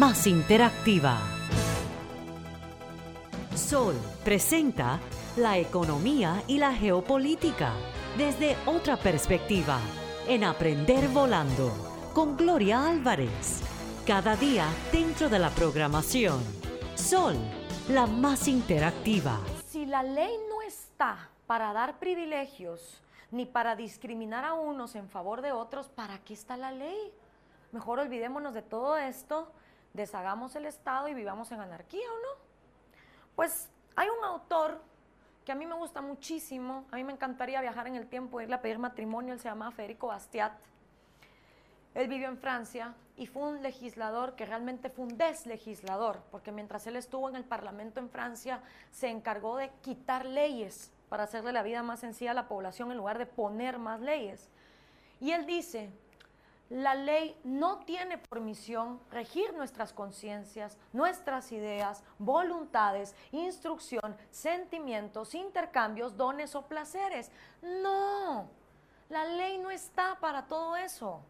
más interactiva. Sol presenta la economía y la geopolítica desde otra perspectiva en Aprender Volando con Gloria Álvarez. Cada día dentro de la programación. Sol, la más interactiva. Si la ley no está para dar privilegios ni para discriminar a unos en favor de otros, ¿para qué está la ley? Mejor olvidémonos de todo esto, deshagamos el Estado y vivamos en anarquía, ¿o no? Pues hay un autor que a mí me gusta muchísimo, a mí me encantaría viajar en el tiempo, irle a pedir matrimonio, él se llama Federico Bastiat. Él vivió en Francia y fue un legislador que realmente fue un deslegislador, porque mientras él estuvo en el Parlamento en Francia, se encargó de quitar leyes para hacerle la vida más sencilla a la población en lugar de poner más leyes. Y él dice, la ley no tiene por misión regir nuestras conciencias, nuestras ideas, voluntades, instrucción, sentimientos, intercambios, dones o placeres. No, la ley no está para todo eso.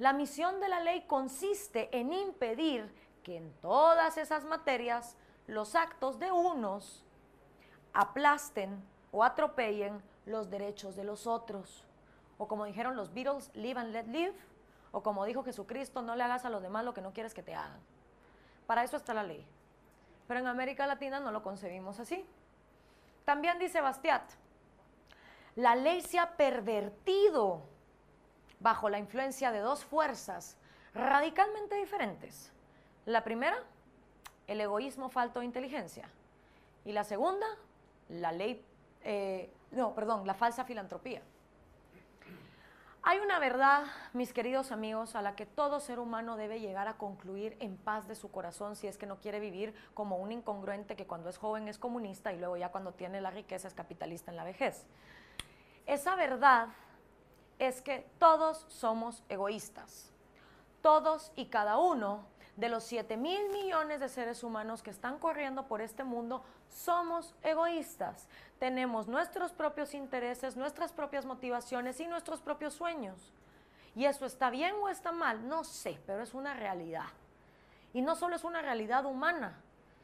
La misión de la ley consiste en impedir que en todas esas materias los actos de unos aplasten o atropellen los derechos de los otros. O como dijeron los Beatles, live and let live o como dijo Jesucristo, no le hagas a los demás lo que no quieres que te hagan. Para eso está la ley. Pero en América Latina no lo concebimos así. También dice Bastiat, la ley se ha pervertido bajo la influencia de dos fuerzas radicalmente diferentes. La primera, el egoísmo falto de inteligencia. Y la segunda, la ley, eh, no, perdón, la falsa filantropía. Hay una verdad, mis queridos amigos, a la que todo ser humano debe llegar a concluir en paz de su corazón si es que no quiere vivir como un incongruente que cuando es joven es comunista y luego ya cuando tiene la riqueza es capitalista en la vejez. Esa verdad es que todos somos egoístas. Todos y cada uno de los 7 mil millones de seres humanos que están corriendo por este mundo, somos egoístas. Tenemos nuestros propios intereses, nuestras propias motivaciones y nuestros propios sueños. ¿Y eso está bien o está mal? No sé, pero es una realidad. Y no solo es una realidad humana,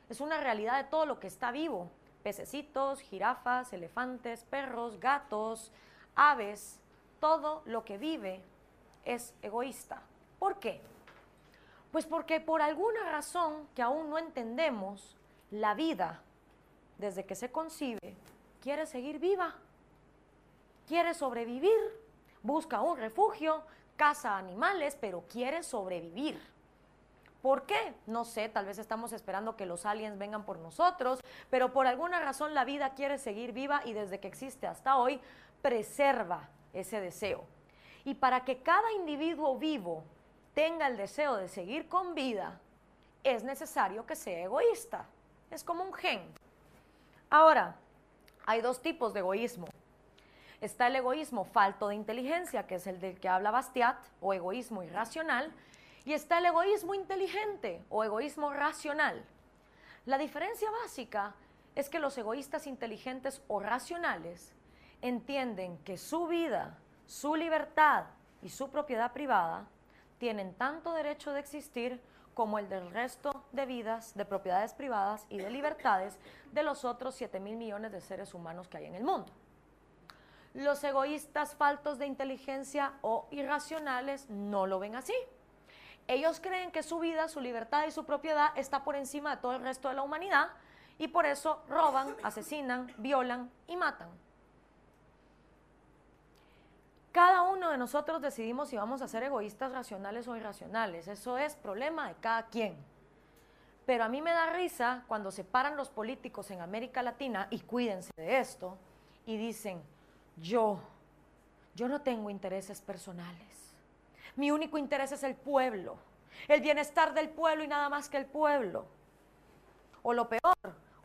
es una realidad de todo lo que está vivo. Pececitos, jirafas, elefantes, perros, gatos, aves, todo lo que vive es egoísta. ¿Por qué? Pues porque por alguna razón que aún no entendemos, la vida, desde que se concibe, quiere seguir viva, quiere sobrevivir, busca un refugio, caza animales, pero quiere sobrevivir. ¿Por qué? No sé, tal vez estamos esperando que los aliens vengan por nosotros, pero por alguna razón la vida quiere seguir viva y desde que existe hasta hoy preserva ese deseo. Y para que cada individuo vivo tenga el deseo de seguir con vida, es necesario que sea egoísta. Es como un gen. Ahora, hay dos tipos de egoísmo. Está el egoísmo falto de inteligencia, que es el del que habla Bastiat, o egoísmo irracional, y está el egoísmo inteligente o egoísmo racional. La diferencia básica es que los egoístas inteligentes o racionales entienden que su vida, su libertad y su propiedad privada tienen tanto derecho de existir como el del resto de vidas, de propiedades privadas y de libertades de los otros 7 mil millones de seres humanos que hay en el mundo. Los egoístas faltos de inteligencia o irracionales no lo ven así. Ellos creen que su vida, su libertad y su propiedad está por encima de todo el resto de la humanidad y por eso roban, asesinan, violan y matan. Cada uno de nosotros decidimos si vamos a ser egoístas, racionales o irracionales. Eso es problema de cada quien. Pero a mí me da risa cuando se paran los políticos en América Latina, y cuídense de esto, y dicen, yo, yo no tengo intereses personales. Mi único interés es el pueblo, el bienestar del pueblo y nada más que el pueblo. O lo peor,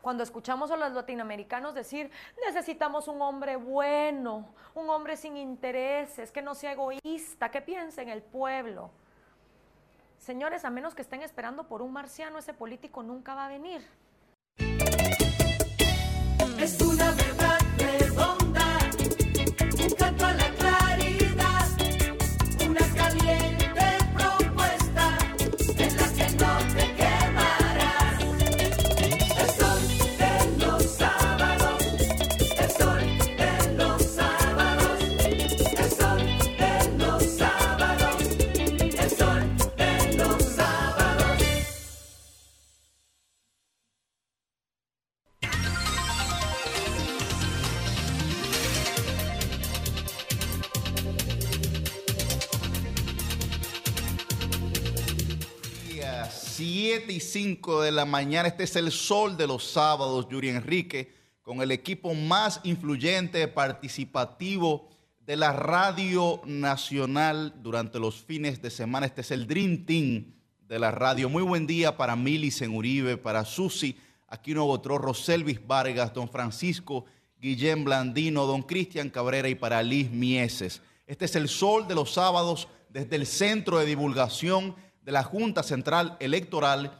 cuando escuchamos a los latinoamericanos decir, necesitamos un hombre bueno, un hombre sin intereses, que no sea egoísta, que piense en el pueblo. Señores, a menos que estén esperando por un marciano, ese político nunca va a venir. Es una verdad redonda, 5 de la mañana. Este es el sol de los sábados, Yuri Enrique, con el equipo más influyente, participativo de la Radio Nacional durante los fines de semana. Este es el Dream Team de la radio. Muy buen día para Milicen Uribe, para Susi, Aquino Botró, Roselvis Vargas, don Francisco, Guillén Blandino, don Cristian Cabrera y para Liz Mieses. Este es el sol de los sábados desde el Centro de Divulgación de la Junta Central Electoral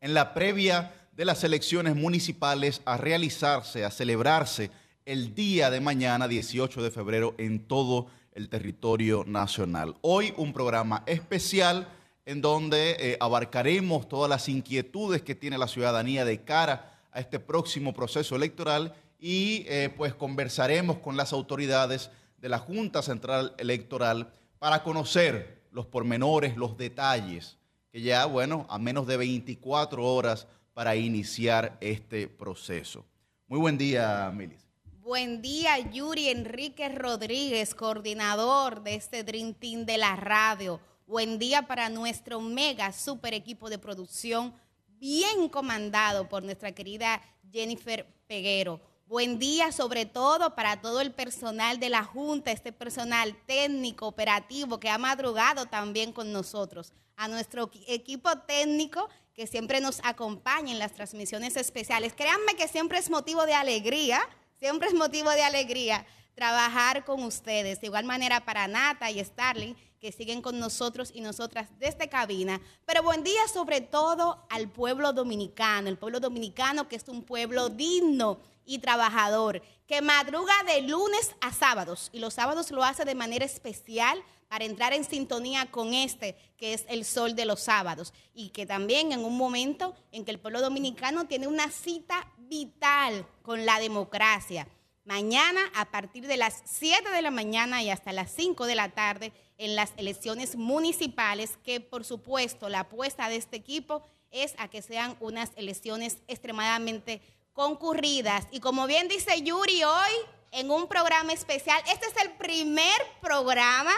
en la previa de las elecciones municipales a realizarse, a celebrarse el día de mañana, 18 de febrero, en todo el territorio nacional. Hoy un programa especial en donde eh, abarcaremos todas las inquietudes que tiene la ciudadanía de cara a este próximo proceso electoral y eh, pues conversaremos con las autoridades de la Junta Central Electoral para conocer los pormenores, los detalles, ya, bueno, a menos de 24 horas para iniciar este proceso. Muy buen día, Milis. Buen día, Yuri Enrique Rodríguez, coordinador de este Dream Team de la radio. Buen día para nuestro mega super equipo de producción, bien comandado por nuestra querida Jennifer Peguero. Buen día sobre todo para todo el personal de la Junta, este personal técnico, operativo que ha madrugado también con nosotros. A nuestro equipo técnico que siempre nos acompaña en las transmisiones especiales. Créanme que siempre es motivo de alegría, siempre es motivo de alegría trabajar con ustedes. De igual manera para Nata y Starling, que siguen con nosotros y nosotras desde cabina. Pero buen día sobre todo al pueblo dominicano, el pueblo dominicano que es un pueblo digno y trabajador, que madruga de lunes a sábados y los sábados lo hace de manera especial para entrar en sintonía con este, que es el sol de los sábados, y que también en un momento en que el pueblo dominicano tiene una cita vital con la democracia. Mañana, a partir de las 7 de la mañana y hasta las 5 de la tarde, en las elecciones municipales, que por supuesto la apuesta de este equipo es a que sean unas elecciones extremadamente concurridas. Y como bien dice Yuri hoy, en un programa especial, este es el primer programa,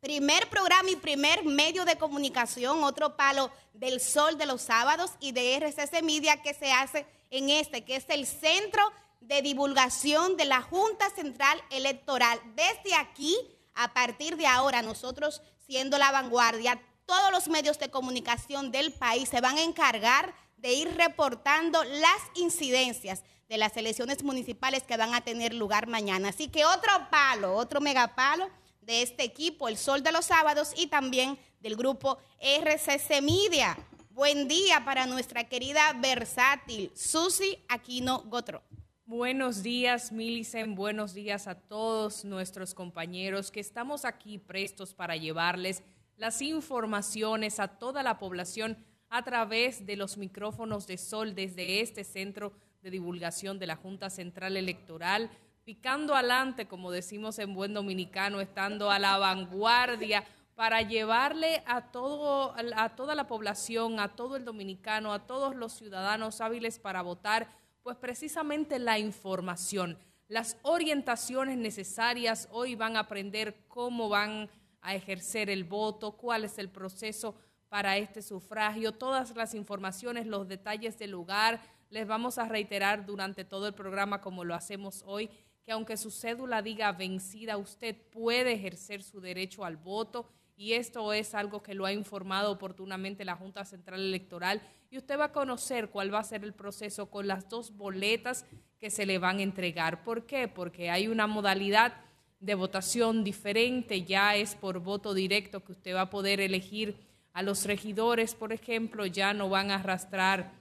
primer programa y primer medio de comunicación, otro palo del sol de los sábados y de RCC Media que se hace en este, que es el centro de divulgación de la Junta Central Electoral. Desde aquí, a partir de ahora, nosotros siendo la vanguardia, todos los medios de comunicación del país se van a encargar de ir reportando las incidencias de las elecciones municipales que van a tener lugar mañana. Así que otro palo, otro megapalo de este equipo, el Sol de los Sábados y también del grupo RCC Media. Buen día para nuestra querida versátil Susi Aquino Gotro. Buenos días, Milicen. Buenos días a todos nuestros compañeros que estamos aquí prestos para llevarles las informaciones a toda la población a través de los micrófonos de Sol desde este centro de divulgación de la Junta Central Electoral, picando adelante, como decimos en buen dominicano, estando a la vanguardia para llevarle a todo a toda la población, a todo el dominicano, a todos los ciudadanos hábiles para votar, pues precisamente la información, las orientaciones necesarias. Hoy van a aprender cómo van a ejercer el voto, cuál es el proceso para este sufragio, todas las informaciones, los detalles del lugar. Les vamos a reiterar durante todo el programa, como lo hacemos hoy, que aunque su cédula diga vencida, usted puede ejercer su derecho al voto y esto es algo que lo ha informado oportunamente la Junta Central Electoral y usted va a conocer cuál va a ser el proceso con las dos boletas que se le van a entregar. ¿Por qué? Porque hay una modalidad de votación diferente, ya es por voto directo que usted va a poder elegir a los regidores, por ejemplo, ya no van a arrastrar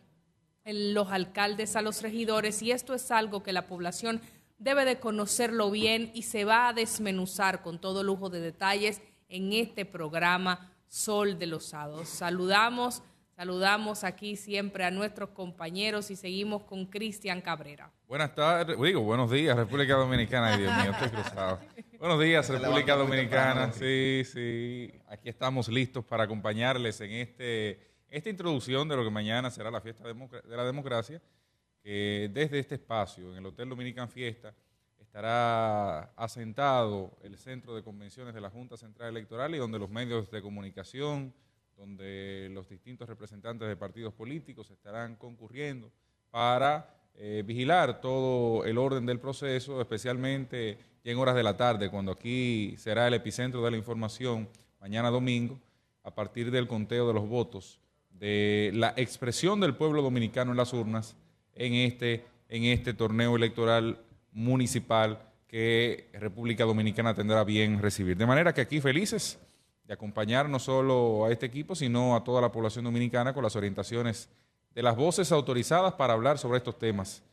los alcaldes a los regidores y esto es algo que la población debe de conocerlo bien y se va a desmenuzar con todo lujo de detalles en este programa Sol de los Sábados. Saludamos, saludamos aquí siempre a nuestros compañeros y seguimos con Cristian Cabrera. Buenas tardes, digo, buenos días, República Dominicana. Ay, Dios mío, estoy cruzado. Buenos días, República Dominicana. Sí, sí. Aquí estamos listos para acompañarles en este, esta introducción de lo que mañana será la fiesta de la democracia. Que desde este espacio, en el Hotel Dominican Fiesta, estará asentado el centro de convenciones de la Junta Central Electoral y donde los medios de comunicación donde los distintos representantes de partidos políticos estarán concurriendo para eh, vigilar todo el orden del proceso, especialmente en horas de la tarde, cuando aquí será el epicentro de la información, mañana domingo, a partir del conteo de los votos, de la expresión del pueblo dominicano en las urnas en este, en este torneo electoral municipal que República Dominicana tendrá bien recibir. De manera que aquí felices de acompañar no solo a este equipo, sino a toda la población dominicana con las orientaciones de las voces autorizadas para hablar sobre estos temas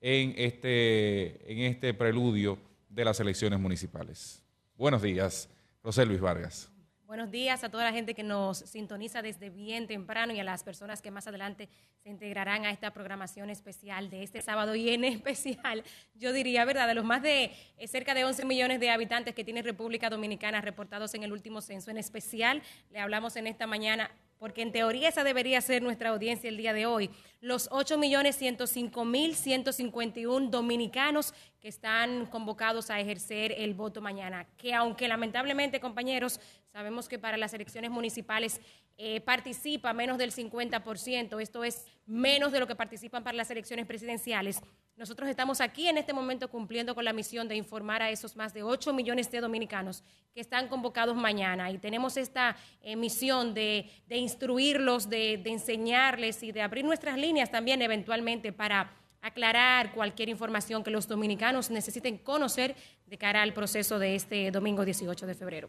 en este, en este preludio de las elecciones municipales. Buenos días, José Luis Vargas. Buenos días a toda la gente que nos sintoniza desde bien temprano y a las personas que más adelante se integrarán a esta programación especial de este sábado y en especial, yo diría, ¿verdad? De los más de eh, cerca de 11 millones de habitantes que tiene República Dominicana reportados en el último censo. En especial, le hablamos en esta mañana porque en teoría esa debería ser nuestra audiencia el día de hoy, los 8.105.151 dominicanos que están convocados a ejercer el voto mañana, que aunque lamentablemente, compañeros, sabemos que para las elecciones municipales eh, participa menos del 50%, esto es menos de lo que participan para las elecciones presidenciales. Nosotros estamos aquí en este momento cumpliendo con la misión de informar a esos más de 8 millones de dominicanos que están convocados mañana y tenemos esta eh, misión de, instruirlos, de, de enseñarles y de abrir nuestras líneas también eventualmente para aclarar cualquier información que los dominicanos necesiten conocer de cara al proceso de este domingo 18 de febrero.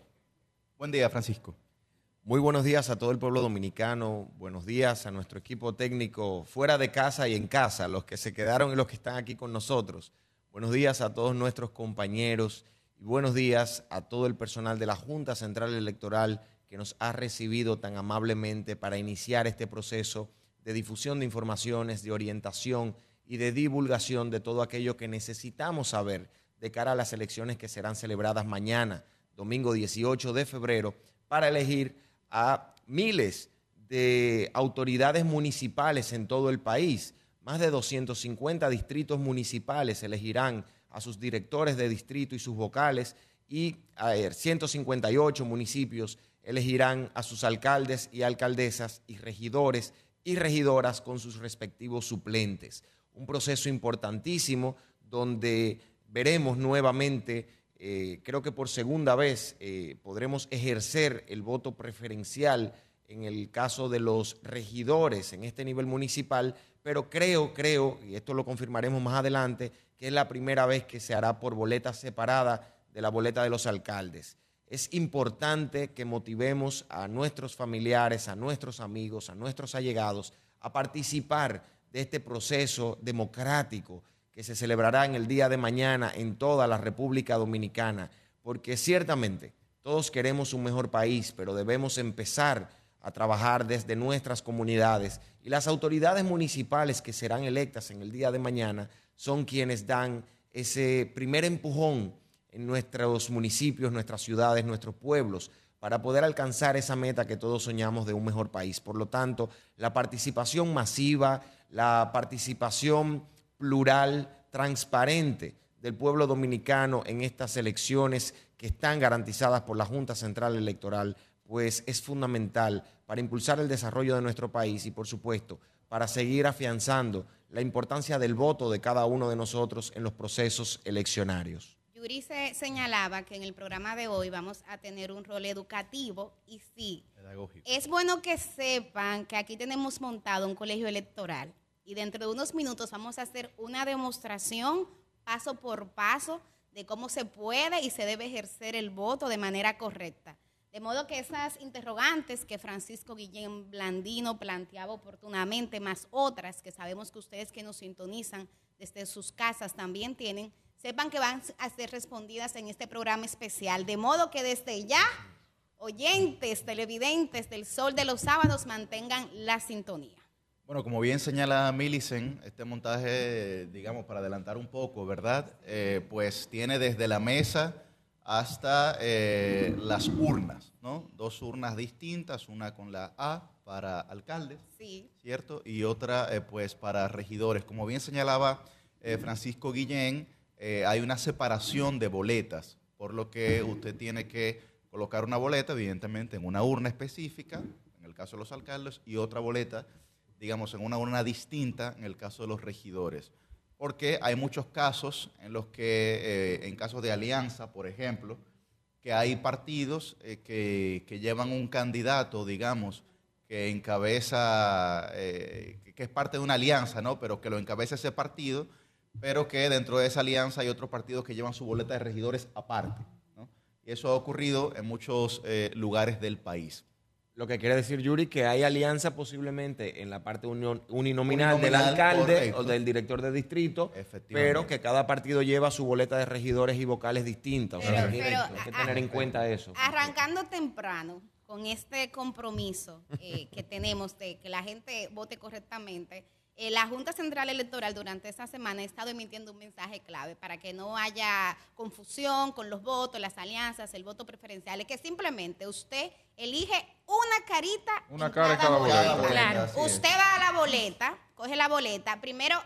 Buen día, Francisco. Muy buenos días a todo el pueblo dominicano, buenos días a nuestro equipo técnico fuera de casa y en casa, los que se quedaron y los que están aquí con nosotros. Buenos días a todos nuestros compañeros y buenos días a todo el personal de la Junta Central Electoral que nos ha recibido tan amablemente para iniciar este proceso de difusión de informaciones, de orientación y de divulgación de todo aquello que necesitamos saber de cara a las elecciones que serán celebradas mañana, domingo 18 de febrero, para elegir a miles de autoridades municipales en todo el país. Más de 250 distritos municipales elegirán a sus directores de distrito y sus vocales y 158 municipios elegirán a sus alcaldes y alcaldesas y regidores y regidoras con sus respectivos suplentes. Un proceso importantísimo donde veremos nuevamente eh, creo que por segunda vez eh, podremos ejercer el voto preferencial en el caso de los regidores en este nivel municipal, pero creo, creo, y esto lo confirmaremos más adelante, que es la primera vez que se hará por boleta separada de la boleta de los alcaldes. Es importante que motivemos a nuestros familiares, a nuestros amigos, a nuestros allegados a participar de este proceso democrático que se celebrará en el día de mañana en toda la República Dominicana, porque ciertamente todos queremos un mejor país, pero debemos empezar a trabajar desde nuestras comunidades. Y las autoridades municipales que serán electas en el día de mañana son quienes dan ese primer empujón en nuestros municipios, nuestras ciudades, nuestros pueblos, para poder alcanzar esa meta que todos soñamos de un mejor país. Por lo tanto, la participación masiva, la participación plural, transparente del pueblo dominicano en estas elecciones que están garantizadas por la Junta Central Electoral, pues es fundamental para impulsar el desarrollo de nuestro país y, por supuesto, para seguir afianzando la importancia del voto de cada uno de nosotros en los procesos eleccionarios. Yuri se señalaba que en el programa de hoy vamos a tener un rol educativo y sí, es bueno que sepan que aquí tenemos montado un colegio electoral y dentro de unos minutos vamos a hacer una demostración paso por paso de cómo se puede y se debe ejercer el voto de manera correcta. De modo que esas interrogantes que Francisco Guillén Blandino planteaba oportunamente, más otras que sabemos que ustedes que nos sintonizan desde sus casas también tienen, sepan que van a ser respondidas en este programa especial. De modo que desde ya, oyentes, televidentes del Sol de los Sábados mantengan la sintonía. Bueno, como bien señala Millicent, este montaje, digamos, para adelantar un poco, ¿verdad? Eh, pues tiene desde la mesa hasta eh, las urnas, ¿no? Dos urnas distintas, una con la A para alcaldes, sí. ¿cierto? Y otra, eh, pues, para regidores. Como bien señalaba Francisco Guillén, hay una separación de boletas, por lo que usted tiene que colocar una boleta, evidentemente, en una urna específica, caso de los alcaldes, y otra boleta, digamos, en una urna distinta en el caso de los regidores. Porque hay muchos casos en los que, eh, en casos de alianza, por ejemplo, que hay partidos eh, que, llevan un candidato, digamos, que encabeza, eh, que es parte de una alianza, ¿no? Pero que lo encabeza ese partido, pero que dentro de esa alianza hay otros partidos que llevan su boleta de regidores aparte, ¿no? Y eso ha ocurrido en muchos eh, lugares del país. Lo que quiere decir, Yuri, que hay alianza posiblemente en la parte unión- uninominal, del alcalde correcto. o del director de distrito, pero que cada partido lleva su boleta de regidores y vocales distintas. O sea, Pero- hay que tener en cuenta eso. Arrancando temprano con este compromiso eh, que tenemos de que la gente vote correctamente, eh, la Junta Central Electoral durante esta semana ha estado emitiendo un mensaje clave para que no haya confusión con los votos, las alianzas, el voto preferencial, es que simplemente usted elige una carita Una en cara cada Cada boleta. Claro. así es. Usted va a la boleta, coge la boleta, primero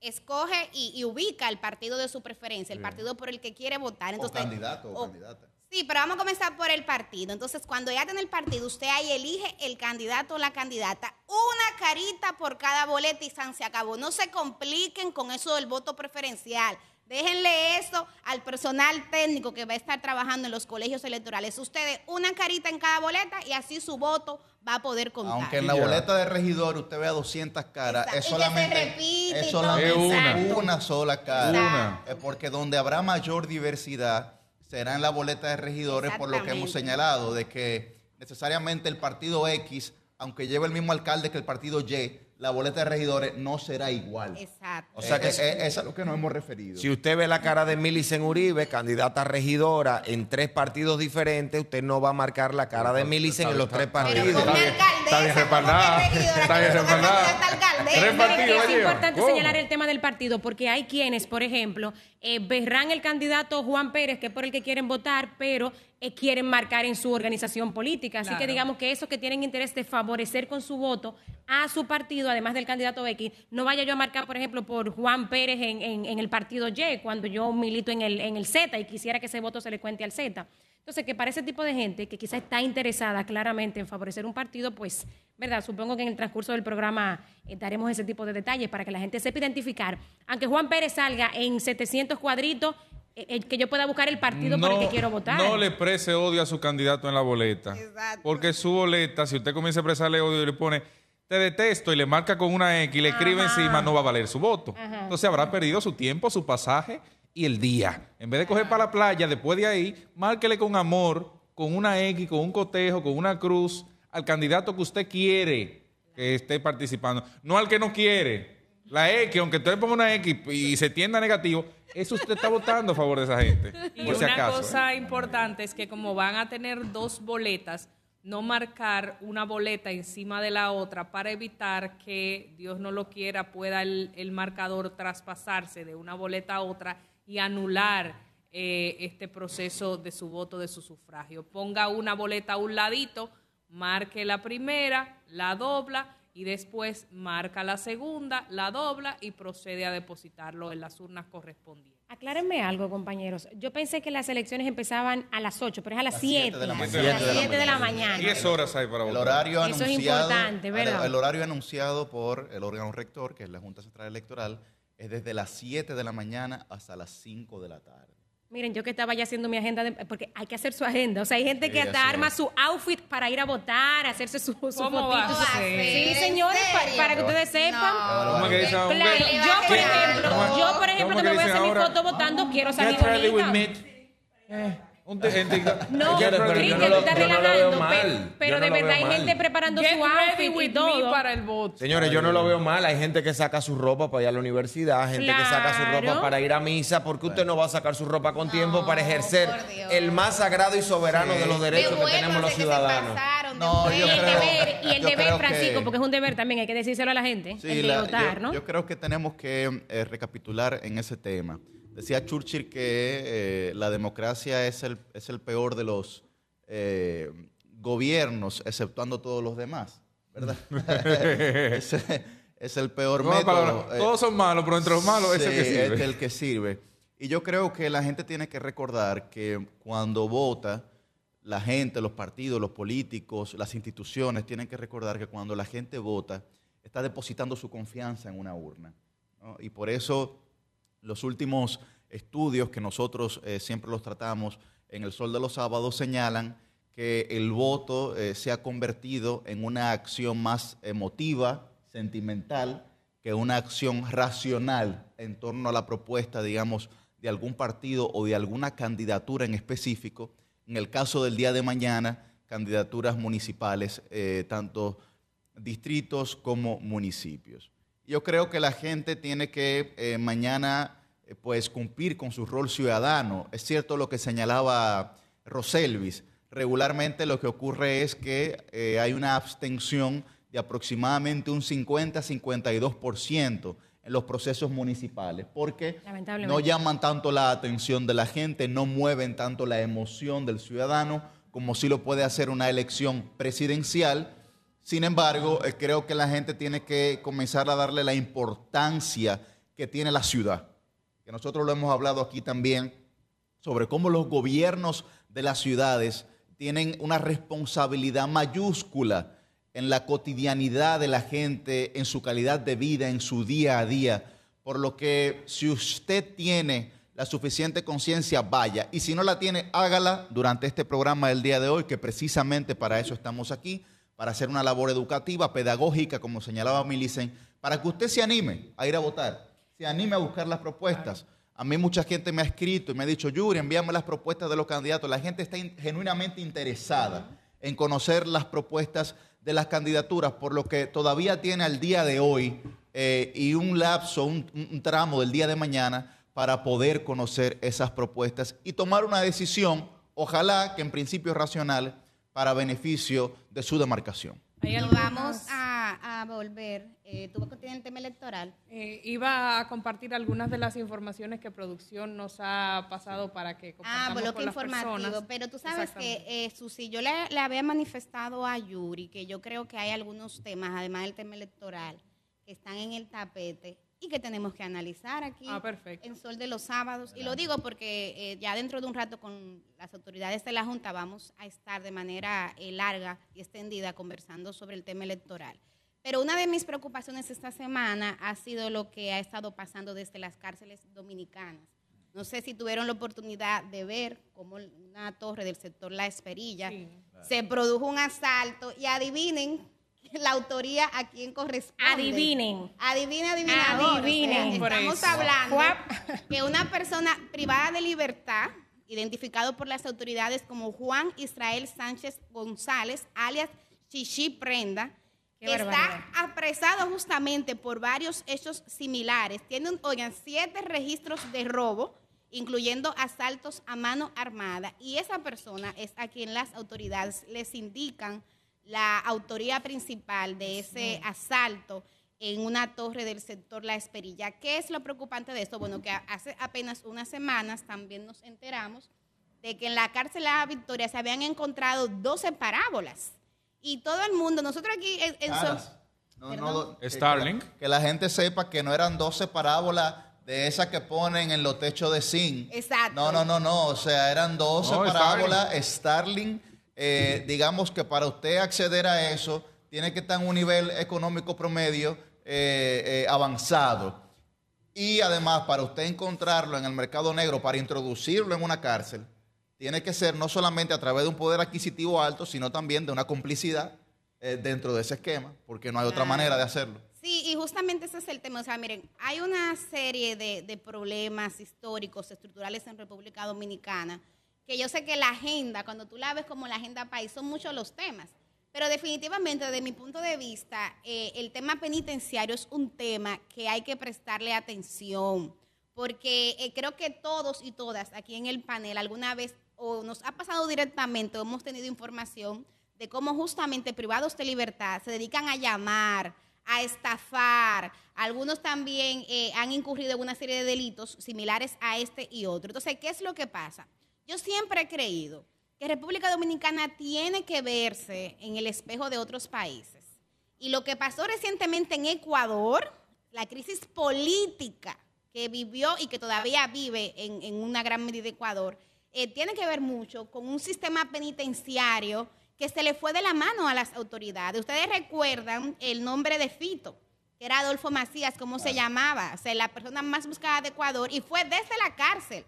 escoge y, y ubica el partido de su preferencia, el partido por el que quiere votar. O Entonces, candidato o o- candidata. Sí, pero vamos a comenzar por el partido. Entonces, cuando ya tiene el partido, usted ahí elige el candidato o la candidata. Una carita por cada boleta y San se acabó. No se compliquen con eso del voto preferencial. Déjenle eso al personal técnico que va a estar trabajando en los colegios electorales. Ustedes, una carita en cada boleta y así su voto va a poder contar. Aunque en la boleta de regidor usted vea 200 caras, Exacto. es Y que se solamente, repite es solamente una. una sola cara. Una. Porque donde habrá mayor diversidad será en la boleta de regidores, por lo que hemos señalado, de que necesariamente el partido X, aunque lleve el mismo alcalde que el partido Y, la boleta de regidores no será igual. Exacto. O sea que eh, es a lo que nos hemos referido. Si usted ve la cara de Milicen Uribe, candidata a regidora en tres partidos diferentes, usted no va a marcar la cara de Milicen en los tres partidos. Está bien, está bien respaldada, está respaldada. Tres partidos, es importante ¿cómo? señalar el tema del partido, porque hay quienes, por ejemplo, eh, verán el candidato Juan Pérez, que es por el que quieren votar, pero quieren marcar en su organización política. Así que digamos que esos que tienen interés de favorecer con su voto a su partido, además del candidato X, no vaya yo a marcar, por ejemplo, por Juan Pérez en, en- en el partido Y, cuando yo milito en el, en el Z y quisiera que ese voto se le cuente al Z. Entonces, que para ese tipo de gente que quizá está interesada claramente en favorecer un partido, pues, ¿verdad? Supongo que en el transcurso del programa eh, daremos ese tipo de detalles para que la gente sepa identificar. Aunque Juan Pérez salga en 700 cuadritos, eh, eh, que yo pueda buscar el partido por el que quiero votar. No le exprese odio a su candidato en la boleta. Exacto. Porque su boleta, si usted comienza a expresarle odio y le pone te detesto y le marca con una X y le escribe encima, no va a valer su voto. Ajá. Entonces habrá perdido su tiempo, su pasaje y el día. En vez de coger para la playa, después de ahí, márquele con amor, con una X, con un cotejo, con una cruz, al candidato que usted quiere que esté participando. No al que no quiere. La X, aunque usted le ponga una X y se tienda negativo, eso usted está votando a favor de esa gente. Y por si una acaso. ¿eh? cosa importante es que como van a tener dos boletas, no marcar una boleta encima de la otra para evitar que, Dios no lo quiera, pueda el, el marcador traspasarse de una boleta a otra y anular eh, este proceso de su voto, de su sufragio. Ponga una boleta a un ladito, marque la primera, la dobla y después marca la segunda, la dobla y procede a depositarlo en las urnas correspondientes. Aclárenme algo, compañeros. Yo pensé que las elecciones empezaban a las 8, pero es a las Las 7. siete de la A mañana. las Siete de la 7 de la mañana. 10 horas hay para El votar. horario Eso es anunciado, importante, ¿verdad? El, el horario anunciado por el órgano rector, que es la Junta Central Electoral, es desde las 7 de la mañana hasta las 5 de la tarde. Miren, yo que estaba ya haciendo mi agenda, de- porque hay que hacer su agenda. O sea, hay gente Sí, que hasta arma es. su outfit para ir a votar, hacerse su, su ¿Cómo fotito, va a su- ser? Sí, ¿En señores, para, que ustedes sepan. Claro, yo por ejemplo, yo por ejemplo ¿Cómo que me voy a hacer mi ahora? foto votando, quiero salir bonita. Eh, en TikTok. No, Get pero yo Cristian, no tú lo- estás yo no lo veo relajando, mal. pe- Yo pero no de lo verdad veo hay mal. gente preparando Get su ready outfit y with me todo. para el voto. Señores, yo no lo veo mal. Hay gente que saca su ropa para ir a la universidad, gente que saca su ropa Claro. para ir a misa. ¿Por qué usted no va a sacar su ropa con tiempo para ejercer por Dios. el más sagrado y soberano de los derechos que tenemos los ciudadanos? No, Y yo el creo- deber, y el yo deber, creo Francisco, que- porque es un deber también, hay que decírselo a la gente, Sí, el de la- votar, yo, ¿no? yo creo que tenemos que eh, recapitular en ese tema. Decía Churchill que eh, la democracia es el, es el peor de los eh, gobiernos, exceptuando todos los demás, ¿verdad? es, es el peor método. palabra. eh, Todos son malos, pero entre los malos es el que sirve. es el que sirve. Y yo creo que la gente tiene que recordar que cuando vota, la gente, los partidos, los políticos, las instituciones tienen que recordar que cuando la gente vota, está depositando su confianza en una urna. ¿no? Y por eso los últimos estudios que nosotros eh, siempre los tratamos en el Sol de los Sábados señalan que el voto eh, se ha convertido en una acción más emotiva, sentimental, que una acción racional en torno a la propuesta, digamos, de algún partido o de alguna candidatura en específico. En el caso del día de mañana, candidaturas municipales, eh, tanto distritos como municipios. Yo creo que la gente tiene que eh, mañana eh, pues cumplir con su rol ciudadano. Es cierto lo que señalaba Roselvis. Regularmente lo que ocurre es que eh, hay una abstención de aproximadamente un 50-52% en los procesos municipales, porque no llaman tanto la atención de la gente, no mueven tanto la emoción del ciudadano como si lo puede hacer una elección presidencial. Sin embargo, eh, creo que la gente tiene que comenzar a darle la importancia que tiene la ciudad. Que nosotros lo hemos hablado aquí también sobre cómo los gobiernos de las ciudades tienen una responsabilidad mayúscula en la cotidianidad de la gente, en su calidad de vida, en su día a día. Por lo que si usted tiene la suficiente conciencia, vaya. Y si no la tiene, hágala durante este programa del día de hoy, que precisamente para eso estamos aquí, para hacer una labor educativa, pedagógica, como señalaba Milicen, para que usted se anime a ir a votar, se anime a buscar las propuestas. A mí mucha gente me ha escrito y me ha dicho, Yuri, envíame las propuestas de los candidatos. La gente está in- genuinamente interesada en conocer las propuestas de las candidaturas, por lo que todavía tiene al día de hoy eh, y un lapso, un, un- un tramo del día de mañana para poder conocer esas propuestas y tomar una decisión, ojalá que en principio racional, para beneficio de su demarcación. Vamos a, a volver. Eh, ¿Tú vas a el tema electoral? eh, iba a compartir algunas de las informaciones que producción nos ha pasado para que Ah, compartamos bloque con las informativo. personas. Pero tú sabes que, eh, Susi, yo le, le había manifestado a Yuri que yo creo que hay algunos temas, además del tema electoral, que están en el tapete y que tenemos que analizar aquí Ah, perfecto. en Sol de los Sábados. Y lo digo porque eh, ya dentro de un rato con las autoridades de la Junta vamos a estar de manera eh, larga y extendida conversando sobre el tema electoral. Pero una de mis preocupaciones esta semana ha sido lo que ha estado pasando desde las cárceles dominicanas. No sé si tuvieron la oportunidad de ver cómo una torre del sector La Esperilla Sí. se produjo un asalto y adivinen la autoría a quién corresponde. Adivinen. Adivina, adivinador. Adivinen. O sea, Por estamos eso. hablando que una persona privada de libertad, identificado por las autoridades como Juan Israel Sánchez González, alias Chichi Prenda, Qué que está barbaridad. apresado justamente por varios hechos similares. Tiene, un- oigan, siete registros de robo, incluyendo asaltos a mano armada. Y esa persona es a quien las autoridades les indican la autoría principal de ese asalto en una torre del sector La Esperilla. ¿Qué es lo preocupante de esto? Bueno, que hace apenas unas semanas también nos enteramos de que en la cárcel de la Victoria se habían encontrado 12 parábolas. Y todo el mundo, nosotros aquí en, en Caras. No, no, do- que- Starlink. Que la, que la gente sepa que no eran 12 parábolas de esas que ponen en los techos de zinc. Exacto. No, no, no, no. O sea, eran 12 No, parábolas Starlink. Eh, digamos que para usted acceder a eso, tiene que estar en un nivel económico promedio eh, eh, avanzado. Y además, para usted encontrarlo en el mercado negro, para introducirlo en una cárcel, tiene que ser no solamente a través de un poder adquisitivo alto, sino también de una complicidad eh, dentro de ese esquema, porque no hay otra manera de hacerlo. Sí, y justamente ese es el tema. O sea, miren, hay una serie de, de problemas históricos, estructurales en República Dominicana, que yo sé que la agenda, cuando tú la ves como la agenda país, son muchos los temas. Pero definitivamente, desde mi punto de vista, eh, el tema penitenciario es un tema que hay que prestarle atención, porque eh, creo que todos y todas aquí en el panel alguna vez o nos ha pasado directamente o hemos tenido información de cómo justamente privados de libertad se dedican a llamar, a estafar. Algunos también eh, han incurrido en una serie de delitos similares a este y otro. Entonces, ¿qué es lo que pasa? Yo siempre he creído que República Dominicana tiene que verse en el espejo de otros países. Y lo que pasó recientemente en Ecuador, la crisis política que vivió y que todavía vive en, en una gran medida Ecuador, eh, tiene que ver mucho con un sistema penitenciario que se le fue de la mano a las autoridades. Ustedes recuerdan el nombre de Fito, que era Adolfo Macías, como se llamaba, o sea, la persona más buscada de Ecuador, y fue desde la cárcel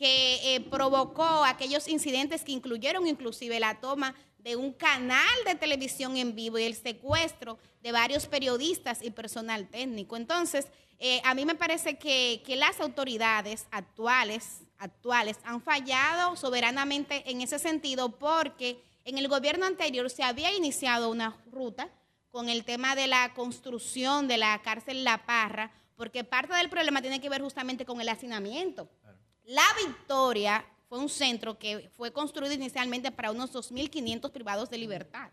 que eh, provocó aquellos incidentes que incluyeron inclusive la toma de un canal de televisión en vivo y el secuestro de varios periodistas y personal técnico. Entonces, eh, a mí me parece que, que las autoridades actuales, actuales han fallado soberanamente en ese sentido porque en el gobierno anterior se había iniciado una ruta con el tema de la construcción de la cárcel La Parra, porque parte del problema tiene que ver justamente con el hacinamiento. La Victoria fue un centro que fue construido inicialmente para unos 2.500 privados de libertad.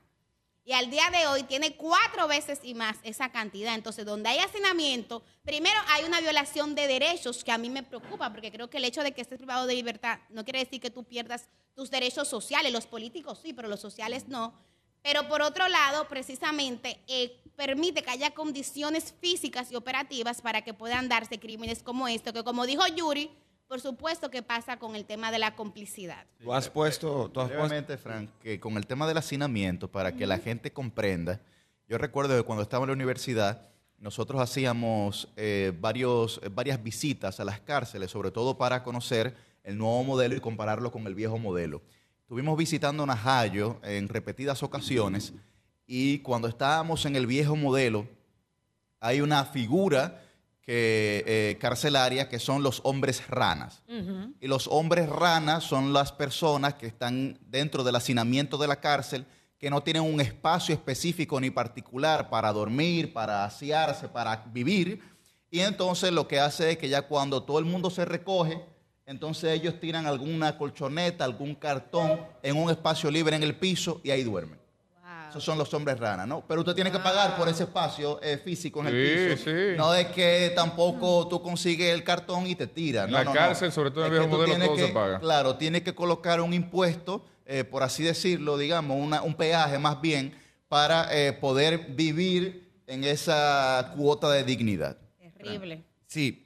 Y al día de hoy tiene cuatro veces y más esa cantidad. Entonces, donde hay hacinamiento, primero hay una violación de derechos que a mí me preocupa, porque creo que el hecho de que estés privado de libertad no quiere decir que tú pierdas tus derechos sociales. Los políticos sí, pero los sociales no. Pero por otro lado, precisamente, eh, permite que haya condiciones físicas y operativas para que puedan darse crímenes como esto, que como dijo Yuri, por supuesto que pasa con el tema de la complicidad. Tú has puesto, tú has puesto Frank, que con el tema del hacinamiento, para que la gente comprenda, yo recuerdo que cuando estaba en la universidad, nosotros hacíamos eh, varios, eh, varias visitas a las cárceles, sobre todo para conocer el nuevo modelo y compararlo con el viejo modelo. Estuvimos visitando Najayo en repetidas ocasiones y cuando estábamos en el viejo modelo, hay una figura que, eh, carcelaria que son los hombres ranas. Y los hombres ranas son las personas que están dentro del hacinamiento de la cárcel, que no tienen un espacio específico ni particular para dormir, para asearse, para vivir. Y entonces lo que hace es que ya cuando todo el mundo se recoge, entonces ellos tiran alguna colchoneta, algún cartón en un espacio libre en el piso y ahí duermen. Esos son los hombres ranas, ¿no? Pero usted tiene que pagar por ese espacio eh, físico en el Sí, piso. sí. No es que tampoco tú consigues el cartón y te tiran. En No, la no, no. cárcel, sobre todo en el viejo modelo, tienes todo se paga. Claro, tiene que colocar un impuesto, eh, por así decirlo, digamos, una- un peaje más bien, para eh, poder vivir en esa cuota de dignidad. Terrible. Sí,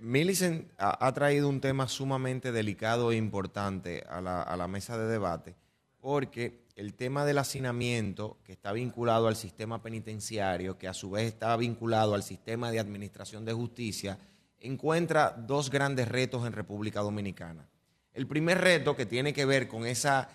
Millicent ha, ha traído un tema sumamente delicado e importante a la, a la mesa de debate, porque el tema del hacinamiento, que está vinculado al sistema penitenciario, que a su vez está vinculado al sistema de administración de justicia, encuentra dos grandes retos en República Dominicana. El primer reto que tiene que ver con esa,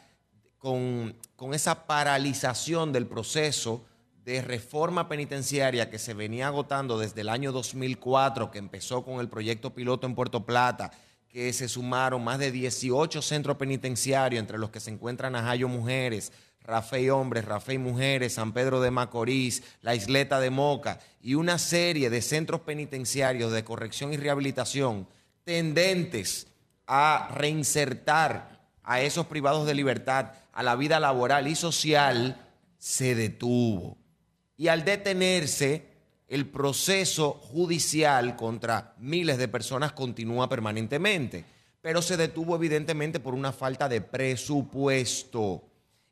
con, con esa paralización del proceso de reforma penitenciaria que se venía agotando desde el año 2004, que empezó con el proyecto piloto en Puerto Plata, que se sumaron más de 18 centros penitenciarios, entre los que se encuentran Ajayo Mujeres, Rafael Hombres, Rafael Mujeres, San Pedro de Macorís, la Isleta de Moca y una serie de centros penitenciarios de corrección y rehabilitación tendentes a reinsertar a esos privados de libertad a la vida laboral y social, se detuvo. Y al detenerse, el proceso judicial contra miles de personas continúa permanentemente, pero se detuvo evidentemente por una falta de presupuesto.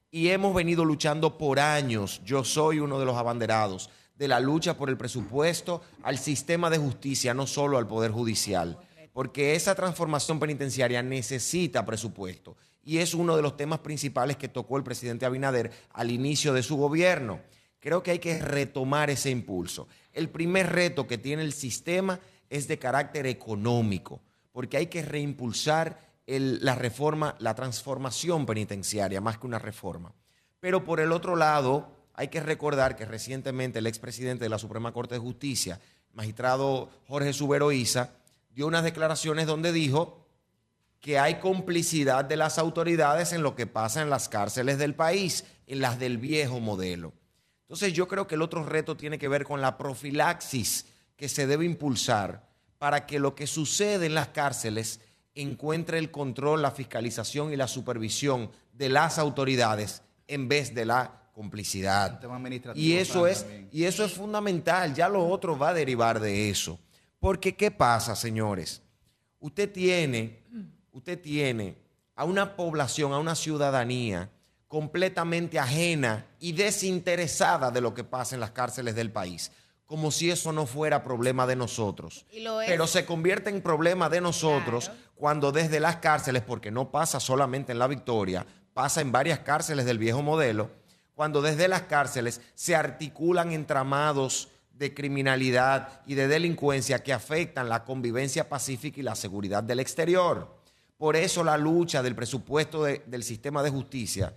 Y hemos venido luchando por años, yo soy uno de los abanderados, de la lucha por el presupuesto al sistema de justicia, no solo al Poder Judicial, porque esa transformación penitenciaria necesita presupuesto. Y es uno de los temas principales que tocó el presidente Abinader al inicio de su gobierno. Creo que hay que retomar ese impulso. El primer reto que tiene el sistema es de carácter económico, porque hay que reimpulsar la reforma, la transformación penitenciaria, más que una reforma. Pero por el otro lado, hay que recordar que recientemente el expresidente de la Suprema Corte de Justicia, magistrado Jorge Subero Isa, dio unas declaraciones donde dijo que hay complicidad de las autoridades en lo que pasa en las cárceles del país, en las del viejo modelo. Entonces yo creo que el otro reto tiene que ver con la profilaxis que se debe impulsar para que lo que sucede en las cárceles encuentre el control, la fiscalización y la supervisión de las autoridades en vez de la complicidad. Y eso es, también. y eso es fundamental, ya lo otro va a derivar de eso. Porque ¿qué pasa, señores? Usted tiene, usted tiene a una población, a una ciudadanía completamente ajena y desinteresada de lo que pasa en las cárceles del país. como si eso no fuera problema de nosotros. Pero se convierte en problema de nosotros cuando desde las cárceles, porque no pasa solamente en la Victoria, pasa en varias cárceles del viejo modelo, cuando desde las cárceles se articulan entramados de criminalidad y de delincuencia que afectan la convivencia pacífica y la seguridad del exterior. Por eso la lucha del presupuesto de- del sistema de justicia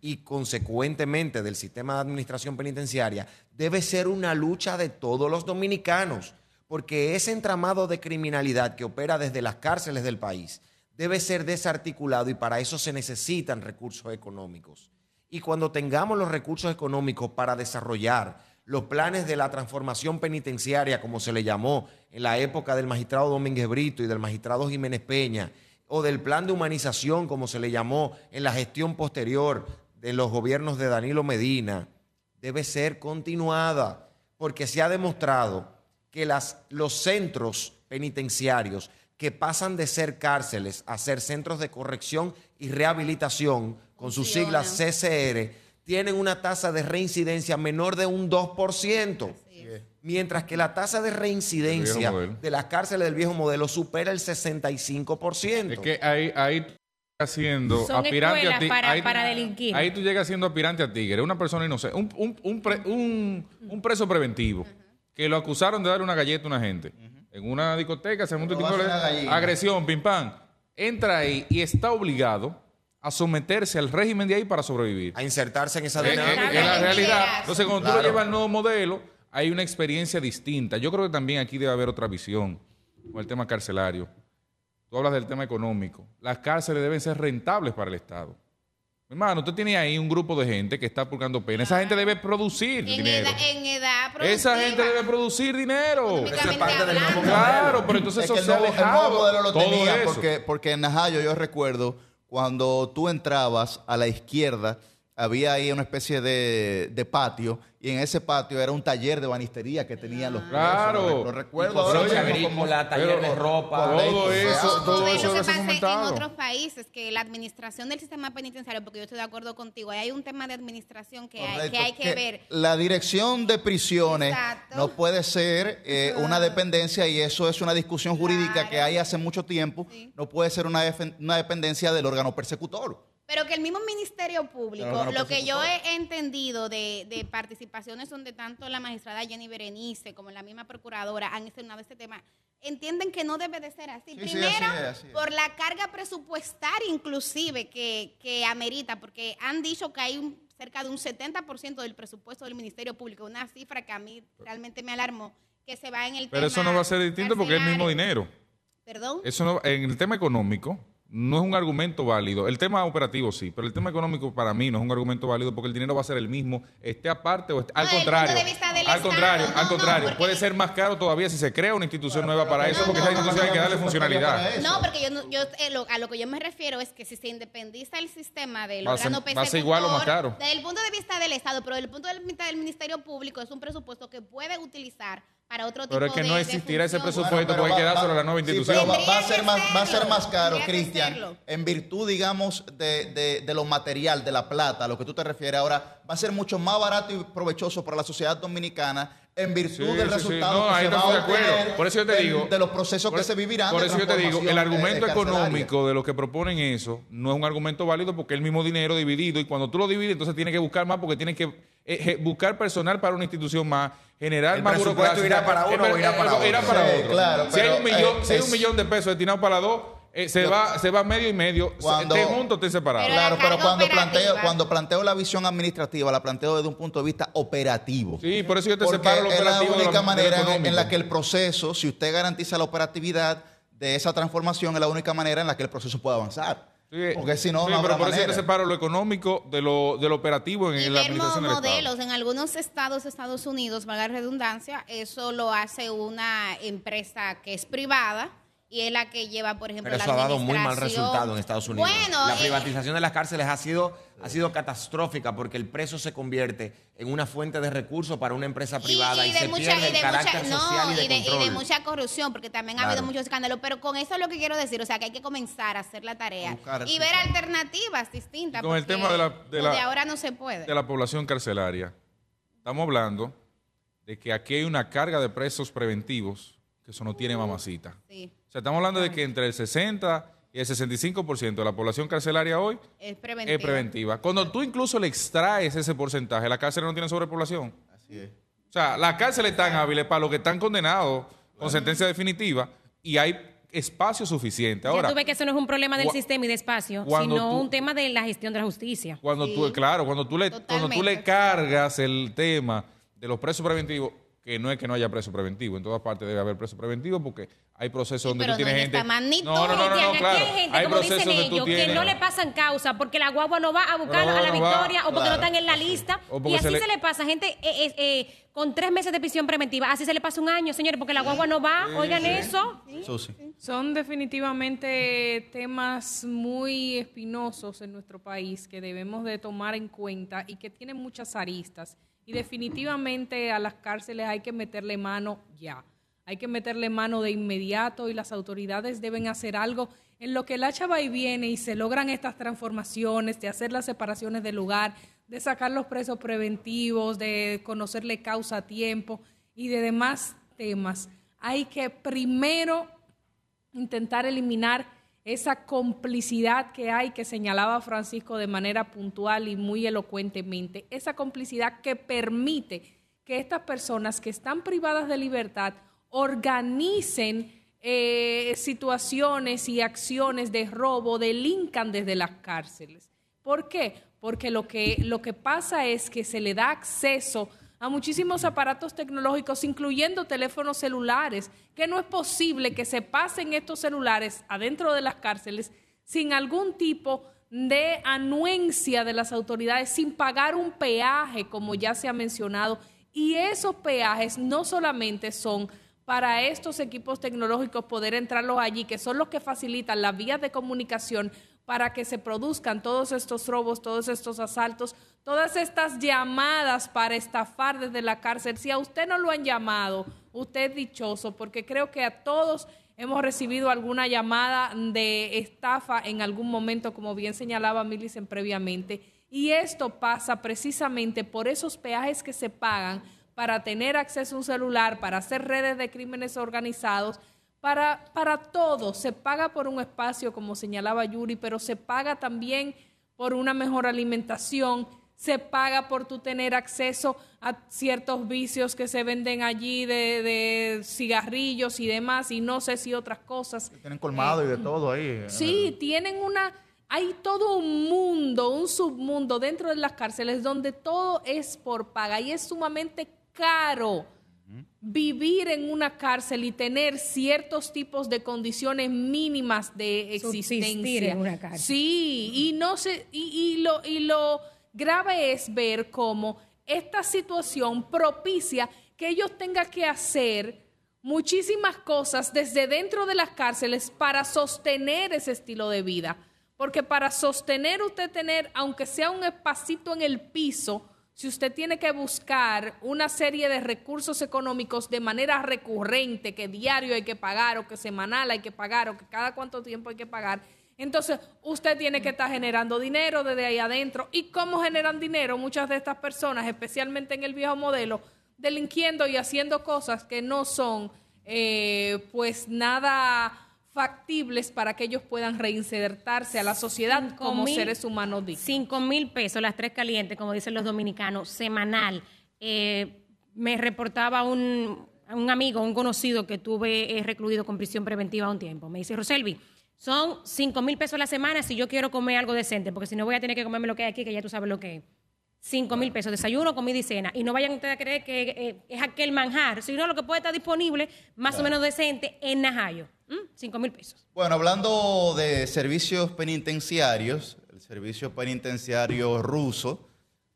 y consecuentemente del sistema de administración penitenciaria debe ser una lucha de todos los dominicanos, porque ese entramado de criminalidad que opera desde las cárceles del país debe ser desarticulado y para eso se necesitan recursos económicos. Y cuando tengamos los recursos económicos para desarrollar los planes de la transformación penitenciaria, como se le llamó en la época del magistrado Domínguez Brito y del magistrado Jiménez Peña, o del plan de humanización, como se le llamó en la gestión posterior de los gobiernos de Danilo Medina, debe ser continuada, porque se ha demostrado que las, los centros penitenciarios que pasan de ser cárceles a ser centros de corrección y rehabilitación, con sus siglas CCR, tienen una tasa de reincidencia menor de un 2%, mientras que la tasa de reincidencia de las cárceles del viejo modelo supera el 65%. Es que ahí, ahí Son aspirante a ti. para- ahí, para delinquir. Ahí tú llegas siendo aspirante a tigre, una persona inocente, un, un, un, pre- un- un preso preventivo que lo acusaron de darle una galleta a una gente en una discoteca, se tipo de agresión, pim pam. Entra ahí y está obligado a someterse al régimen de ahí para sobrevivir. a insertarse en esa dinámica. en la realidad. Entonces, cuando tú lo llevas al nuevo modelo, hay una experiencia distinta. Yo creo que también aquí debe haber otra visión con el tema carcelario. Tú hablas del tema económico. Las cárceles deben ser rentables para el Estado. Mi Hermano, usted tiene ahí un grupo de gente que está purgando pena. Esa gente debe producir En dinero. edad, en edad Esa productiva. gente debe producir dinero. Eso es parte del nuevo Claro, pero entonces Es eso que el se ha nuevo, el nuevo modelo lo Todo tenía eso. porque, porque en Najayo yo recuerdo cuando tú entrabas a la izquierda había ahí una especie de, de patio y en ese patio era un taller de banistería que tenían los. Claro. Lo, lo recuerdo mismo como- taller de ropa. Todo eso, Todo, todo eso se pasa en otros países, que la administración del sistema penitenciario, porque yo estoy de acuerdo contigo, ahí hay un tema de administración que, hay, que hay que ver. La dirección de prisiones Exacto. no puede ser eh, una dependencia y eso es una discusión jurídica que hay hace mucho tiempo. Sí. No puede ser una, una dependencia del órgano persecutor. Pero que el mismo Ministerio Público, no lo que yo he entendido de, de participaciones donde tanto la magistrada Jenny Berenice como la misma procuradora han externado este tema, entienden que no debe de ser así. Sí, sí, Primero, así es, así es. por la carga presupuestaria inclusive que, que amerita, porque han dicho que hay un- cerca de un 70% del presupuesto del Ministerio Público, una cifra que a mí realmente me alarmó, que se va en el Pero eso no va a ser distinto porque es el mismo dinero. Perdón. Eso no- en el tema económico no es un argumento válido. El tema operativo sí, pero el tema económico para mí no es un argumento válido porque el dinero va a ser el mismo, esté aparte o esté, al No, contrario. punto de vista del al Estado, contrario, no, al no, contrario, porque- puede ser más caro todavía si se crea una institución nueva para eso, porque esa institución hay que darle funcionalidad. No, porque yo, no- yo eh, lo- a lo que yo me refiero es que si se independiza el sistema del órgano va a ser igual o más caro. Desde el punto de vista del Estado, pero desde el punto de vista del Ministerio Público es un presupuesto que puede utilizar para otro tipo Pero es que no de existirá ese presupuesto Bueno, porque hay que va- dárselo a la va- nueva institución. va, va a ser más, va a ser más caro, Cristian, en virtud, digamos, de, de- de lo material, de la plata, a lo que tú te refieres ahora, va a ser mucho más barato y provechoso para la sociedad dominicana en virtud Sí, del sí, sí. resultado No, que se va a de obtener Por eso yo te del- digo- de los procesos Por- que se vivirán. Por de eso yo te digo, el argumento económico de los que proponen eso no es un argumento válido porque es el mismo dinero dividido y cuando tú lo divides entonces tienes que buscar más porque tienes que eh, eh, buscar personal para una institución más, generar El más presupuesto burocracia. irá para uno Eh, o irá para eh, otro. irá para otro. claro, si hay un millón, eh, si hay un millón de pesos destinados para dos, eh, se, Yo- va, se va medio y medio, se- Cuando- te juntos, te. Pero la Claro, pero cuando operativa. planteo, cuando planteo la visión administrativa, la planteo desde un punto de vista operativo. Sí, por eso yo te Porque separo lo es la operativo de lo- única de manera en- la que el proceso, si usted garantiza la operatividad de esa transformación, es la única manera en la que el proceso puede avanzar. Sí, Porque si no, sí, no pero por eso yo separo lo económico de lo, de lo operativo en Y la administración del Estado. modelos en algunos estados de Estados Unidos, valga la redundancia, eso lo hace una empresa que es privada y es la que lleva, por ejemplo, Pero la eso ha dado muy mal resultado en Estados Unidos. Bueno, la eh, privatización de las cárceles ha sido, ha sido catastrófica porque el preso se convierte en una fuente de recursos para una empresa privada y, de se mucha- pierde y el de carácter mucha- social no, y de, y de, y de control. mucha corrupción, porque también ha habido muchos escándalos. Pero con eso lo que quiero decir, o sea, que hay que comenzar a hacer la tarea Buscar y ver alternativas distintas. Y con el tema de la- de lo la- ahora no se puede. de la población carcelaria. Estamos hablando de que aquí hay una carga de presos preventivos que eso no tiene mamacita. Sí, O sea, estamos hablando de que entre el 60 y el 65% de la población carcelaria hoy es preventiva. es preventiva. Cuando tú incluso le extraes ese porcentaje, la cárcel no tiene sobrepoblación. Así es. O sea, las cárceles están hábiles para los que están condenados con sentencia definitiva y hay espacio suficiente. Ahora, ya tú ves que eso no es un problema del sistema y de espacio, sino tú- un tema de la gestión de la justicia. Cuando Sí, tú, claro, cuando tú le, cuando tú le cargas el tema de los presos preventivos, que no es que no haya preso preventivo, en todas partes debe haber preso preventivo porque hay procesos Sí, donde pero tú tienes gente. No, no, no, claro. hay gente, Hay como procesos dicen ellos, que no le pasan causa porque la guagua no va a buscar No, a la no va, victoria o porque no están en la lista. O Y así se se le- pasa a gente eh, eh, eh, con tres meses de prisión preventiva. Así se le pasa un año, señores, porque la guagua no va. Oigan eso. Susi. Son definitivamente temas muy espinosos en nuestro país que debemos de tomar en cuenta y que tienen muchas aristas. Y definitivamente a las cárceles hay que meterle mano ya. Hay que meterle mano de inmediato y las autoridades deben hacer algo en lo que el hacha va y viene y se logran estas transformaciones, de hacer las separaciones del lugar, de sacar los presos preventivos, de conocerle causa a tiempo y de demás temas. Hay que primero intentar eliminar esa complicidad que hay que señalaba Francisco de manera puntual y muy elocuentemente, esa complicidad que permite que estas personas que están privadas de libertad organicen eh, situaciones y acciones de robo, delincan desde las cárceles. ¿Por qué? Porque lo que, lo que pasa es que se le da acceso a muchísimos aparatos tecnológicos, incluyendo teléfonos celulares, que no es posible que se pasen estos celulares adentro de las cárceles sin algún tipo de anuencia de las autoridades, sin pagar un peaje, como ya se ha mencionado. Y esos peajes no solamente son para estos equipos tecnológicos poder entrarlos allí, que son los que facilitan las vías de comunicación para que se produzcan todos estos robos, todos estos asaltos, todas estas llamadas para estafar desde la cárcel. Si a usted no lo han llamado, usted es dichoso, porque creo que a todos hemos recibido alguna llamada de estafa en algún momento, como bien señalaba Milicen previamente. Y esto pasa precisamente por esos peajes que se pagan para tener acceso a un celular, para hacer redes de crímenes organizados, para, para todo. Se paga por un espacio, como señalaba Yuri, pero se paga también por una mejor alimentación, se paga por tu tener acceso a ciertos vicios que se venden allí de, de cigarrillos y demás, y no sé si otras cosas. Tienen colmado y de todo ahí. eh, Sí, tienen una... Hay todo un mundo, un submundo dentro de las cárceles donde todo es por paga y es sumamente caro vivir en una cárcel y tener ciertos tipos de condiciones mínimas de Subsistir existencia. en una cárcel. Sí, y no se, y, y lo, y lo grave es ver cómo esta situación propicia que ellos tengan que hacer muchísimas cosas desde dentro de las cárceles para sostener ese estilo de vida. Porque para sostener usted tener, aunque sea un espacito en el piso, si usted tiene que buscar una serie de recursos económicos de manera recurrente, que diario hay que pagar, o que semanal hay que pagar, o que cada cuánto tiempo hay que pagar, entonces usted tiene que estar generando dinero desde ahí adentro. ¿Y cómo generan dinero muchas de estas personas, especialmente en el viejo modelo? Delinquiendo y haciendo cosas que no son eh, pues nada factibles para que ellos puedan reinsertarse a la sociedad Cinco como mil- seres humanos dignos. Cinco mil pesos, las tres calientes, como dicen los dominicanos, semanal. Eh, me reportaba un, un amigo, un conocido que tuve eh, recluido con prisión preventiva un tiempo. Me dice, Roselvi, son cinco mil pesos a la semana si yo quiero comer algo decente, porque si no voy a tener que comerme lo que hay aquí, que ya tú sabes lo que es. Cinco mil pesos, desayuno, comida y cena. Y no vayan ustedes a creer que eh, es aquel manjar, sino lo que puede estar disponible más o menos decente en Najayo. ¿Mm? Cinco mil pesos. Bueno, hablando de servicios penitenciarios, el servicio penitenciario ruso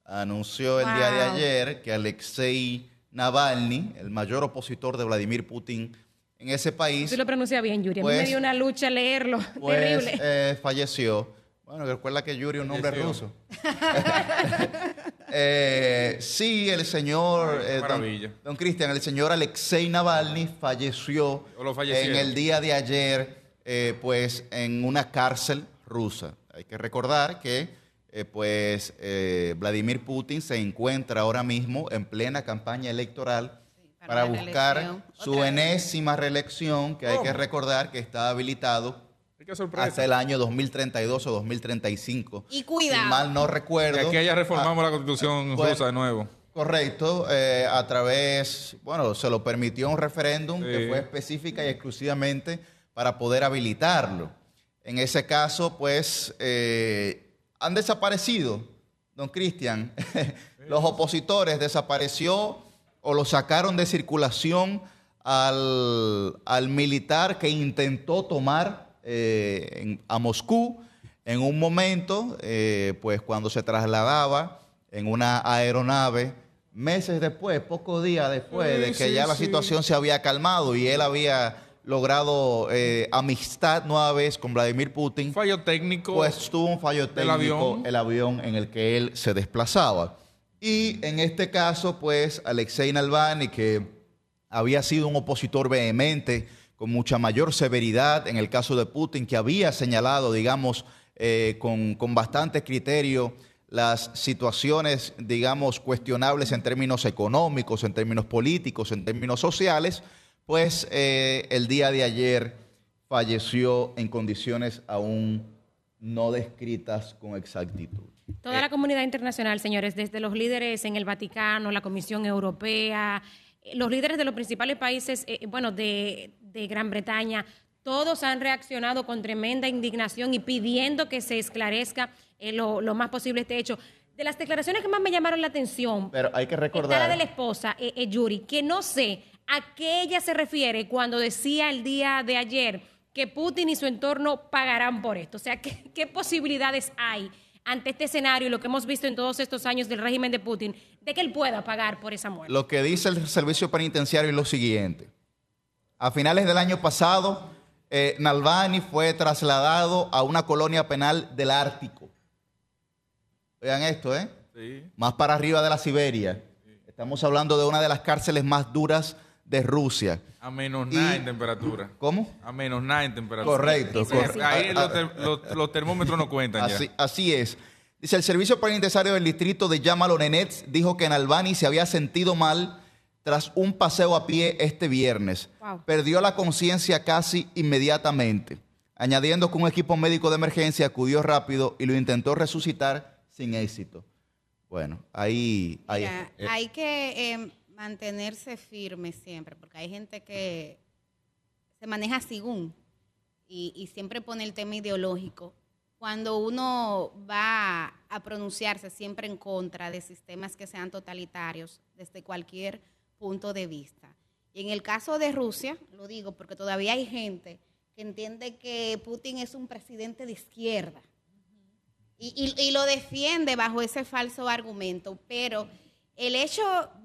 anunció el día de ayer que Alexei Navalny, el mayor opositor de Vladimir Putin en ese país, Tú lo pronuncias bien, Yuri. A mí Pues- me dio una lucha leerlo. pues, Terrible. eh, falleció. Bueno, recuerda que Yuri es un nombre Falleció. ruso. Eh, sí, el señor Ay, eh, don- maravilla. don Cristian, el señor Alexei Navalny falleció en el día de ayer, eh, pues en una cárcel rusa. Hay que recordar que, eh, pues, eh, Vladimir Putin se encuentra ahora mismo en plena campaña electoral para buscar su enésima reelección, que hay que recordar que está habilitado Qué sorpresa. hasta el año 2032 o 2035. Y cuidado. Si mal no recuerdo. Que aquí ya reformamos Ah, la constitución rusa de nuevo. Correcto, eh, a través, bueno, se lo permitió un referéndum Sí. que fue específica y exclusivamente para poder habilitarlo. En ese caso, pues, eh, han desaparecido, don Cristian, los opositores, desapareció o lo sacaron de circulación al, al militar que intentó tomar eh, en- a Moscú en un momento, eh, pues cuando se trasladaba en una aeronave, meses después, pocos días después Sí, de que sí, ya la sí. situación se había calmado y él había logrado eh, amistad nueva vez con Vladimir Putin, Fallo técnico. pues tuvo un fallo técnico avión. el avión en el que él se desplazaba. Y en este caso, pues Alexei Navalny, que había sido un opositor vehemente, con mucha mayor severidad en el caso de Putin, que había señalado, digamos, eh, con, con bastante criterio las situaciones, digamos, cuestionables en términos económicos, en términos políticos, en términos sociales, pues eh, el día de ayer falleció en condiciones aún no descritas con exactitud. Toda la comunidad internacional, señores, desde los líderes en el Vaticano, la Comisión Europea, los líderes de los principales países, eh, bueno, de, de Gran Bretaña, todos han reaccionado con tremenda indignación y pidiendo que se esclarezca eh, lo, lo más posible este hecho. De las declaraciones que más me llamaron la atención, Pero hay que está la recordar... de la esposa, eh, eh, Yuri, que no sé a qué ella se refiere cuando decía el día de ayer que Putin y su entorno pagarán por esto. O sea, ¿qué, qué posibilidades hay ante este escenario y lo que hemos visto en todos estos años del régimen de Putin de que él pueda pagar por esa muerte? Lo que dice el servicio penitenciario es lo siguiente. A finales del año pasado, eh, Navalny fue trasladado a una colonia penal del Ártico. Vean esto, ¿eh? Sí. Más para arriba de la Siberia. Estamos hablando de una de las cárceles más duras de Rusia. A menos Y- nada en temperatura. ¿Cómo? A menos nada en temperatura. Correcto. Sí, correcto. Ahí Ah, los, ah, ter- los- los termómetros no cuentan Así, ya. así es. Dice, el servicio penitenciario del distrito de Yamalonenets dijo que Nalbani se había sentido mal tras un paseo a pie este viernes. Wow. Perdió la conciencia casi inmediatamente, añadiendo que un equipo médico de emergencia acudió rápido y lo intentó resucitar sin éxito. Bueno, ahí... ahí Mira, hay que eh, mantenerse firme siempre, porque hay gente que se maneja según y, siempre pone el tema ideológico. Cuando uno va a pronunciarse siempre en contra de sistemas que sean totalitarios desde cualquier punto de vista. Y en el caso de Rusia, lo digo porque todavía hay gente que entiende que Putin es un presidente de izquierda y, y- y lo defiende bajo ese falso argumento, pero el hecho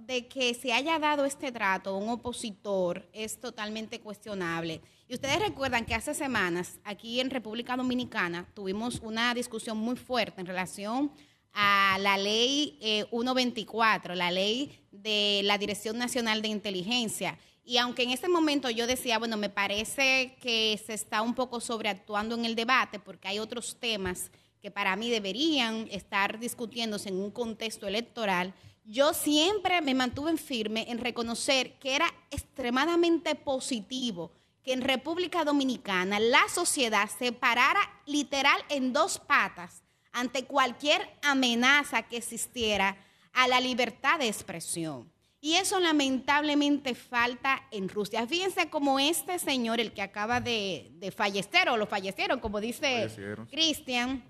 de que se haya dado este trato a un opositor es totalmente cuestionable. Y ustedes recuerdan que hace semanas aquí en República Dominicana tuvimos una discusión muy fuerte en relación a la ley eh, 124, la ley de la Dirección Nacional de Inteligencia. Y aunque en ese momento yo decía, bueno, me parece que se está un poco sobreactuando en el debate porque hay otros temas que para mí deberían estar discutiéndose en un contexto electoral, yo siempre me mantuve en firme en reconocer que era extremadamente positivo que en República Dominicana la sociedad se parara literal en dos patas ante cualquier amenaza que existiera a la libertad de expresión. Y eso lamentablemente falta en Rusia. Fíjense como este señor, el que acaba de, de fallecer, o lo fallecieron, como dice. Cristian,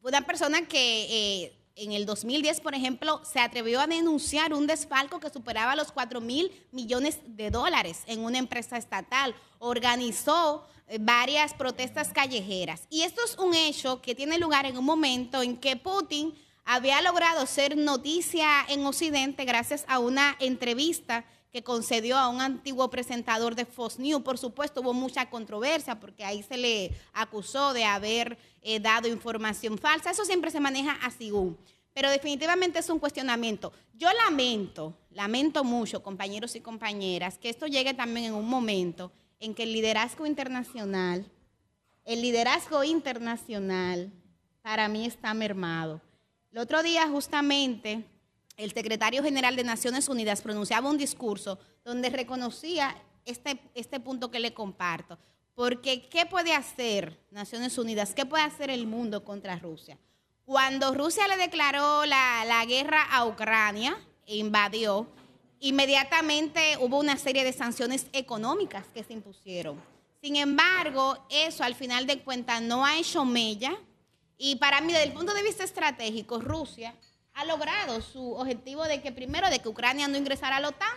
fue una persona que eh, en el 2010, por ejemplo, se atrevió a denunciar un desfalco que superaba los 4 mil millones de dólares en una empresa estatal. Organizó eh, varias protestas callejeras. Y esto es un hecho que tiene lugar en un momento en que Putin había logrado ser noticia en Occidente gracias a una entrevista que concedió a un antiguo presentador de Fox News. Por supuesto, hubo mucha controversia porque ahí se le acusó de haber eh, dado información falsa. Eso siempre se maneja así. Pero definitivamente es un cuestionamiento. Yo lamento, lamento mucho, compañeros y compañeras, que esto llegue también en un momento en que el liderazgo internacional, el liderazgo internacional para mí está mermado. El otro día justamente el secretario general de Naciones Unidas pronunciaba un discurso donde reconocía este, este punto que le comparto. Porque, ¿qué puede hacer Naciones Unidas? ¿Qué puede hacer el mundo contra Rusia? Cuando Rusia le declaró la, la guerra a Ucrania, e invadió, inmediatamente hubo una serie de sanciones económicas que se impusieron. Sin embargo, eso al final de cuentas no ha hecho mella. Y para mí, desde el punto de vista estratégico, Rusia ha logrado su objetivo de que primero de que Ucrania no ingresara a la OTAN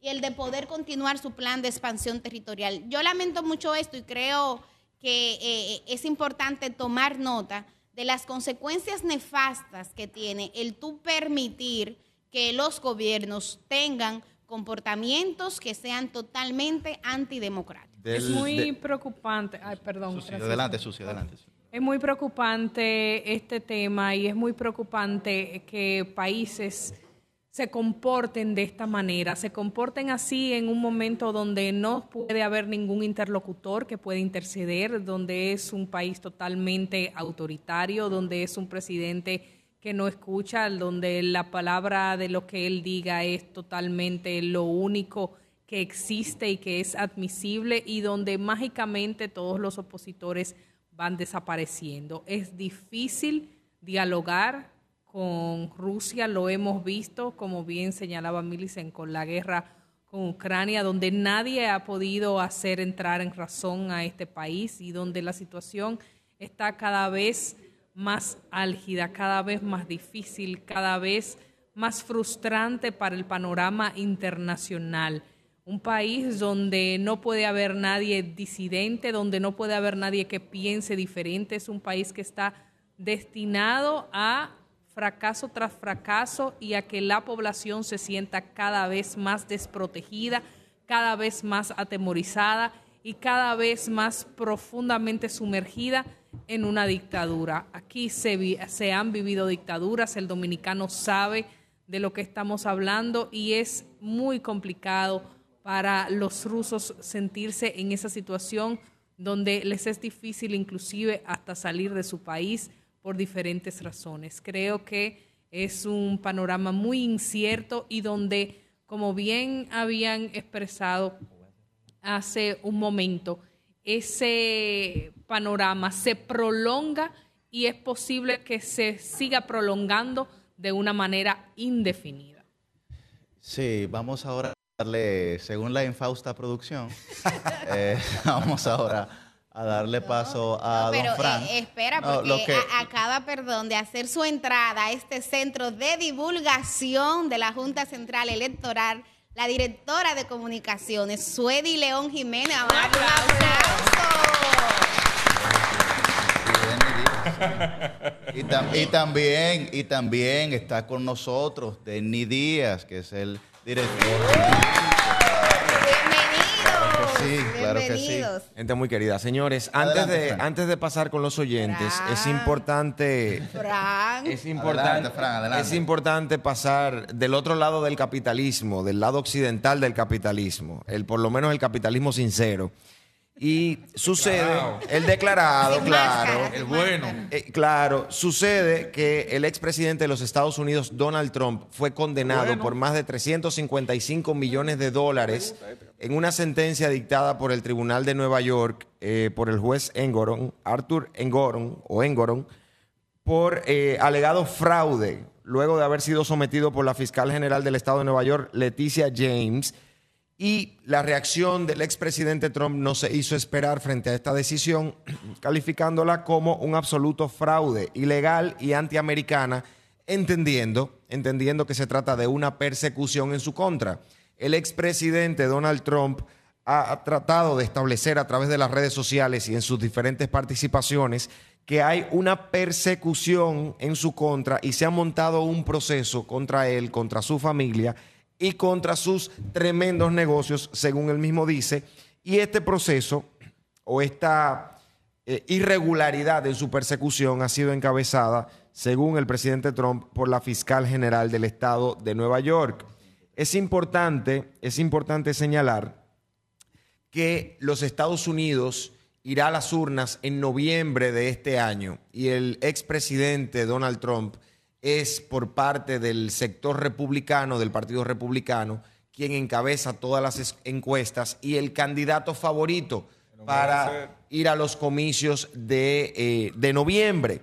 y el de poder continuar su plan de expansión territorial. Yo lamento mucho esto y creo que eh, es importante tomar nota de las consecuencias nefastas que tiene el tú permitir que los gobiernos tengan comportamientos que sean totalmente antidemocráticos. es muy preocupante. Ay, perdón. Sucio, adelante, sucio, adelante. Es muy preocupante este tema y es muy preocupante que países se comporten de esta manera, se comporten así en un momento donde no puede haber ningún interlocutor que pueda interceder, donde es un país totalmente autoritario, donde es un presidente que no escucha, donde la palabra de lo que él diga es totalmente lo único que existe y que es admisible y donde mágicamente todos los opositores van desapareciendo. Es difícil dialogar con Rusia, lo hemos visto, como bien señalaba Millicent, con la guerra con Ucrania, donde nadie ha podido hacer entrar en razón a este país y donde la situación está cada vez más álgida, cada vez más difícil, cada vez más frustrante para el panorama internacional. Un país donde no puede haber nadie disidente, donde no puede haber nadie que piense diferente. Es un país que está destinado a fracaso tras fracaso y a que la población se sienta cada vez más desprotegida, cada vez más atemorizada y cada vez más profundamente sumergida en una dictadura. Aquí se, se han vivido dictaduras, el dominicano sabe de lo que estamos hablando y es muy complicado para los rusos sentirse en esa situación donde les es difícil inclusive hasta salir de su país por diferentes razones. Creo que es un panorama muy incierto y donde, como bien habían expresado hace un momento, ese panorama se prolonga y es posible que se siga prolongando de una manera indefinida. Sí, vamos ahora darle, según la infausta producción, eh, vamos ahora a darle paso a Pero don eh, espera, No, porque lo que- a- acaba, perdón, de hacer su entrada a este centro de divulgación de la Junta Central Electoral, la directora de comunicaciones, Suedi León Jiménez. Vamos a darle un aplauso. Y, tam- y también, y también está con nosotros Denny Díaz, que es el director. Bienvenidos. Sí, claro que sí. Bienvenidos. Gente muy querida. Señores, antes Adelante, de, Fran. antes de pasar con los oyentes, es importante... Fran. Es importante, Adelante, Fran, adelante. es importante pasar del otro lado del capitalismo, del lado occidental del capitalismo, el por lo menos el capitalismo sincero. Y sucede, Declarado. el declarado, Sin claro. máscara, sin el bueno. máscara. Eh, claro, sucede que el expresidente de los Estados Unidos, Donald Trump, fue condenado Bueno. por más de 355 millones de dólares en una sentencia dictada por el Tribunal de Nueva York eh, por el juez Engoron, Arthur Engoron o Engoron, por eh, alegado fraude, luego de haber sido sometido por la fiscal general del Estado de Nueva York, Leticia James. Y la reacción del expresidente Trump no se hizo esperar frente a esta decisión, calificándola como un absoluto fraude, ilegal y antiamericana, entendiendo, entendiendo que se trata de una persecución en su contra. El expresidente Donald Trump ha, ha tratado de establecer a través de las redes sociales y en sus diferentes participaciones que hay una persecución en su contra y se ha montado un proceso contra él, contra su familia y contra sus tremendos negocios, según él mismo dice. Y este proceso o esta eh, irregularidad en su persecución ha sido encabezada, según el presidente Trump, por la fiscal general del estado de Nueva York. Es importante, es importante señalar que los Estados Unidos irá a las urnas en noviembre de este año y el expresidente Donald Trump es por parte del sector republicano, del Partido Republicano, quien encabeza todas las es- encuestas y el candidato favorito para ir a los comicios de, eh, de noviembre.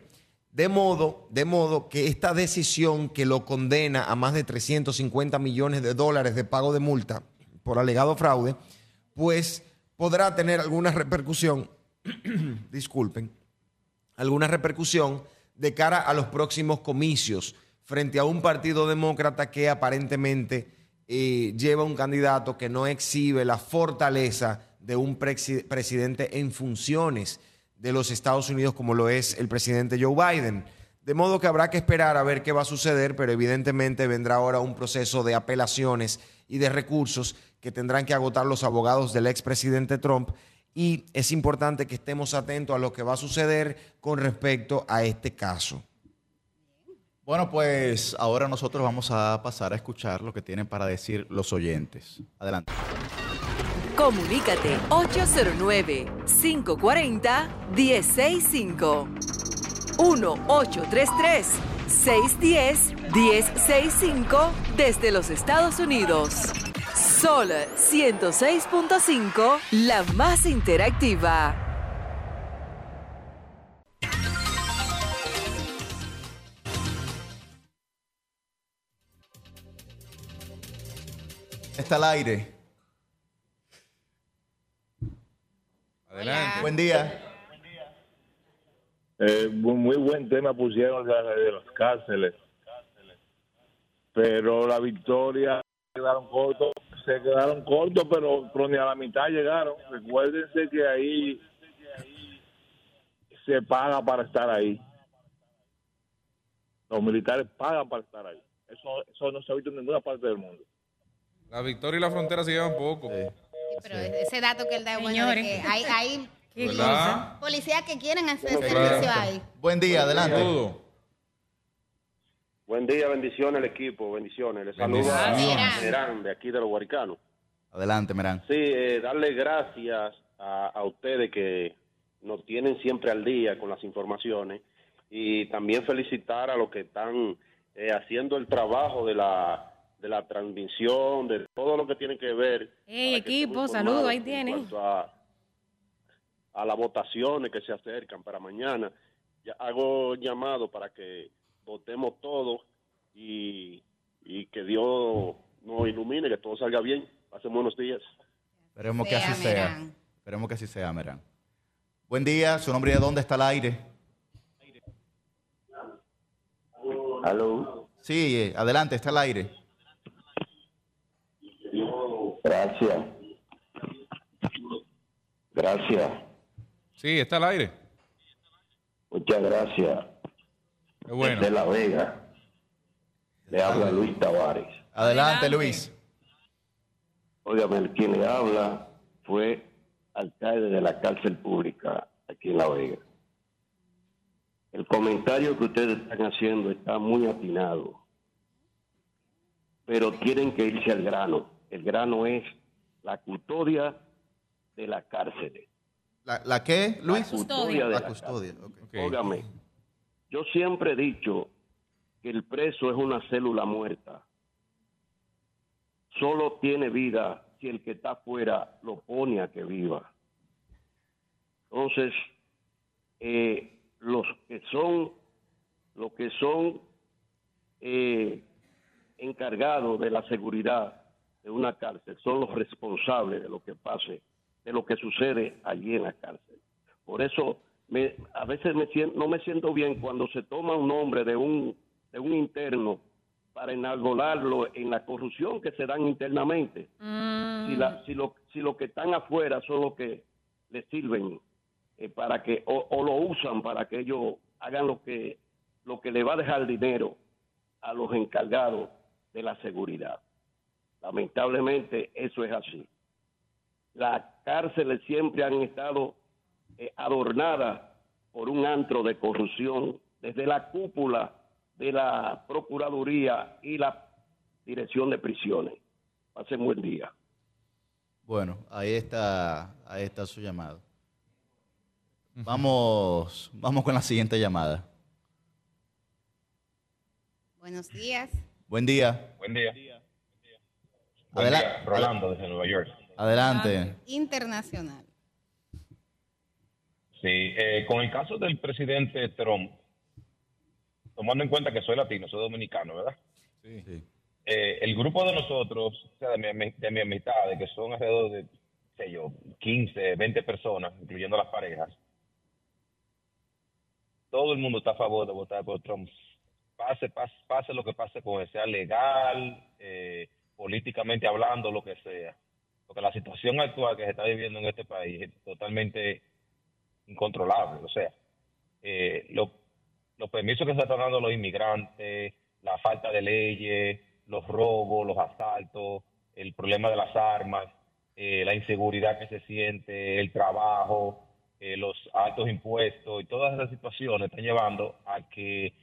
De modo, de modo que esta decisión que lo condena a más de 350 millones de dólares de pago de multa por alegado fraude, pues podrá tener alguna repercusión, disculpen, alguna repercusión de cara a los próximos comicios frente a un partido demócrata que aparentemente eh, lleva un candidato que no exhibe la fortaleza de un presi- presidente en funciones de los Estados Unidos como lo es el presidente Joe Biden. De modo que habrá que esperar a ver qué va a suceder, pero evidentemente vendrá ahora un proceso de apelaciones y de recursos que tendrán que agotar los abogados del expresidente Trump y es importante que estemos atentos a lo que va a suceder con respecto a este caso. Bueno, pues ahora nosotros vamos a pasar a escuchar lo que tienen para decir los oyentes. Adelante. Comunícate 809-540-1065. 1-833-610-1065 desde los Estados Unidos. Sol 106.5, la más interactiva. Está al aire. Adelante. Buen día. Eh, muy buen tema pusieron de, de las cárceles. Pero la victoria quedaron cortos, se quedaron cortos, pero, pero ni a la mitad llegaron. Recuérdense que ahí se paga para estar ahí. Los militares pagan para estar ahí. Eso, eso no se ha visto en ninguna parte del mundo. La victoria y la frontera se llevan poco. Pero ese dato que él da bueno de Señores. que hay, hay policías que quieren hacer servicio ahí. Buen día, adelante. Saludo. Buen día, bendiciones al equipo, bendiciones. Les saludo a Bendiciones. Merán, de aquí de los Guaricanos. Adelante, Merán. Sí, eh, darle gracias a, a ustedes que nos tienen siempre al día con las informaciones y también felicitar a los que están eh, haciendo el trabajo de la de la transmisión, de todo lo que tiene que ver Hey, equipo, saludos, ahí tienen. a las votaciones que se acercan para mañana. Ya hago llamado para que votemos todos y, y que Dios nos ilumine, que todo salga bien. Pasen buenos días. Esperemos que así sea. Esperemos que así sea, Merán. Buen día, su nombre y de dónde está al aire. Aló. Sí, eh, adelante, está al aire. Gracias. Gracias. Sí, está al aire. Muchas gracias. Bueno. De La Vega. Le habla Luis Tavares. Adelante. Luis. Óigame, el quien le habla fue alcalde de la cárcel pública aquí en La Vega. El comentario que ustedes están haciendo está muy atinado, pero tienen que irse al grano. El grano es la custodia de la cárcel. ¿La, la qué, Luis? La custodia de La custodia. Óigame, yo siempre he dicho que el preso es una célula muerta. Solo tiene vida si el que está afuera lo pone a que viva. Entonces, eh, los que son, los que son eh, encargados de la seguridad de una cárcel son los responsables de lo que pase, de lo que sucede allí en la cárcel. Por eso me- a veces me sien- no me siento bien cuando se toma un nombre de un, de un interno para enarbolarlo en la corrupción que se dan internamente. Si, la- si, lo, si lo que están afuera son los que le sirven eh, para que, o, o lo usan para que ellos hagan lo que, lo que le va a dejar dinero a los encargados de la seguridad. Lamentablemente eso es así. Las cárceles siempre han estado eh, adornadas por un antro de corrupción desde la cúpula de la Procuraduría y la Dirección de Prisiones. Pasen buen día. Bueno, ahí está, ahí está su llamado. Vamos, vamos con la siguiente llamada. Buenos días. Buen día. Buen día. Buen día, Rolando desde Nueva York. Adelante. Internacional. Sí, eh, con el caso del presidente Trump, tomando en cuenta que soy latino, soy dominicano, ¿verdad? Sí. Eh, el grupo de nosotros, o sea, de mi, de mi amistad, de que son alrededor de, sé yo, 15, 20 personas, incluyendo las parejas, todo el mundo está a favor de votar por Trump. Pase, pase, pase lo que pase con él, sea legal, eh, políticamente hablando, lo que sea. Porque la situación actual que se está viviendo en este país es totalmente incontrolable. O sea, eh, lo- los permisos que se están dando los inmigrantes, la falta de leyes, los robos, los asaltos, el problema de las armas, eh, la inseguridad que se siente, el trabajo, eh, los altos impuestos y todas esas situaciones están llevando a que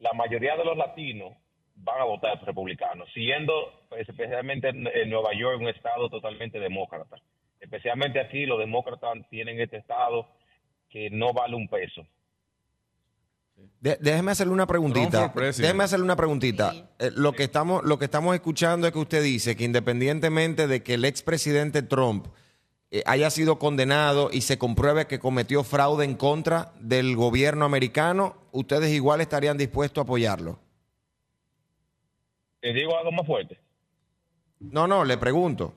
la mayoría de los latinos van a votar republicanos, siendo pues, especialmente en, en Nueva York un estado totalmente demócrata. Especialmente aquí los demócratas tienen este estado que no vale un peso. De- déjeme hacerle una preguntita. Déjeme hacerle una preguntita. Eh, lo, que estamos, lo que estamos escuchando es que usted dice que independientemente de que el expresidente Trump eh, haya sido condenado y se compruebe que cometió fraude en contra del gobierno americano, ustedes igual estarían dispuestos a apoyarlo. Te digo algo más fuerte, No, no, le pregunto.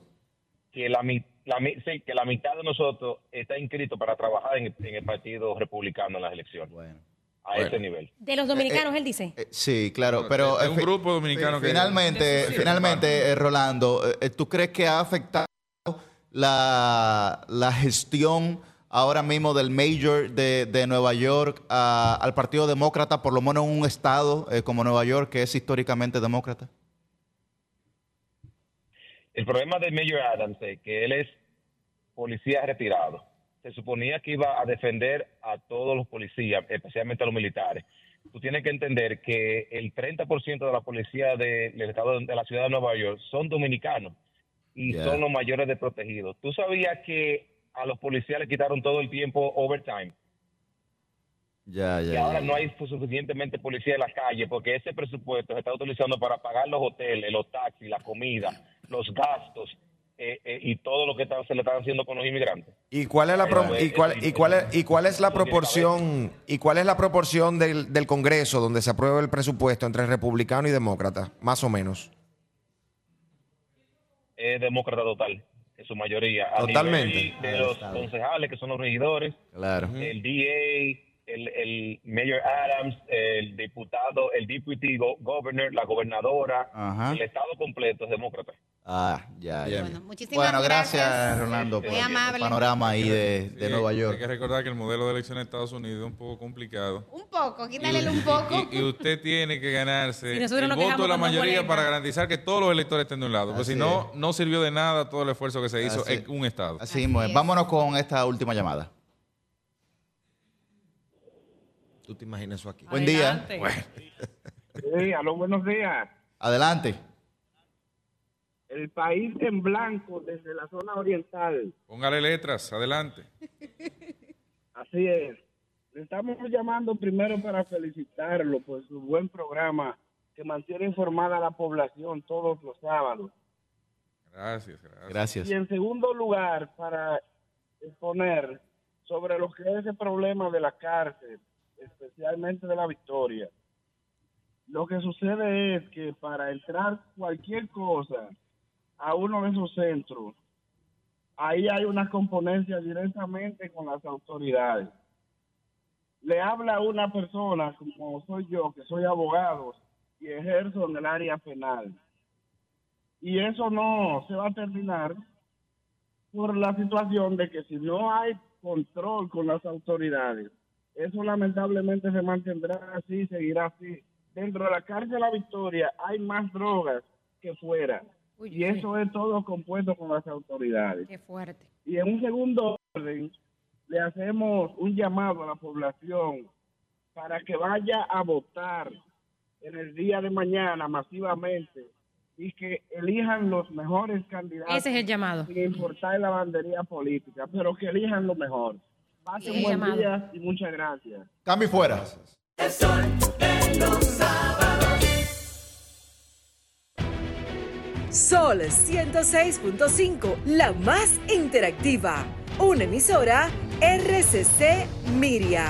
que la, mi- la sí, que la mitad de nosotros está inscrito para trabajar en, en el Partido Republicano en las elecciones. A Bueno. ese nivel. De los dominicanos, él dice. Sí, claro, pero... Es un eh, grupo dominicano que- Finalmente, Sí, sí, finalmente, eh, Rolando, eh, ¿tú crees que ha afectado la, la gestión ahora mismo del mayor de, de Nueva York a- al Partido Demócrata, por lo menos en un estado eh, como Nueva York, que es históricamente demócrata? El problema de Mayor Adams es que él es policía retirado. Se suponía que iba a defender a todos los policías, especialmente a los militares. Tú tienes que entender que el 30% de la policía de- del estado de la ciudad de Nueva York son dominicanos y Ya. son los mayores desprotegidos. ¿Tú sabías que a los policías le quitaron todo el tiempo overtime? Ya, y ahora no hay suficientemente policía en la calle porque ese presupuesto se está utilizando para pagar los hoteles, los taxis, la comida, los gastos eh, eh, y todo lo que está- se le están haciendo con los inmigrantes. ¿Y cuál es la pro- Eso es- y cuál, eso- y cuál es, y cuál es la proporción y cuál es la proporción del, del Congreso donde se aprueba el presupuesto entre republicano y demócrata, más o menos? Es demócrata total, en su mayoría. A Totalmente. De los concejales, que son los regidores, Claro. el DA, el, el Mayor Adams, el diputado, el deputy go- governor, la gobernadora, Ajá. el estado completo es demócrata. Ah, ya, ya. Bueno, muchísimas Bueno, gracias, gracias. Rolando, por el panorama ahí de, de Sí, Nueva York. Hay que recordar que el modelo de elección en Estados Unidos es un poco complicado. Un poco, quítale un poco. Y, y usted tiene que ganarse el voto de la mayoría para garantizar que todos los electores estén de un lado. Porque Así si no, no sirvió de nada todo el esfuerzo que se hizo Así- en un estado. Así mismo es. Vámonos con esta última llamada. ¿Tú te imaginas eso aquí? Buen día. Bueno, Sí, aló, buenos días. adelante. El país en blanco desde la zona oriental. Póngale letras, adelante. Así es. Le estamos llamando primero para felicitarlo por su buen programa que mantiene informada a la población todos los sábados. Gracias, gracias. Gracias. Y en segundo lugar, para exponer sobre lo que es el problema de la cárcel, especialmente de la Victoria. Lo que sucede es que para entrar cualquier cosa a uno de esos centros, ahí hay una componencia directamente con las autoridades. Le habla a una persona como soy yo, que soy abogado y ejerzo en el área penal. Y eso no se va a terminar por la situación de que si no hay control con las autoridades, eso lamentablemente se mantendrá así, seguirá así. Dentro de la cárcel de la Victoria hay más drogas que fuera. Uy, y eso es todo compuesto con las autoridades. Qué fuerte. Y en un segundo orden, le hacemos un llamado a la población para que vaya a votar en el día de mañana masivamente y que elijan los mejores candidatos. Ese es el llamado. Sin importar la bandería política, pero que elijan lo mejor. Pasen buen Llamado. día y muchas gracias. Cambio y fuera. El sol de los Sol 106.5, la más interactiva. Una emisora RCC Miria.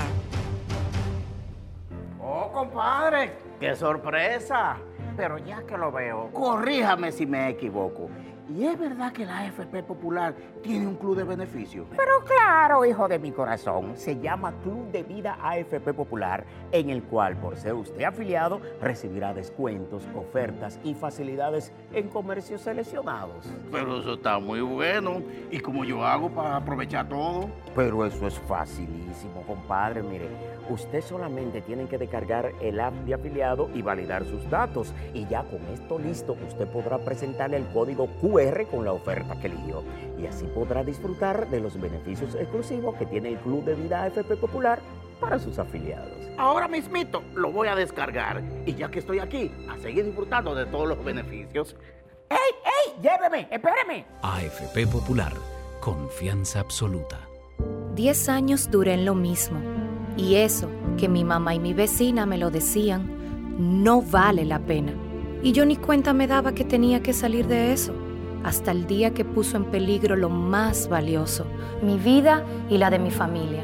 Oh, compadre, qué sorpresa. Pero ya que lo veo, corríjame si me equivoco. ¿Y es verdad que la AFP Popular tiene un club de beneficios? Pero claro, hijo de mi corazón, se llama Club de Vida AFP Popular, en el cual, por ser usted afiliado, recibirá descuentos, ofertas y facilidades en comercios seleccionados. Pero eso está muy bueno. ¿Y cómo yo hago para aprovechar todo? Pero eso es facilísimo, compadre. Mire, usted solamente tiene que descargar el app de afiliado y validar sus datos. Y ya con esto listo, usted podrá presentarle el código QR con la oferta que eligió. Y así podrá disfrutar de los beneficios exclusivos que tiene el Club de Vida AFP Popular para sus afiliados. Ahora mismito lo voy a descargar. Y ya que estoy aquí, a seguir disfrutando de todos los beneficios. ¡Ey, ey! ¡Lléveme! ¡Espéreme! AFP Popular, confianza absoluta. Diez años duré en lo mismo. Y eso, que mi mamá y mi vecina me lo decían, no vale la pena. Y yo ni cuenta me daba que tenía que salir de eso, hasta el día que puso en peligro lo más valioso, mi vida y la de mi familia.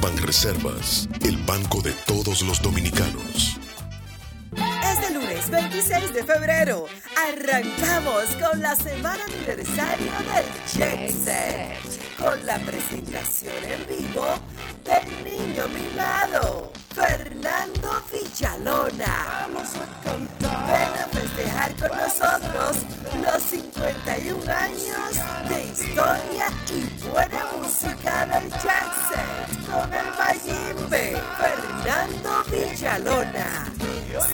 Banreservas, el banco de todos los dominicanos. Este lunes 26 de febrero arrancamos con la semana aniversario del Jet con la presentación en vivo de niño mimado, Fernando Villalona. Vamos a cantar. Ven a festejar con nosotros los 51 años de historia y buena música del Jackson con el Mayimbe, Fernando Villalona.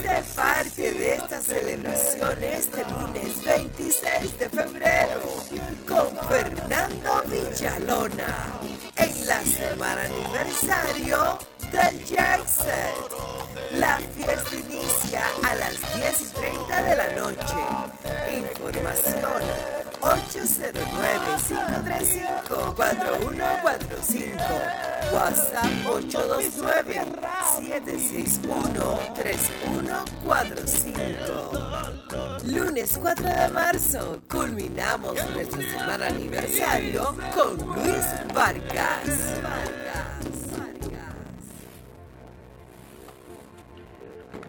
Sé parte de esta celebración este lunes 26 de febrero con Fernando Villalona en la semana aniversario del Jackson. La fiesta inicia a las 10 y 30 de la noche. Información 809-535-4145. WhatsApp 829-761-3145. Lunes 4 de marzo culminamos nuestra semana aniversario con Luis Vargas.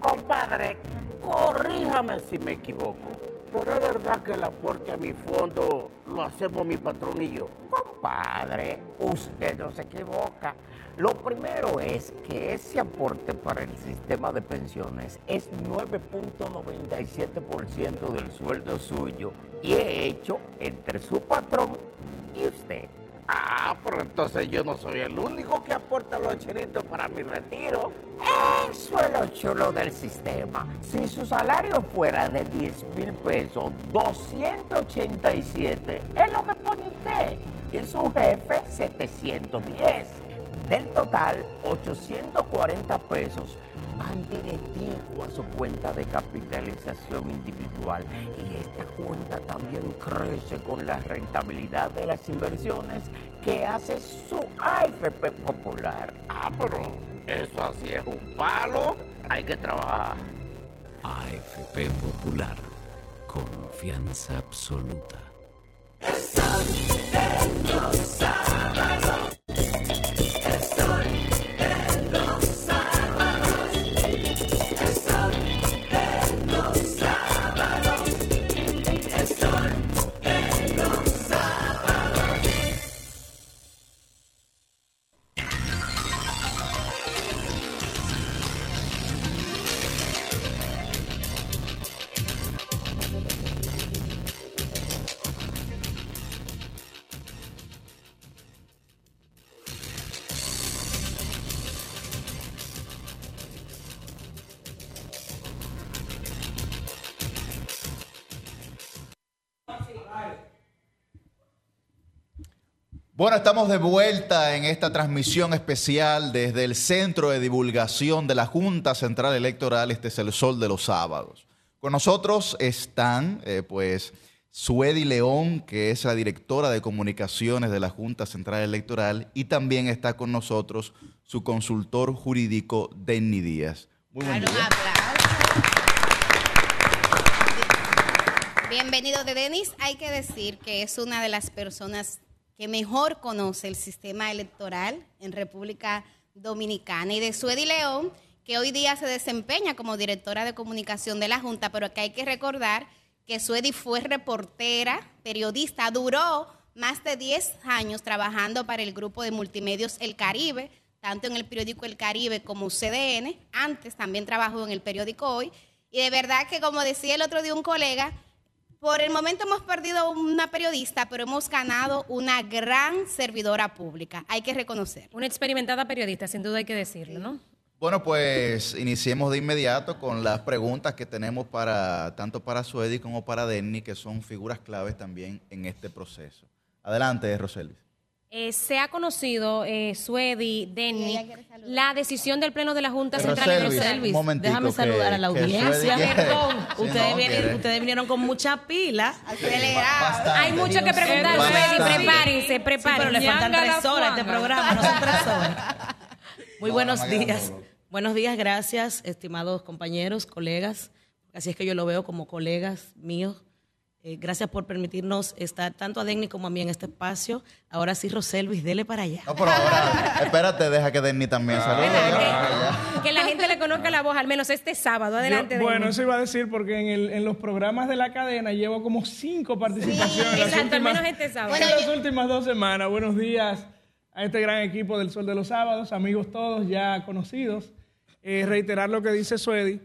Compadre, corríjame si me equivoco. Pero es verdad que el aporte a mi fondo lo hacemos mi patrón y yo. Compadre, usted no se equivoca. Lo primero es que ese aporte para el sistema de pensiones es 9.97% del sueldo suyo y he hecho entre su patrón y usted. Ah, pero entonces yo no soy el único que aporta los chinitos para mi retiro. Eso es lo chulo del sistema. Si su salario fuera de 10 mil pesos, 287 es lo que pone usted. Y su jefe, 710. Del total, 840 pesos van directivo a su cuenta de capitalización individual y esta cuenta también crece con la rentabilidad de las inversiones que hace su AFP Popular. Ah, pero eso así es un palo. Hay que trabajar. AFP Popular. Confianza absoluta. Bueno, estamos de vuelta en esta transmisión especial desde el Centro de Divulgación de la Junta Central Electoral. Este es el Sol de los Sábados. Con nosotros están, eh, pues, Suedi León, que es la directora de comunicaciones de la Junta Central Electoral, y también está con nosotros su consultor jurídico, Denny Díaz. Muy buen día. Bienvenido de Denis. Hay que decir que es una de las personas que mejor conoce el sistema electoral en República Dominicana. Y de Suedi León, que hoy día se desempeña como directora de comunicación de la Junta, pero que hay que recordar que Suedi fue reportera, periodista, duró más de 10 años trabajando para el grupo de multimedios El Caribe, tanto en el periódico El Caribe como CDN. Antes también trabajó en el periódico Hoy. Y de verdad que, como decía el otro día un colega, por el momento hemos perdido una periodista, pero hemos ganado una gran servidora pública. Hay que reconocer. Una experimentada periodista, sin duda hay que decirlo, ¿no? Bueno, pues iniciemos de inmediato con las preguntas que tenemos para tanto para Suedi como para Denny, que son figuras claves también en este proceso. Adelante, Roselvis. Eh, se ha conocido, eh, Suedi, Denny, la decisión del Pleno de la Junta Central Roselvis, Electoral. un momentico, Déjame que- saludar a la audiencia. Perdón, Sí, ustedes, no, vienen- quiere- ustedes vinieron con mucha pila. Bastante. Hay mucho que preguntar. Suedi, prepárense, Sí, prepárense. pero le faltan Ñanga tres horas a este programa, no son tres horas. Muy No, buenos días. Buenos días, gracias, estimados compañeros, colegas. Así es que yo lo veo como colegas míos. Eh, gracias por permitirnos estar tanto a Denny como a mí en este espacio. Ahora sí, Roselvis, dele para allá. No, pero ahora, espérate, deja que Denny también salude. Que la gente le conozca la voz, al menos este sábado. Adelante, Yo- bueno, Denny. eso iba a decir porque en, el- en los programas de la cadena llevo como cinco participaciones. exacto, al menos este sábado. en Bueno, las últimas dos semanas. Buenos días a este gran equipo del Sol de los Sábados, amigos todos ya conocidos. Eh, reiterar lo que dice Suedi,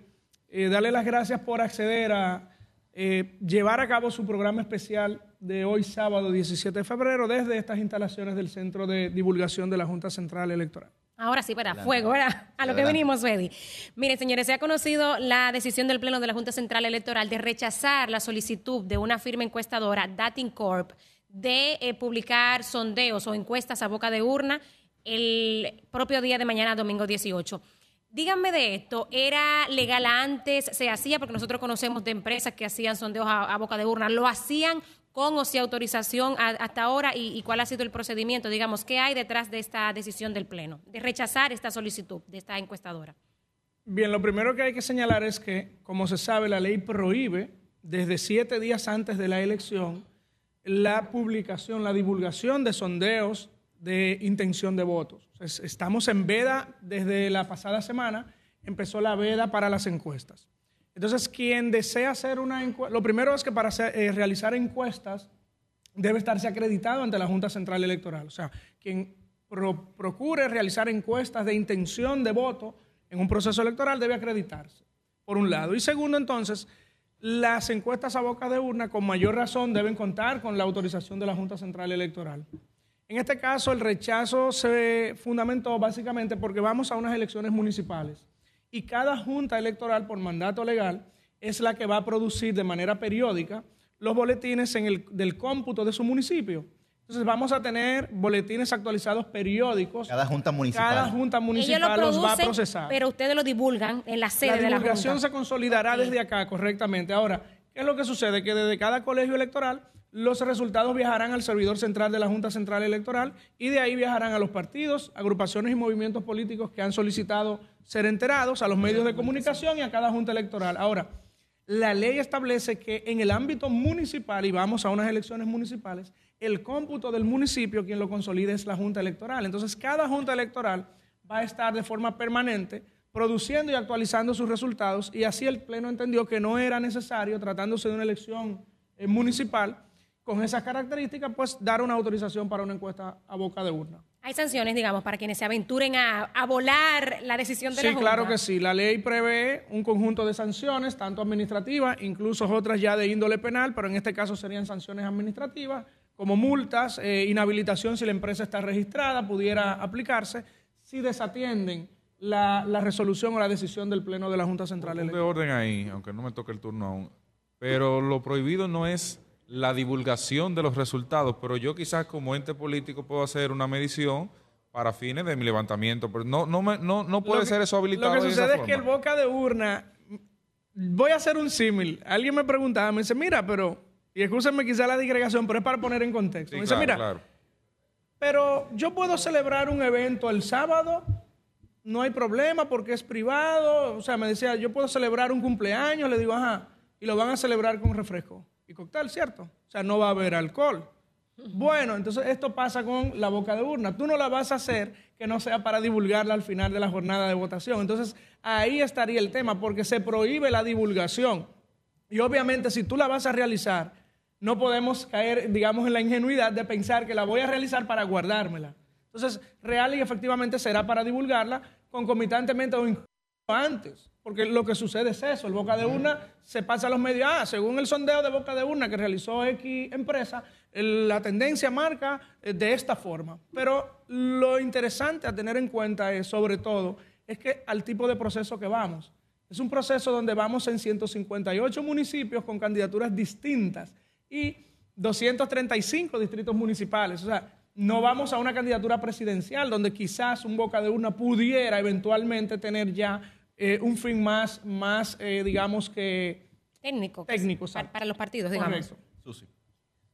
eh, darle las gracias por acceder a eh, llevar a cabo su programa especial de hoy sábado 17 de febrero desde estas instalaciones del Centro de Divulgación de la Junta Central Electoral. Ahora sí, para fuego, ¿verdad? A lo que venimos, Freddy. Miren, señores, se ha conocido la decisión del Pleno de la Junta Central Electoral de rechazar la solicitud de una firma encuestadora, Dating Corp, de eh, publicar sondeos o encuestas a boca de urna el propio día de mañana, domingo 18. Díganme de esto, ¿era legal antes? ¿Se hacía? Porque nosotros conocemos de empresas que hacían sondeos a, boca de urna. ¿Lo hacían con o sin autorización hasta ahora? ¿Y, y cuál ha sido el procedimiento? Digamos, ¿qué hay detrás de esta decisión del Pleno? De rechazar esta solicitud de esta encuestadora. Bien, lo primero que hay que señalar es que, como se sabe, la ley prohíbe desde siete días antes de la elección la publicación, la divulgación de sondeos de intención de votos. Es- Estamos en veda desde la pasada semana, empezó la veda para las encuestas. Entonces, quien desea hacer una encuesta, lo primero es que para eh, realizar encuestas debe estarse acreditado ante la Junta Central Electoral. O sea, quien pro- procure realizar encuestas de intención de voto en un proceso electoral debe acreditarse, por un lado. Y segundo, entonces, las encuestas a boca de urna con mayor razón deben contar con la autorización de la Junta Central Electoral. En este caso, el rechazo se fundamentó básicamente porque vamos a unas elecciones municipales y cada junta electoral por mandato legal es la que va a producir de manera periódica los boletines en el, del cómputo de su municipio. Entonces vamos a tener boletines actualizados periódicos. Cada junta municipal. Cada junta Ellos lo municipal los va a procesar. pero ustedes lo divulgan en la sede La de la divulgación Junta. se consolidará desde acá, correctamente. Ahora, ¿qué es lo que sucede? Que desde cada colegio electoral los resultados viajarán al servidor central de la Junta Central Electoral y de ahí viajarán a los partidos, agrupaciones y movimientos políticos que han solicitado ser enterados, a los medios de comunicación y a cada Junta Electoral. Ahora, la ley establece que en el ámbito municipal, y vamos a unas elecciones municipales, el cómputo del municipio, quien lo consolida es la Junta Electoral. Entonces, cada Junta Electoral va a estar de forma permanente produciendo y actualizando sus resultados, y así el Pleno entendió que no era necesario, tratándose de una elección eh, municipal, con esas características, pues dar una autorización para una encuesta a boca de urna. Hay sanciones, digamos, para quienes se aventuren a, a volar la decisión de Sí, la Junta. claro que sí. La ley prevé un conjunto de sanciones, tanto administrativas, incluso otras ya de índole penal, pero en este caso serían sanciones administrativas, como multas, eh, inhabilitación si la empresa está registrada, pudiera aplicarse, si desatienden la, la resolución o la decisión del Pleno de la Junta Central Un de Electoral. orden ahí, aunque no me toque el turno aún. Pero lo prohibido no es la divulgación de los resultados, pero yo quizás como ente político puedo hacer una medición para fines de mi levantamiento, pero no, no, me- no, no puede que- ser eso habilitado Lo que de esa sucede es que el forma. boca de urna, voy a hacer un símil. Alguien me preguntaba, me dice, mira, pero, y escúsenme quizá la digregación, pero es para poner en contexto. Sí, me dice, claro, mira, claro. pero yo puedo celebrar un evento el sábado, no hay problema porque es privado. O sea, me decía, yo puedo celebrar un cumpleaños, le digo, ajá, y lo van a celebrar con refresco y cóctel, ¿cierto? O sea, no va a haber alcohol. Bueno, entonces esto pasa con la boca de urna. Tú no la vas a hacer que no sea para divulgarla al final de la jornada de votación. Entonces ahí estaría el tema, porque se prohíbe la divulgación. Y obviamente si tú la vas a realizar, no podemos caer, digamos, en la ingenuidad de pensar que la voy a realizar para guardármela. Entonces, real y efectivamente será para divulgarla concomitantemente o incluso antes. Porque lo que sucede es eso, el boca de urna se pasa a los medios. Ah, según el sondeo de boca de urna que realizó X empresa, la tendencia marca eh, de esta forma. Pero lo interesante a tener en cuenta es, sobre todo, es que al tipo de proceso que vamos. Es un proceso donde vamos en 158 municipios con candidaturas distintas y 235 distritos municipales. O sea, no vamos a una candidatura presidencial donde quizás un boca de urna pudiera eventualmente tener ya eh, un fin más, más eh, digamos que... Técnico. Técnico, para, los partidos, digamos. Correcto.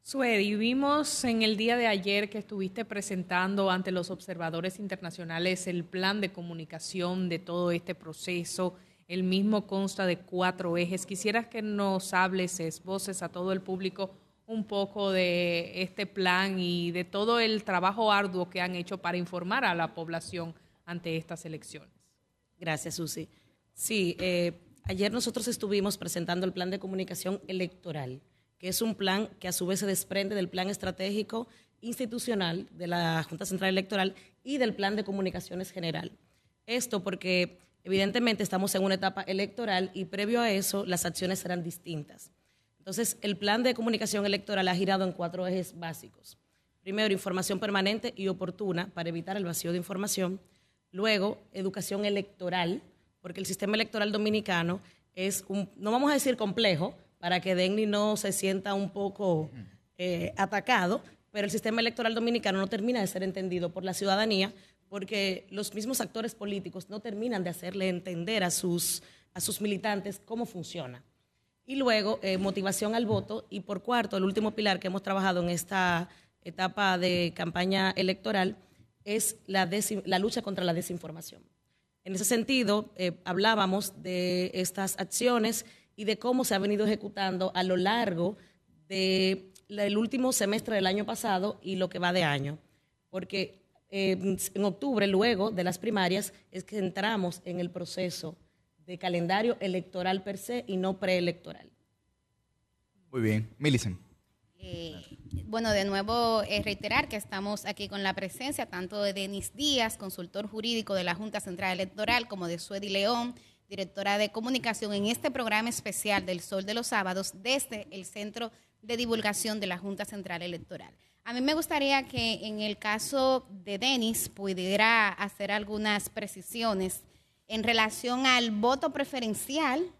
Suedi, vimos en el día de ayer que estuviste presentando ante los observadores internacionales el plan de comunicación de todo este proceso. El mismo consta de cuatro ejes. Quisieras que nos hables, esvoces a todo el público un poco de este plan y de todo el trabajo arduo que han hecho para informar a la población ante estas elecciones. Gracias, Susi. Sí, eh, ayer nosotros estuvimos presentando el plan de comunicación electoral que es un plan que a su vez se desprende del plan estratégico institucional de la Junta Central Electoral y del plan de comunicaciones general. Esto porque evidentemente estamos en una etapa electoral y previo a eso las acciones serán distintas. Entonces, el plan de comunicación electoral ha girado en cuatro ejes básicos. Primero, información permanente y oportuna para evitar el vacío de información. Luego, educación electoral, porque el sistema electoral dominicano es un, no vamos a decir complejo, para que Denny no se sienta un poco eh, atacado, pero el sistema electoral dominicano no termina de ser entendido por la ciudadanía porque los mismos actores políticos no terminan de hacerle entender a sus, a sus militantes cómo funciona. Y luego, eh, motivación al voto. Y por cuarto, el último pilar que hemos trabajado en esta etapa de campaña electoral es la, la lucha contra la desinformación. En ese sentido, eh, hablábamos de estas acciones y de cómo se ha venido ejecutando a lo largo del último semestre del año pasado y lo que va de año. Porque eh, en octubre, luego de las primarias, es que entramos en el proceso de calendario electoral per se y no preelectoral. Muy bien. Millicent. Eh, bueno, de nuevo eh, reiterar que estamos aquí con la presencia tanto de Denis Díaz, consultor jurídico de la Junta Central Electoral, como de Suedi León, directora de comunicación en este programa especial del Sol de los Sábados desde el Centro de Divulgación de la Junta Central Electoral. A mí me gustaría que en el caso de Denis pudiera hacer algunas precisiones en relación al voto preferencial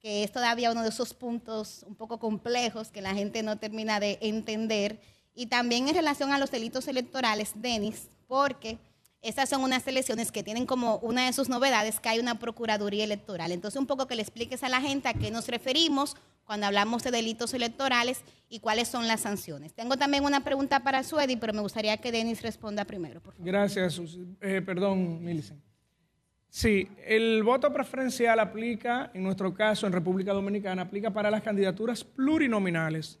que es todavía uno de esos puntos un poco complejos que la gente no termina de entender. Y también en relación a los delitos electorales, Denis, porque estas son unas elecciones que tienen como una de sus novedades que hay una Procuraduría Electoral. Entonces, un poco que le expliques a la gente a qué nos referimos cuando hablamos de delitos electorales y cuáles son las sanciones. Tengo también una pregunta para Suedi, pero me gustaría que Denis responda primero. por favor. Gracias. Eh, perdón, Millicent. Sí, el voto preferencial aplica, en nuestro caso, en República Dominicana, aplica para las candidaturas plurinominales,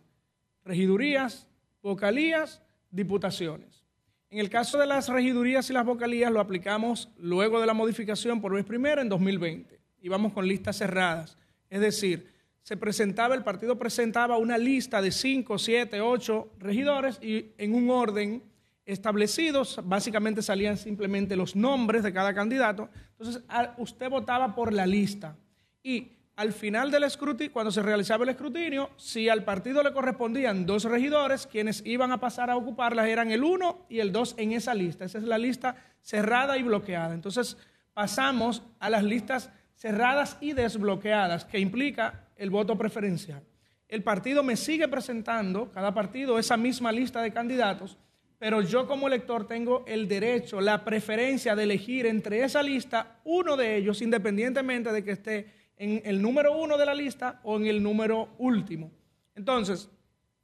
regidurías, vocalías, diputaciones. En el caso de las regidurías y las vocalías lo aplicamos luego de la modificación por vez primera en 2020. Íbamos con listas cerradas. Es decir, se presentaba, el partido presentaba una lista de 5, 7, 8 regidores y en un orden establecidos, básicamente salían simplemente los nombres de cada candidato. Entonces, usted votaba por la lista. Y al final del escrutinio, cuando se realizaba el escrutinio, si al partido le correspondían dos regidores, quienes iban a pasar a ocuparlas eran el 1 y el 2 en esa lista. Esa es la lista cerrada y bloqueada. Entonces, pasamos a las listas cerradas y desbloqueadas, que implica el voto preferencial. El partido me sigue presentando, cada partido, esa misma lista de candidatos, pero yo como elector tengo el derecho, la preferencia de elegir entre esa lista uno de ellos, independientemente de que esté en el número uno de la lista o en el número último. Entonces,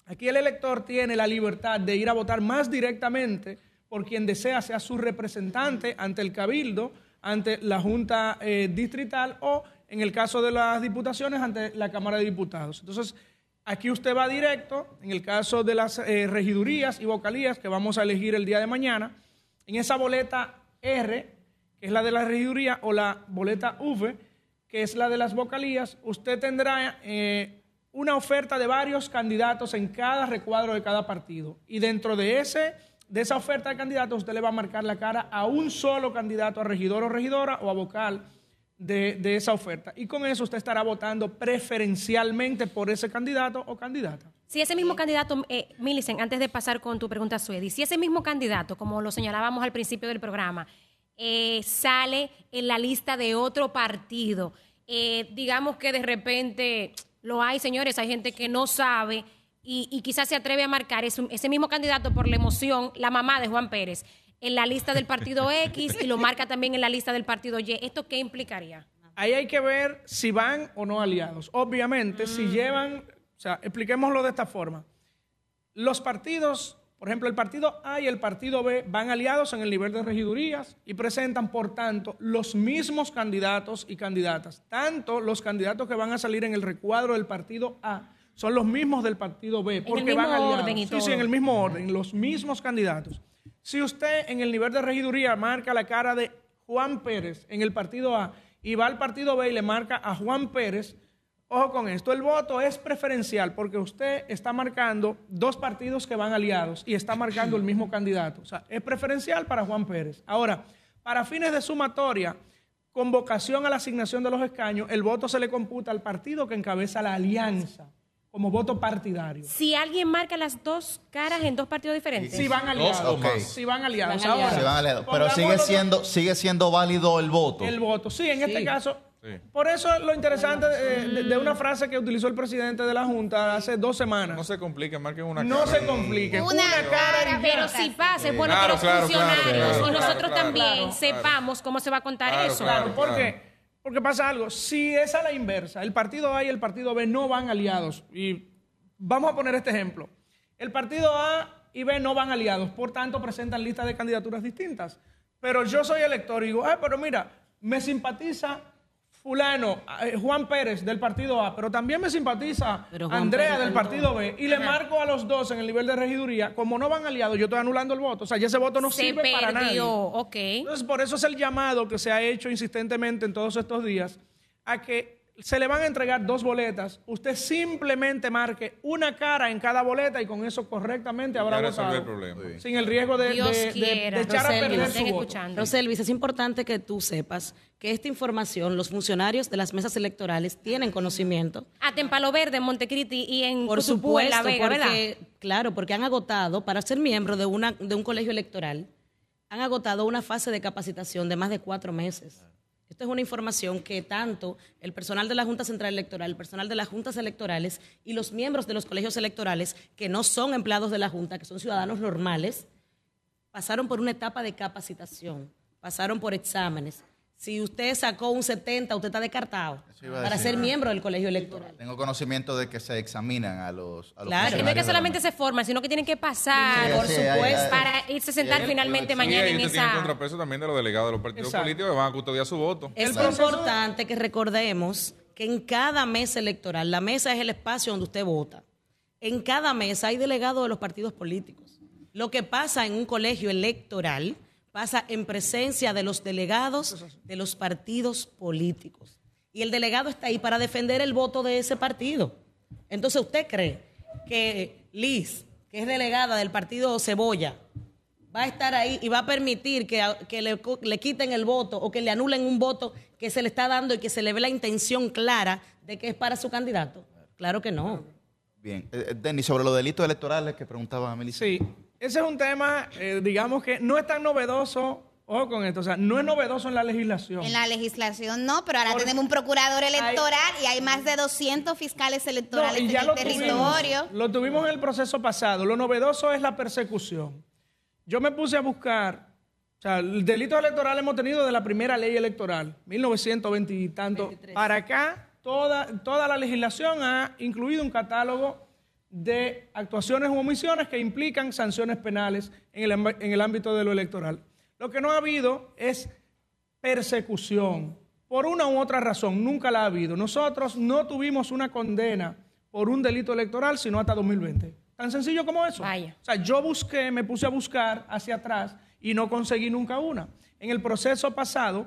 aquí el elector tiene la libertad de ir a votar más directamente por quien desea sea su representante ante el cabildo, ante la Junta eh, Distrital o, en el caso de las diputaciones, ante la Cámara de Diputados. Entonces, Aquí usted va directo, en el caso de las eh, regidurías y vocalías que vamos a elegir el día de mañana, en esa boleta R, que es la de la regiduría, o la boleta V, que es la de las vocalías, usted tendrá eh, una oferta de varios candidatos en cada recuadro de cada partido. Y dentro de, ese, de esa oferta de candidatos, usted le va a marcar la cara a un solo candidato, a regidor o regidora o a vocal de, esa oferta. Y con eso usted estará votando preferencialmente por ese candidato o candidata. Si ese mismo candidato, eh, antes de pasar con tu pregunta, Suedi, si ese mismo candidato, como lo señalábamos al principio del programa, eh, sale en la lista de otro partido, eh, digamos que de repente lo hay, señores, hay gente que no sabe y, quizás se atreve a marcar ese mismo candidato por la emoción, la mamá de Juan Pérez, en la lista del partido X y lo marca también en la lista del partido Y. ¿Esto qué implicaría? Ahí hay que ver si van o no aliados. Obviamente, si llevan, o sea, expliquémoslo de esta forma. Los partidos, por ejemplo, el partido A y el partido B van aliados en el nivel de regidurías y presentan, por tanto, los mismos candidatos y candidatas. Tanto los candidatos que van a salir en el recuadro del partido A son los mismos del partido B, porque mismo van aliados. orden y sí, sí, en el mismo orden, los mismos candidatos. Si usted en el nivel de regiduría marca la cara de Juan Pérez en el partido A y va al partido B y le marca a Juan Pérez, Ojo con esto, el voto es preferencial porque usted está marcando dos partidos que van aliados y está marcando el mismo candidato. O sea, es preferencial para Juan Pérez. Ahora, para fines de sumatoria, convocación a la asignación de los escaños, el voto se le computa al partido que encabeza la alianza como voto partidario. Si alguien marca las dos caras en dos partidos diferentes. Si van aliados. más. Si van aliados. Van aliados. Ahora, Se van aliados. Pero sigue siendo, sigue siendo válido el voto. El voto, sí, en este Sí. caso. Por eso es lo interesante eh, de, de una frase que utilizó el presidente de la Junta hace dos semanas. No se compliquen, marquen una No cara. se compliquen. Una Una, cara. Pero si pasa, es bueno Claro, que los claro, funcionarios claro, y nosotros claro, también claro, sepamos cómo se va a contar Claro, eso. Claro, ¿por qué? Porque pasa algo. Si es a la inversa, el partido A y el partido B no van aliados. Y vamos a poner este ejemplo. El partido A y B no van aliados, por tanto presentan listas de candidaturas distintas. Pero yo soy elector y digo, ah, pero mira, me simpatiza fulano, eh, Juan Pérez del partido A, pero también me simpatiza Andrea Pérez del partido. B y le Ajá. marco a los dos en el nivel de regiduría, como no van aliados, yo estoy anulando el voto. O sea, ya ese voto no Se sirve para nadie. perdió, ok. Entonces, por eso es el llamado que se ha hecho insistentemente en todos estos días a que se le van a entregar dos boletas. Usted simplemente marque una cara en cada boleta y con eso correctamente habrá votado. el problema. Sin el riesgo de, Dios de- de- quiera. de echar a perder su voto. Roselvis, es importante que tú sepas que esta información los funcionarios de las mesas electorales tienen conocimiento. Hasta en Palo Verde, en Montecristi y en Por Cutupú, en supuesto, La Vega, ¿verdad? claro, porque han agotado, para ser miembro de, una, de un colegio electoral, han agotado una fase de capacitación de más de cuatro meses. Esto es una información que tanto el personal de la Junta Central Electoral, el personal de las juntas electorales y los miembros de los colegios electorales, que no son empleados de la Junta, que son ciudadanos normales, pasaron por una etapa de capacitación, pasaron por exámenes. Si usted sacó un 70, usted está descartado para decir. ser miembro del colegio electoral. Tengo conocimiento de que se examinan a los, a los Y no es que solamente se forman, sino que tienen que pasar, Sí, por sí, supuesto, hay- hay- para irse a sentar finalmente mañana en usted tiene esa... contrapeso también de los delegados de los partidos Exacto. políticos que van a custodiar su voto. Es importante que recordemos que en cada mesa electoral, la mesa es el espacio donde usted vota. En cada mesa hay delegados de los partidos políticos. Lo que pasa en un colegio electoral pasa en presencia de los delegados de los partidos políticos. Y el delegado está ahí para defender el voto de ese partido. Entonces, ¿usted cree que Liz, que es delegada del partido Cebolla, va a estar ahí y va a permitir que, que le, le quiten el voto o que le anulen un voto que se le está dando y que se le ve la intención clara de que es para su candidato? Claro que no. Bien. Eh, eh, Denis, sobre los delitos electorales que preguntaba Amelie. Sí, ese es un tema, eh, digamos que no es tan novedoso, ojo con esto, o sea, no es novedoso en la legislación. En la legislación no, pero ahora tenemos un procurador electoral y hay más de 200 fiscales electorales No, y ya en lo el territorio. tuvimos, lo tuvimos en el proceso pasado. Lo novedoso es la persecución. Yo me puse a buscar, o sea, el delito electoral hemos tenido de la primera ley electoral, 1920 y tanto. Para acá, toda, toda la legislación ha incluido un catálogo de actuaciones u omisiones que implican sanciones penales en el, en el ámbito de lo electoral. Lo que no ha habido es persecución. Por una u otra razón, nunca la ha habido. Nosotros no tuvimos una condena por un delito electoral sino hasta 2020. Tan sencillo como eso. O sea, yo busqué, me puse a buscar hacia atrás y no conseguí nunca una. En el proceso pasado,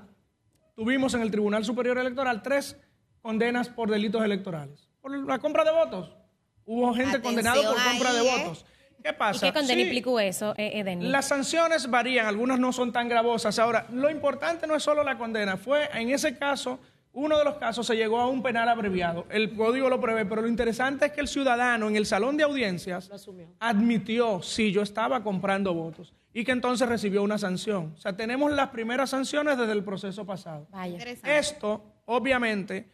tuvimos en el Tribunal Superior Electoral tres condenas por delitos electorales. Por la compra de votos. Hubo gente Atención condenada por compra de ¿eh? votos. ¿Qué ¿Y pasa? qué condena Sí, implicó eso, eh, eh, Denis? las sanciones varían, algunas no son tan gravosas. Ahora, lo importante no es solo la condena, fue en ese caso, uno de los casos se llegó a un penal abreviado. El código lo prevé, pero lo interesante es que el ciudadano en el salón de audiencias admitió si yo estaba comprando votos y que entonces recibió una sanción. O sea, tenemos las primeras sanciones desde el proceso pasado. Esto, obviamente,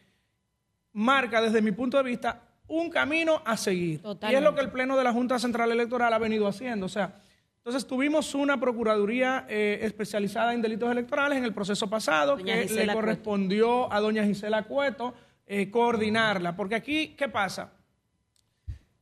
marca desde mi punto de vista un camino a seguir. Y es lo que el Pleno de la Junta Central Electoral ha venido haciendo. O sea, entonces tuvimos una Procuraduría eh, especializada en delitos electorales en el proceso pasado Doña que Gisela le Cueto. correspondió a doña Gisela Cueto eh, coordinarla. Porque aquí, ¿qué pasa?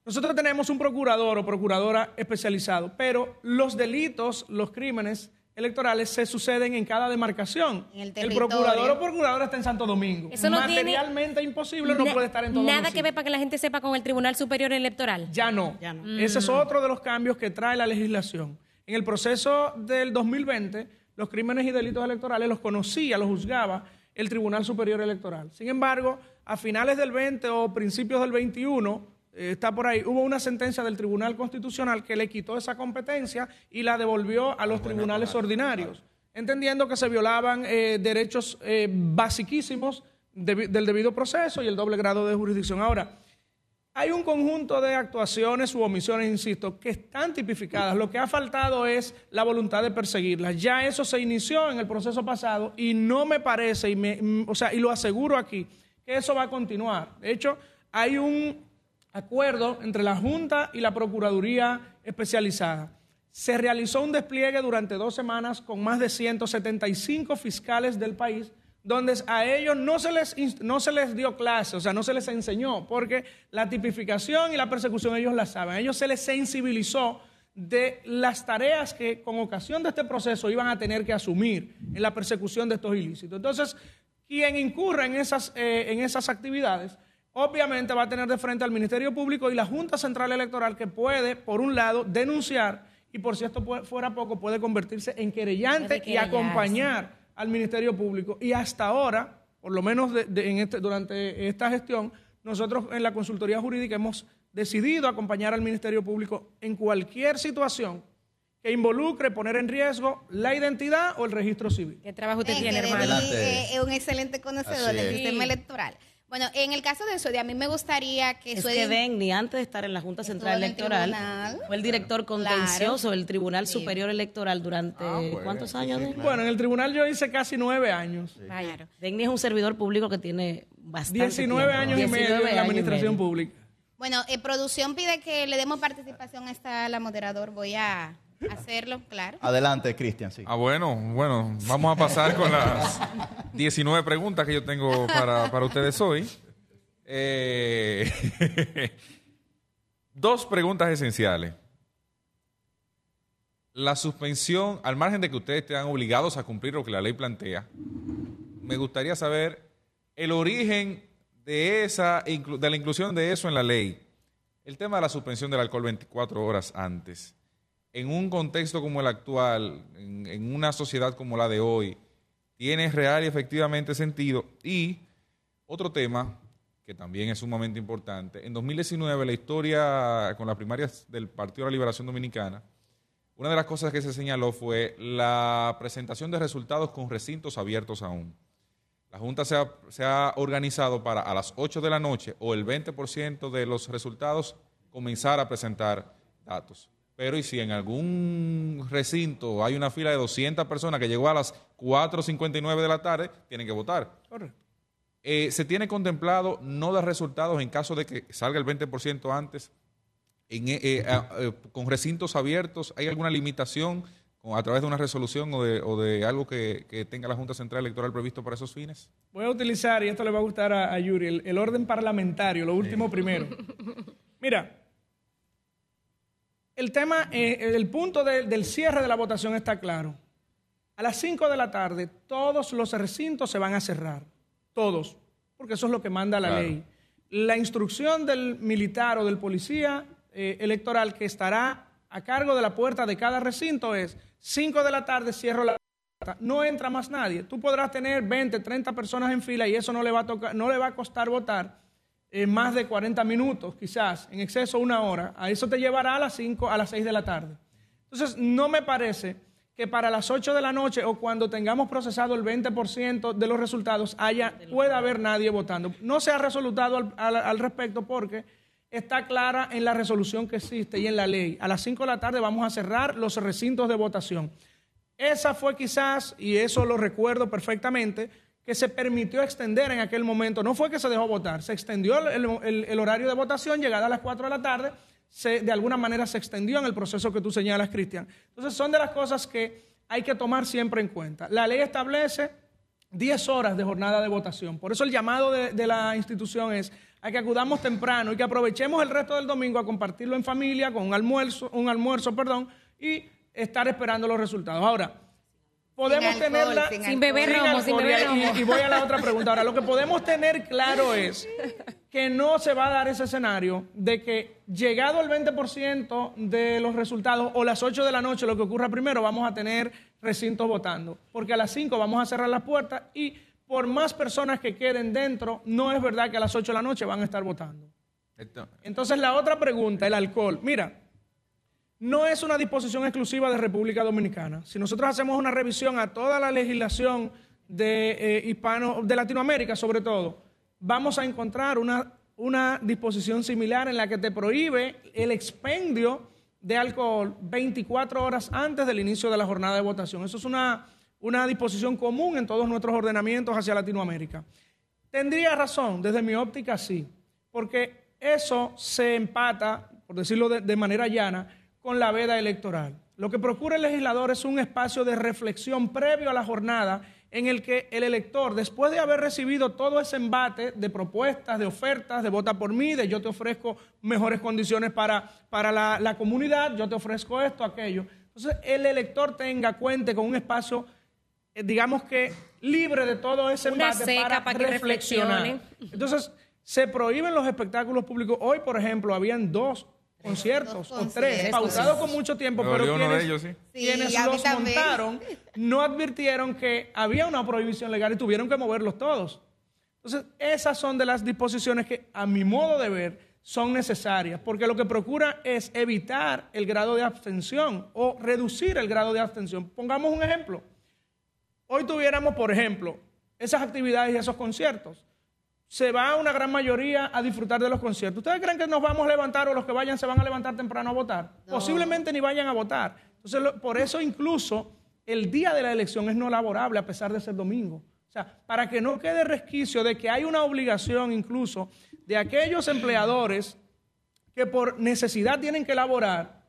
Nosotros tenemos un procurador o procuradora especializado, pero los delitos, los crímenes electorales se suceden en cada demarcación. En el procurador o procuradora está en Santo Domingo. Eso no tiene Materialmente imposible, no puede estar en todos Nada que ver para que la gente sepa con el Tribunal Superior Electoral. Ya no. Mm. Ese es otro de los cambios que trae la legislación. En el proceso del 2020, los crímenes y delitos electorales los conocía, los juzgaba el Tribunal Superior Electoral. Sin embargo, a finales del 20 o principios del 21, eh, está por ahí, hubo una sentencia del Tribunal Constitucional que le quitó esa competencia y la devolvió a los tribunales ordinarios, entendiendo que se violaban eh, derechos eh, basiquísimos del debido proceso y el doble grado de jurisdicción. Ahora, hay un conjunto de actuaciones u omisiones, insisto, que están tipificadas. Lo que ha faltado es la voluntad de perseguirlas. Ya eso se inició en el proceso pasado y no me parece, y, me, mm, o sea, y lo aseguro aquí, que eso va a continuar. De hecho, hay un acuerdo entre la Junta y la Procuraduría especializada. Se realizó un despliegue durante dos semanas con más de 175 fiscales del país donde a ellos no se, les, no se les dio clase, o sea, no se les enseñó, porque la tipificación y la persecución ellos la saben. A ellos se les sensibilizó de las tareas que con ocasión de este proceso iban a tener que asumir en la persecución de estos ilícitos. Entonces, quien incurra en esas, eh, en esas actividades, obviamente va a tener de frente al Ministerio Público y la Junta Central Electoral que puede, por un lado, denunciar y por si esto fuera poco, puede convertirse en querellante y acompañar al Ministerio Público. Y hasta ahora, por lo menos de- de- en este- durante esta gestión, nosotros en la consultoría jurídica hemos decidido acompañar al Ministerio Público en cualquier situación que involucre poner en riesgo la identidad o el registro civil. ¿Qué trabajo usted Eh, tiene, hermano? Eh, es un excelente conocedor del sistema electoral. Bueno, en el caso de Suedi, a mí me gustaría que Es Suedi- que Denny, antes de estar en la Junta Central en el Electoral, fue el director contencioso del Tribunal Superior Electoral durante ¿cuántos años? Denny? Bueno, en el tribunal yo hice casi nueve años. Vaya. Denny es un servidor público que tiene bastante 19 tiempo. años y medio 19 en la administración medio. pública. Bueno, eh, producción pide que le demos participación a esta la moderador. Voy a hacerlo, claro. Adelante, Cristian, sí. Ah, bueno, bueno, vamos a pasar con las 19 preguntas que yo tengo para, para ustedes hoy. Eh, dos preguntas esenciales. La suspensión, al margen de que ustedes estén obligados a cumplir lo que la ley plantea, me gustaría saber el origen de, esa, de la inclusión de eso en la ley. El tema de la suspensión del alcohol 24 horas antes. En un contexto como el actual, en, una sociedad como la de hoy, tiene real y efectivamente sentido. Y otro tema que también es sumamente importante. En 2019, la historia con las primarias del Partido de la Liberación Dominicana, una de las cosas que se señaló fue la presentación de resultados con recintos abiertos aún. La Junta se ha, se ha organizado para a las 8 de la noche o el 20% de los resultados comenzar a presentar datos. Pero y si en algún recinto hay una fila de 200 personas que llegó a las 4.59 de la tarde, tienen que votar. Correcto. Eh, ¿Se tiene contemplado no dar resultados en caso de que salga el 20% antes? En, eh, eh, ¿Con recintos abiertos hay alguna limitación a través de una resolución o de, o de algo que, que tenga la Junta Central Electoral previsto para esos fines? Voy a utilizar, y esto le va a gustar a, a Yuri, el, el orden parlamentario, lo último primero. Mira, el tema, eh, el punto de- del cierre de la votación está claro. A las 5 de la tarde todos los recintos se van a cerrar, todos, porque eso es lo que manda la Claro. ley. La instrucción del militar o del policía eh, electoral que estará a cargo de la puerta de cada recinto es 5 de la tarde cierro la puerta, no entra más nadie. Tú podrás tener 20, 30 personas en fila y eso no le va a, tocar, no le va a costar votar eh, más de 40 minutos, quizás, en exceso una hora. A eso te llevará a las 5, a las 6 de la tarde. Entonces, no me parece que para las 8 de la noche o cuando tengamos procesado el 20% de los resultados haya, pueda haber nadie votando. No se ha resolutado al, al- al respecto porque está clara en la resolución que existe y en la ley. A las 5 de la tarde vamos a cerrar los recintos de votación. Esa fue quizás, y eso lo recuerdo perfectamente, que se permitió extender en aquel momento. No fue que se dejó votar, se extendió el, el- horario de votación, llegada a las 4 de la tarde, se- de alguna manera se extendió en el proceso que tú señalas, Cristian. Entonces son de las cosas que hay que tomar siempre en cuenta. La ley establece 10 horas de jornada de votación. Por eso el llamado de, de la institución es a que acudamos temprano y que aprovechemos el resto del domingo a compartirlo en familia, con un almuerzo, un almuerzo, perdón, y estar esperando los resultados. Ahora, podemos Sin alcohol, tenerla sin Sin beber romo, sin alcohol, beber y- romo. y, y voy a la otra pregunta. Ahora, lo que podemos tener claro es que no se va a dar ese escenario de que llegado el 20% de los resultados o las 8 de la noche, lo que ocurra primero, vamos a tener recintos votando. Porque a las 5 vamos a cerrar las puertas y por más personas que queden dentro, no es verdad que a las 8 de la noche van a estar votando. Entonces la otra pregunta, el alcohol. Mira, no es una disposición exclusiva de República Dominicana. Si nosotros hacemos una revisión a toda la legislación de eh, hispano, de Latinoamérica sobre todo, vamos a encontrar una, una disposición similar en la que te prohíbe el expendio de alcohol 24 horas antes del inicio de la jornada de votación. Eso es una, una disposición común en todos nuestros ordenamientos hacia Latinoamérica. Tendría razón, desde mi óptica sí, porque eso se empata, por decirlo de, de manera llana, con la veda electoral. Lo que procura el legislador es un espacio de reflexión previo a la jornada en el que el elector, después de haber recibido todo ese embate de propuestas, de ofertas, de vota por mí, de yo te ofrezco mejores condiciones para, para la, la comunidad, yo te ofrezco esto, aquello. Entonces, el elector tenga, cuente con un espacio eh, digamos que libre de todo ese Una embate seca para, para que reflexionar. Entonces, se prohíben los espectáculos públicos. Hoy, por ejemplo, habían dos conciertos o tres, pautados con mucho tiempo, Me pero quienes, de ellos, sí. Sí, quienes los montaron no advirtieron que había una prohibición legal y tuvieron que moverlos todos. Entonces, esas son de las disposiciones que, a mi modo de ver, son necesarias, porque lo que procura es evitar el grado de abstención o reducir el grado de abstención. Pongamos un ejemplo. Hoy tuviéramos, por ejemplo, esas actividades y esos conciertos. Se va una gran mayoría a disfrutar de los conciertos. ¿Ustedes creen que nos vamos a levantar o los que vayan se van a levantar temprano a votar? Posiblemente ni vayan a votar. Entonces, lo- por eso incluso el día de la elección es no laborable a pesar de ser domingo. O sea, para que no quede resquicio de que hay una obligación incluso de aquellos empleadores que por necesidad tienen que laborar,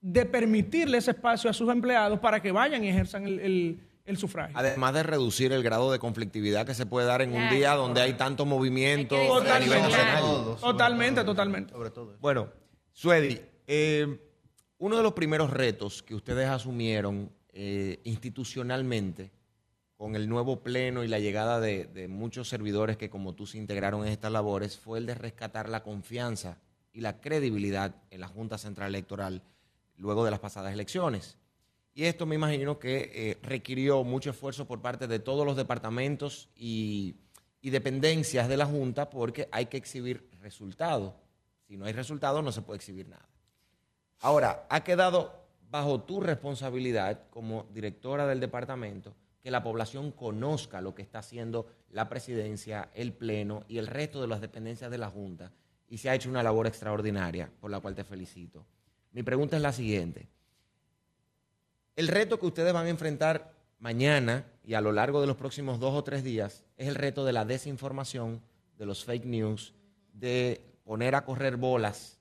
de permitirle ese espacio a sus empleados para que vayan y ejerzan el, el- el sufragio. Además de reducir el grado de conflictividad que se puede dar en un día donde hay tanto movimiento a nivel Totalmente, nacional. totalmente, totalmente. Bueno, Suedi, eh, uno de los primeros retos que ustedes asumieron eh, institucionalmente con el nuevo pleno y la llegada de, de muchos servidores que como tú se integraron en estas labores fue el de rescatar la confianza y la credibilidad en la Junta Central Electoral luego de las pasadas elecciones. Y esto me imagino que eh, requirió mucho esfuerzo por parte de todos los departamentos y, y dependencias de la Junta porque hay que exhibir resultados. Si no hay resultados, no se puede exhibir nada. Ahora, ha quedado bajo tu responsabilidad como directora del departamento que la población conozca lo que está haciendo la presidencia, el pleno y el resto de las dependencias de la Junta. Y se ha hecho una labor extraordinaria, por la cual te felicito. Mi pregunta es la siguiente. El reto que ustedes van a enfrentar mañana y a lo largo de los próximos dos o tres días es el reto de la desinformación, de los fake news, de poner a correr bolas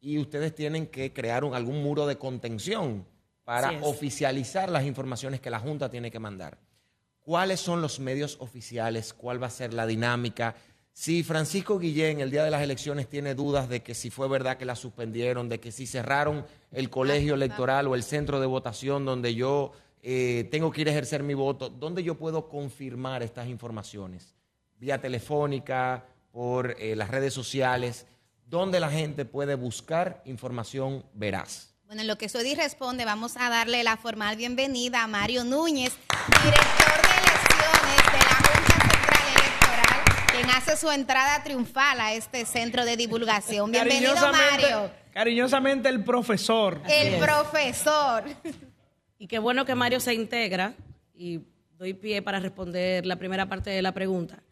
y ustedes tienen que crear un- algún muro de contención para oficializar las informaciones que la Junta tiene que mandar. ¿Cuáles son los medios oficiales? ¿Cuál va a ser la dinámica? Si Francisco Guillén el día de las elecciones tiene dudas de que si fue verdad que la suspendieron, de que si cerraron el colegio electoral o el centro de votación donde yo eh, tengo que ir a ejercer mi voto, ¿dónde yo puedo confirmar estas informaciones? Vía telefónica, por eh, las redes sociales, ¿dónde la gente puede buscar información veraz? Bueno, en lo que Suedi responde, vamos a darle la formal bienvenida a Mario Núñez, director de elecciones de la Junta quien hace su entrada triunfal a este centro de divulgación. Bienvenido, Mario. Cariñosamente el profesor. El profesor. Y qué bueno que Mario se integra y doy pie para responder la primera parte de la pregunta.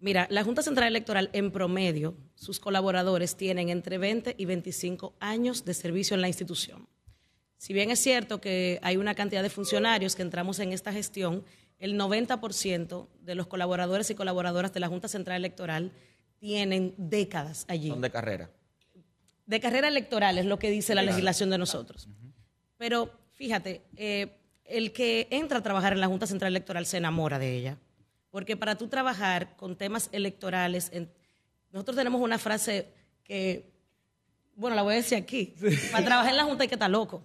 Mira, la Junta Central Electoral en promedio, sus colaboradores tienen entre 20 y 25 años de servicio en la institución. Si bien es cierto que hay una cantidad de funcionarios que entramos en esta gestión, el 90% de los colaboradores y colaboradoras de la Junta Central Electoral tienen décadas allí. Son de carrera. De carrera electoral es lo que dice la legislación de nosotros. Pero fíjate, eh, el que entra a trabajar en la Junta Central Electoral se enamora de ella. Porque para tú trabajar con temas electorales, en- nosotros tenemos una frase que, bueno, la voy a decir aquí. Para trabajar en la Junta hay que estar loco.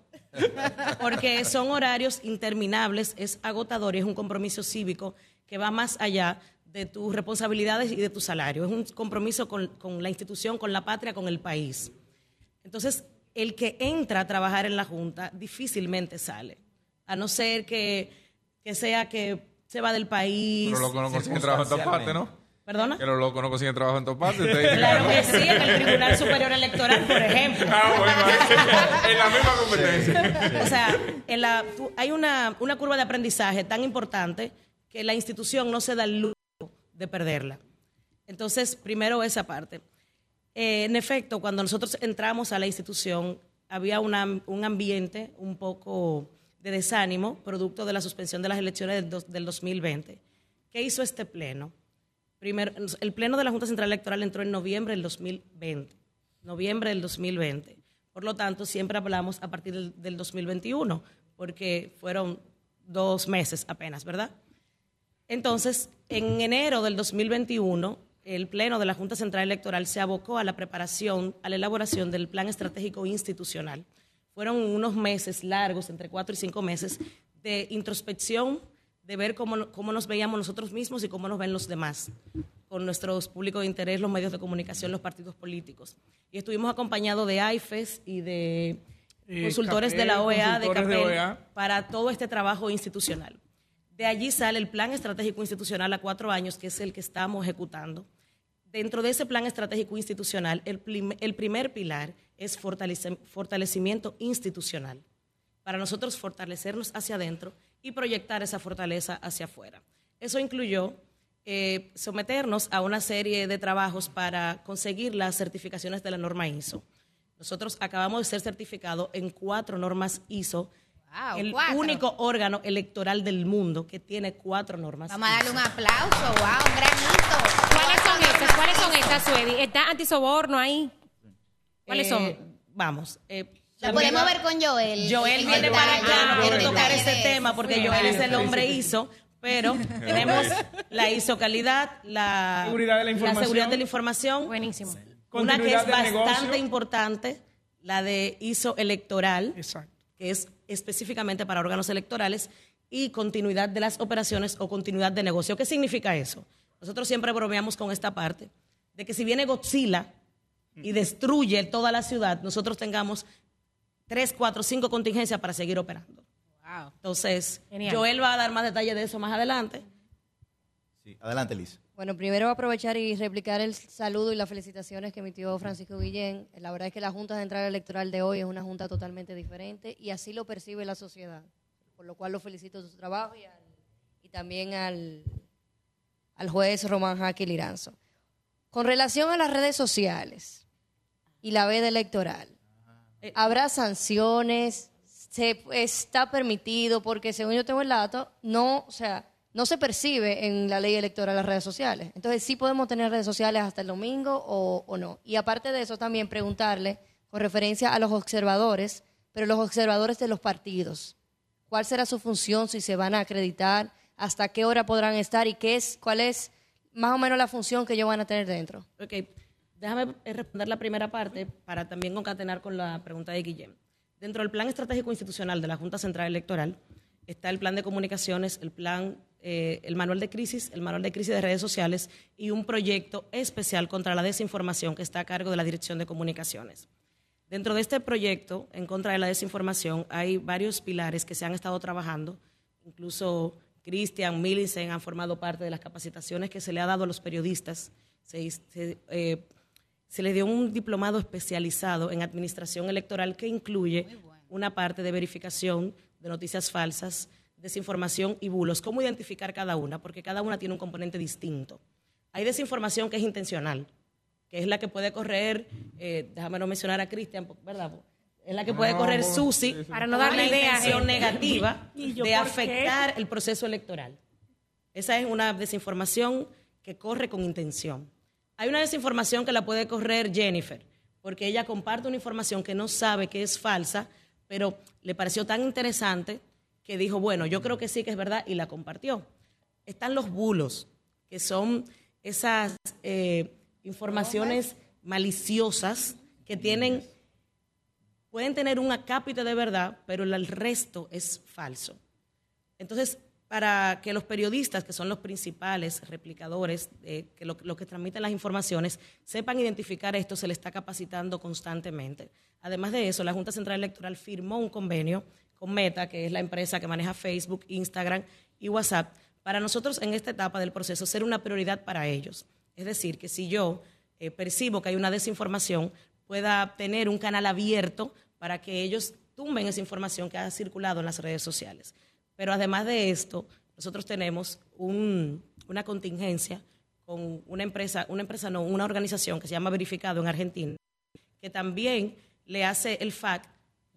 Porque son horarios interminables, es agotador y es un compromiso cívico que va más allá de tus responsabilidades y de tu salario. Es un compromiso con, con la institución, con la patria, con el país. Entonces, el que entra a trabajar en la Junta difícilmente sale, a no ser que, que sea que se va del país. Pero locos no consiguen trabajo en partes, ¿no? ¿Perdona? Que los locos no consiguen trabajo en todas partes. Claro que sí, en el Tribunal Superior Electoral, por ejemplo. Ah, bueno, en la misma competencia. O sea, en la- hay una, una curva de aprendizaje tan importante que la institución no se da el lujo de perderla. Entonces, primero esa parte. Eh, en efecto, cuando nosotros entramos a la institución, había una- un ambiente un poco de desánimo, producto de la suspensión de las elecciones del, dos- del 2020. ¿Qué hizo este pleno? El pleno de la Junta Central Electoral entró en noviembre del 2020. Noviembre del 2020. Por lo tanto, siempre hablamos a partir del, del 2021, porque fueron dos meses apenas, ¿verdad? Entonces, en enero del 2021, el Pleno de la Junta Central Electoral se abocó a la preparación, a la elaboración del Plan Estratégico Institucional. Fueron unos meses largos, entre cuatro y cinco meses, de introspección, de ver cómo, cómo nos veíamos nosotros mismos y cómo nos ven los demás, con nuestros públicos de interés, los medios de comunicación, los partidos políticos. Y estuvimos acompañados de AIFES y de Eh, consultores de la OEA, de de CAPEL, OEA. para todo este trabajo institucional. De allí sale el plan estratégico institucional a cuatro años, que es el que estamos ejecutando. Dentro de ese plan estratégico institucional, el, prim- el primer pilar es fortalecimiento institucional, para nosotros fortalecernos hacia adentro y proyectar esa fortaleza hacia afuera. Eso incluyó eh, someternos a una serie de trabajos para conseguir las certificaciones de la norma ISO. Nosotros acabamos de ser certificados en cuatro normas ISO, Wow, el cuatro. único órgano electoral del mundo que tiene cuatro normas. Vamos a darle un aplauso, wow, un gran hito. ¿Cuáles son estas? ¿Cuáles son estas, Suedi? ¿Está antisoborno ahí? ¿Cuáles Eh, son? Vamos. eh, También- podemos ver con Joel. Joel El viene para acá, no el quiero tocar ese de tema porque Sí. Joel es el hombre. ISO, pero tenemos la ISO calidad, la Seguridad de la información. seguridad de la información. Buenísimo. Una que es bastante negocio. importante, la de ISO electoral, Exacto. que es específicamente para órganos electorales, y continuidad de las operaciones o continuidad de negocio. ¿Qué significa eso? Nosotros siempre bromeamos con esta parte, de que si viene Godzilla y destruye toda la ciudad, nosotros tengamos tres, cuatro, cinco contingencias para seguir operando. Entonces, Genial. Joel va a dar más detalles de eso más adelante. Sí, adelante, Liz. Bueno, primero aprovechar y replicar el saludo y las felicitaciones que emitió Francisco Guillén. La verdad es que la Junta Central Electoral de hoy es una junta totalmente diferente y así lo percibe la sociedad, por lo cual lo felicito de su trabajo y, al- y también al, al juez Román Jaque Liranzo. Con relación a las redes sociales y la veda electoral, habrá sanciones, se está permitido, porque según yo tengo el dato, no, o sea, no se percibe en la ley electoral las redes sociales. Entonces, sí podemos tener redes sociales hasta el domingo o, o no. Y aparte de eso, también preguntarle con referencia a los observadores, pero los observadores de los partidos. ¿Cuál será su función si se van a acreditar? ¿Hasta qué hora podrán estar? ¿Y qué es, cuál es más o menos la función que ellos van a tener dentro? Ok, déjame eh, responder la primera parte para también concatenar con la pregunta de Guillem. Dentro del plan estratégico institucional de la Junta Central Electoral está el plan de comunicaciones, el plan, eh, el manual de crisis, el manual de crisis de redes sociales y un proyecto especial contra la desinformación que está a cargo de la Dirección de Comunicaciones. Dentro de este proyecto, en contra de la desinformación, hay varios pilares que se han estado trabajando. Incluso Cristian, Millicent han formado parte de las capacitaciones que se le ha dado a los periodistas. Se, eh, se le dio un diplomado especializado en administración electoral que incluye una parte de verificación de noticias falsas, desinformación y bulos. ¿Cómo identificar cada una? Porque cada una tiene un componente distinto. Hay desinformación que es intencional, que es la que puede correr, eh, déjame no mencionar a Cristian, ¿verdad? Es la que puede No, correr Susi. Para no darle una idea, intención negativa ¿Y yo de qué? afectar el proceso electoral. Esa es una desinformación que corre con intención. Hay una desinformación que la puede correr Jennifer, porque ella comparte una información que no sabe que es falsa, pero le pareció tan interesante que dijo, bueno, yo creo que sí que es verdad y la compartió. Están los bulos, que son esas eh, informaciones maliciosas que tienen, pueden tener un acápite de verdad, pero el resto es falso. Entonces, para que los periodistas, que son los principales replicadores, eh, que lo, que transmiten las informaciones, sepan identificar esto, se les está capacitando constantemente. Además de eso, la Junta Central Electoral firmó un convenio con Meta, que es la empresa que maneja Facebook, Instagram y WhatsApp, para nosotros en esta etapa del proceso ser una prioridad para ellos. Es decir, que si yo eh, percibo que hay una desinformación, pueda tener un canal abierto para que ellos tumben esa información que ha circulado en las redes sociales. Pero además de esto, nosotros tenemos un- una contingencia con una empresa, una empresa no, una organización que se llama Verificado en Argentina, que también le hace el fact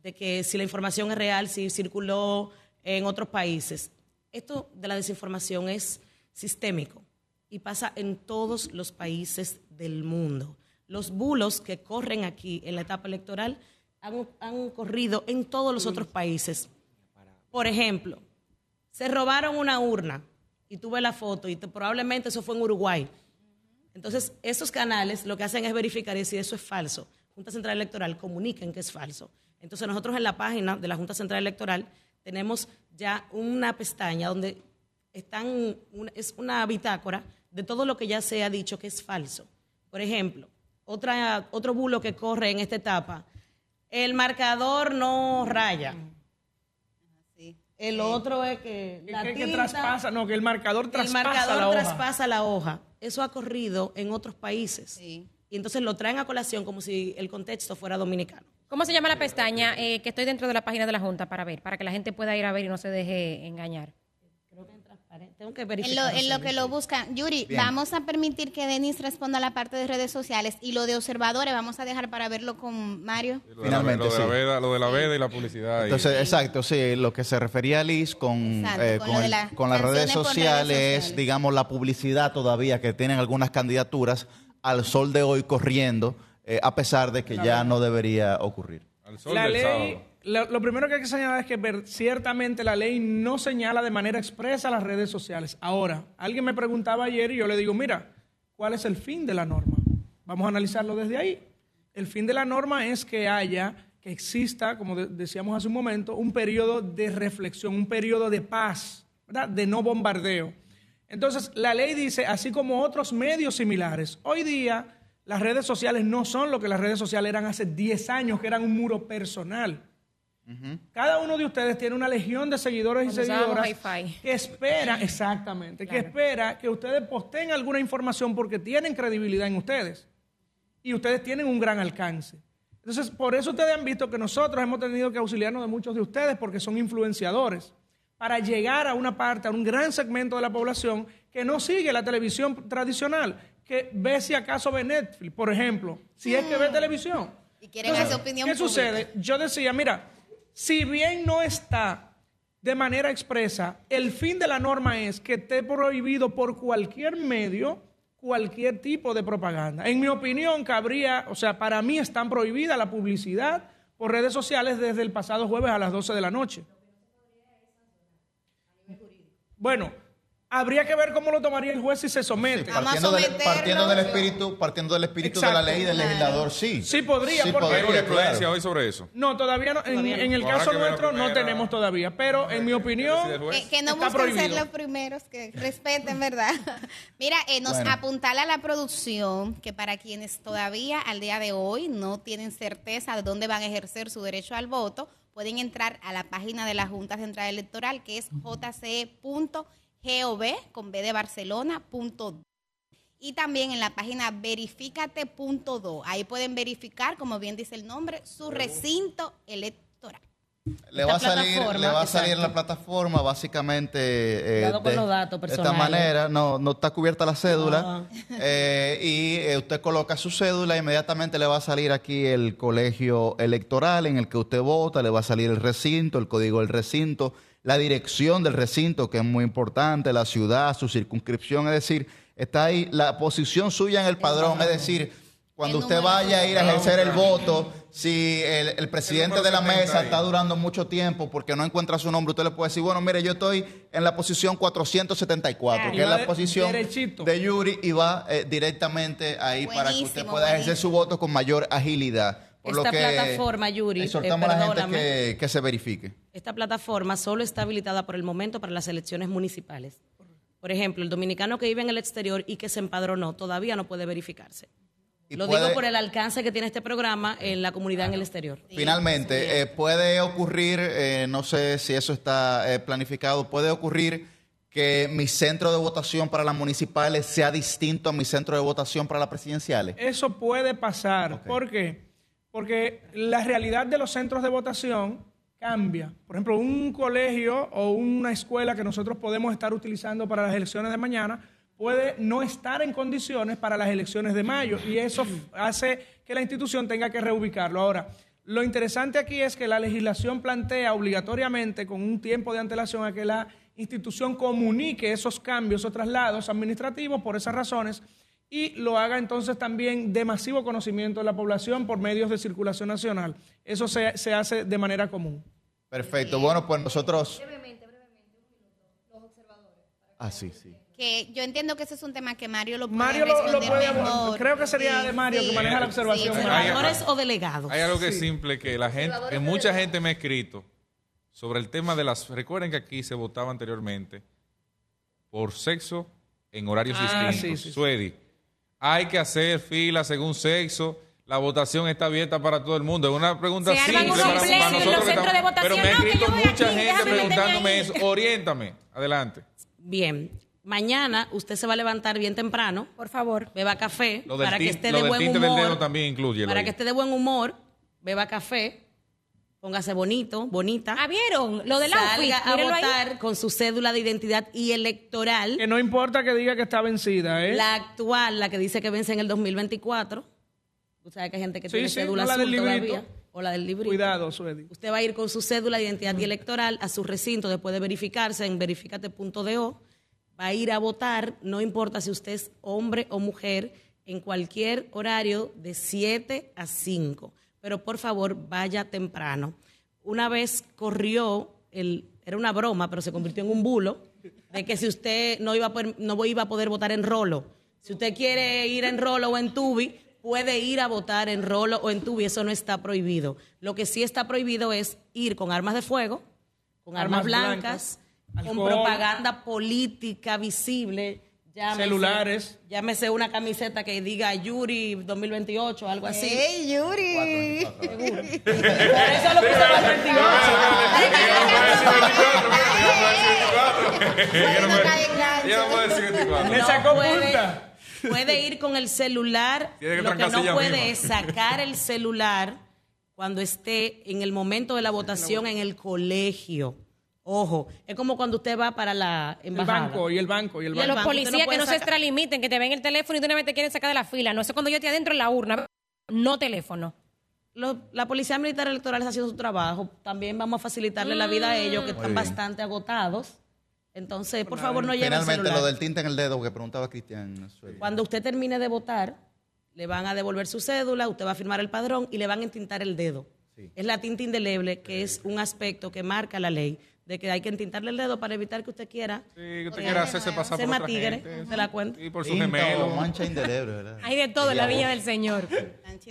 de que si la información es real, si circuló en otros países. Esto de la desinformación es sistémico y pasa en todos los países del mundo. Los bulos que corren aquí en la etapa electoral han, han corrido en todos los otros países. Por ejemplo, se robaron una urna y tuve la foto y te- probablemente eso fue en Uruguay. Entonces, esos canales lo que hacen es verificar y si eso es falso. Junta Central Electoral comuniquen que es falso. Entonces, nosotros en la página de la Junta Central Electoral tenemos ya una pestaña donde están un- es una bitácora de todo lo que ya se ha dicho que es falso. Por ejemplo, otra, otro bulo que corre en esta etapa, el marcador no raya. El otro es que la que, que tinta- traspasa, no, que el marcador el traspasa marcador la hoja. traspasa la hoja. Eso ha corrido en otros países. Y entonces lo traen a colación como si el contexto fuera dominicano. ¿Cómo se llama la pestaña eh, que estoy dentro de la página de la Junta para ver, para que la gente pueda ir a ver y no se deje engañar? Tengo que En lo, verificar. en lo que lo buscan. Yuri, Bien. vamos a permitir que Denis responda a la parte de redes sociales y lo de observadores vamos a dejar para verlo con Mario. Lo de la- Finalmente, lo de, la sí. veda, lo de la veda y la publicidad. exacto, sí, lo que se refería a Liz con, Exacto, eh, con el- las con las redes redes sociales, sociales. digamos, la publicidad todavía que tienen algunas candidaturas al sol de hoy corriendo, eh, a pesar de que ya no debería ocurrir. La ley, lo, primero que hay que señalar es que ciertamente la ley no señala de manera expresa las redes sociales. Ahora, alguien me preguntaba ayer y yo le digo, mira, ¿cuál es el fin de la norma? Vamos a analizarlo desde ahí. El fin de la norma es que haya, que exista, como de- decíamos hace un momento, un periodo de reflexión, un periodo de paz, de no bombardeo. Entonces, la ley dice, así como otros medios similares, hoy día las redes sociales no son lo que las redes sociales eran hace 10 años, que eran un muro personal. Cada uno de ustedes tiene una legión de seguidores y Cuando seguidoras que espera, exactamente, que espera que ustedes posteen alguna información porque tienen credibilidad en ustedes y ustedes tienen un gran alcance. Entonces, por eso ustedes han visto que nosotros hemos tenido que auxiliarnos de muchos de ustedes porque son influenciadores para llegar a una parte, a un gran segmento de la población que no sigue la televisión tradicional, que ve si acaso ve Netflix, por ejemplo, si es que ve televisión. Y quieren hacer opinión ¿Qué pública. sucede? Yo decía, mira, si bien no está de manera expresa, el fin de la norma es que esté prohibido por cualquier medio cualquier tipo de propaganda. En mi opinión, cabría, o sea, para mí están prohibida la publicidad por redes sociales desde el pasado jueves a las 12 de la noche. Bueno, habría que ver cómo lo tomaría el juez si se somete. Partiendo del, partiendo del espíritu, partiendo del espíritu de la ley del legislador, sí. Sí podría, Sí porque- podría, ¿Hay jurisprudencia claro. hoy sobre eso? No, todavía no. En, el caso nuestro no tenemos todavía, pero en mi opinión Que, que no está busquen ser los primeros que respeten, ¿verdad? Mira, eh, nos Bueno. apuntala la producción que para quienes todavía al día de hoy no tienen certeza de dónde van a ejercer su derecho al voto, pueden entrar a la página de la Junta Central Electoral que es jce.gov con B de Barcelona punto y también en la página verificate.do. Ahí pueden verificar, como bien dice el nombre, su recinto electoral. Le va, a salir, le va a salir en la plataforma básicamente eh, Cuidado con los datos de esta manera, no, no está cubierta la cédula eh, y eh, usted coloca su cédula, inmediatamente le va a salir aquí el colegio electoral en el que usted vota, le va a salir el recinto, el código del recinto, la dirección del recinto que es muy importante, la ciudad, su circunscripción, es decir, está ahí la posición suya en el padrón, es decir, cuando usted vaya a ir a ejercer el voto, si el, el presidente de la mesa está durando mucho tiempo porque no encuentra su nombre, usted le puede decir, bueno, mire, yo estoy en la posición 474, que Y es la posición de Yuri y va eh, directamente ahí para que usted pueda ejercer su voto con mayor agilidad. Por Esta plataforma, Yuri, eh, exhortamos a la gente perdóname. que, que se verifique. Esta plataforma solo está habilitada por el momento para las elecciones municipales. Por ejemplo, el dominicano que vive en el exterior y que se empadronó todavía no puede verificarse. Y Lo puede- digo por el alcance que tiene este programa en la comunidad en el exterior. Finalmente, eh, puede ocurrir, eh, no sé si eso está eh, planificado, puede ocurrir que mi centro de votación para las municipales sea distinto a mi centro de votación para las presidenciales? Eso puede pasar. ¿Por qué? Porque la realidad de los centros de votación cambia. Por ejemplo, un colegio o una escuela que nosotros podemos estar utilizando para las elecciones de mañana puede no estar en condiciones para las elecciones de mayo y eso hace que la institución tenga que reubicarlo. Ahora, lo interesante aquí es que la legislación plantea obligatoriamente con un tiempo de antelación a que la institución comunique esos cambios o traslados administrativos por esas razones y lo haga entonces también de masivo conocimiento de la población por medios de circulación nacional. Eso se, se hace de manera común. Perfecto. Bueno, pues nosotros... Ah, sí, sí. Que yo entiendo que ese es un tema que Mario lo puede Mario lo, lo puede mejor. Creo que sería Sí, de Mario sí. que maneja la observación. Sí, más. ¿Senadores o delegados? Hay algo que es Sí. simple que la gente, que mucha gente me ha escrito sobre el tema de las. Recuerden que aquí se votaba anteriormente por sexo en horarios Ah, distintos. sí, sí, sí. Suedi, hay que hacer fila según sexo. La votación está abierta para todo el mundo. Es una pregunta Se simple para, para nosotros. los que centros de estamos- pero me ha No, que escrito yo voy mucha aquí, gente preguntándome eso. Oriéntame. Adelante. Bien. Mañana usted se va a levantar bien temprano. Por favor. Beba café Lo del, para que esté lo de del buen tinte del dedo humor. también incluye. Para que esté de buen humor, beba café, póngase bonito, bonita. Ah, ¿vieron? Lo del outfit, Salga a mírenlo ahí. votar con su cédula de identidad y electoral. Que no importa que diga que está vencida, ¿eh? La actual, la que dice que vence en el 2024. Tú sabes que hay gente que Sí, tiene sí, cédula no la azul del librito. todavía. O la del librito. Cuidado, Suedi. Usted va a ir con su cédula de identidad y electoral a su recinto después de verificarse en verificate.do. Va a ir a votar, no importa si usted es hombre o mujer, en cualquier horario de 7 a 5. Pero por favor, vaya temprano. Una vez corrió, el, era una broma, pero se convirtió en un bulo, de que si usted no iba a poder, no iba a poder votar en rolo. Si usted quiere ir en rolo o en tubi, puede ir a votar en rolo o en tubi, eso no está prohibido. Lo que sí está prohibido es ir con armas de fuego, con armas, Armas blancas, blancas, con alcohol. propaganda política visible. Llámese- Celulares. Llámese una camiseta que diga Yuri 2028, algo así. ¡Ey, Yuri! Por eso lo puse para el 28. Le No sacó puede- punta. Puede ir con el celular. Que Lo que no puede misma. es sacar el celular cuando esté en el momento de la votación en el colegio. Ojo, es como cuando usted va para la El embajada. banco y el banco y el Y a banco. los banco, usted policías no que no se extralimiten, que te ven el teléfono y de una vez te quieren sacar de la fila. No sé cuando yo estoy adentro en la urna. No teléfono. Lo- la Policía Militar Electoral está haciendo su trabajo. También vamos a facilitarle la vida a ellos que están bien. bastante agotados. Entonces, por favor, no lleven el Finalmente, celular. lo del tinte en el dedo que preguntaba Cristian. Cuando usted termine de votar, le van a devolver su cédula, usted va a firmar el padrón y le van a entintar el dedo. Es la tinta indeleble, que es un aspecto que marca la ley, de que hay que entintarle el dedo para evitar que usted quiera Sí, que usted quiera hacerse pasar por otra tigre, gente. ¿se la cuenta? Y por su gemelo. mancha indeleble, ¿verdad? Hay de todo en la viña del Señor.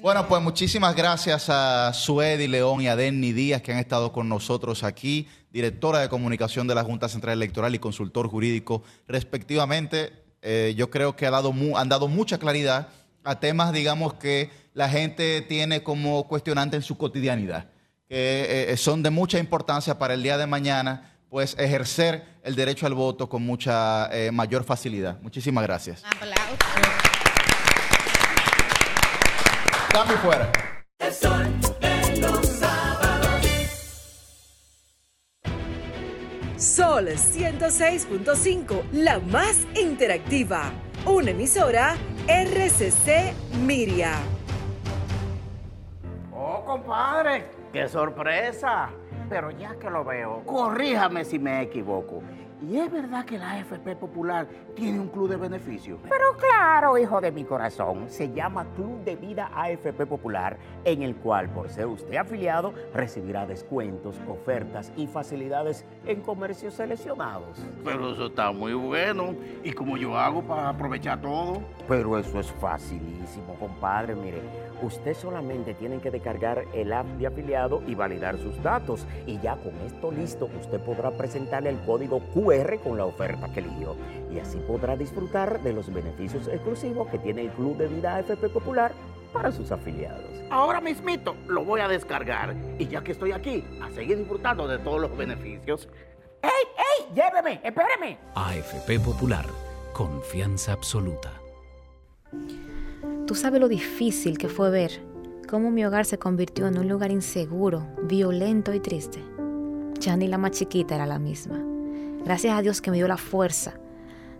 Bueno, pues muchísimas gracias a Suedi León y a Denny Díaz que han estado con nosotros aquí, directora de comunicación de la Junta Central Electoral y consultor jurídico respectivamente. Eh, yo creo que ha dado mu- han dado mucha claridad a temas, digamos, que la gente tiene como cuestionante en su cotidianidad, que eh, son de mucha importancia para el día de mañana, pues ejercer el derecho al voto con mucha eh, mayor facilidad. Muchísimas gracias. Aplausos. Cambio fuera. El sol de los sábados. Sol 106.5, la más interactiva. Una emisora RCC Miria. Oh, compadre, qué sorpresa. Pero ya que lo veo, corríjame si me equivoco. ¿Y es verdad que la AFP Popular tiene un club de beneficios? Pero claro, hijo de mi corazón, se llama Club de Vida AFP Popular, en el cual, por ser usted afiliado, recibirá descuentos, ofertas y facilidades en comercios seleccionados. Pero eso está muy bueno. ¿Y cómo yo hago para aprovechar todo? Pero eso es facilísimo, compadre. Mire, usted solamente tiene que descargar el app de afiliado y validar sus datos. Y ya con esto listo, usted podrá presentarle el código QR con la oferta que eligió. Y así podrá disfrutar de los beneficios exclusivos que tiene el Club de Vida AFP Popular para sus afiliados. Ahora mismito lo voy a descargar. Y ya que estoy aquí, a seguir disfrutando de todos los beneficios. ¡Ey, ey! lléveme, espéreme. AFP Popular, confianza absoluta. Tú sabes lo difícil que fue ver cómo mi hogar se convirtió en un lugar inseguro, violento y triste. Ya ni la más chiquita era la misma. Gracias a Dios que me dio la fuerza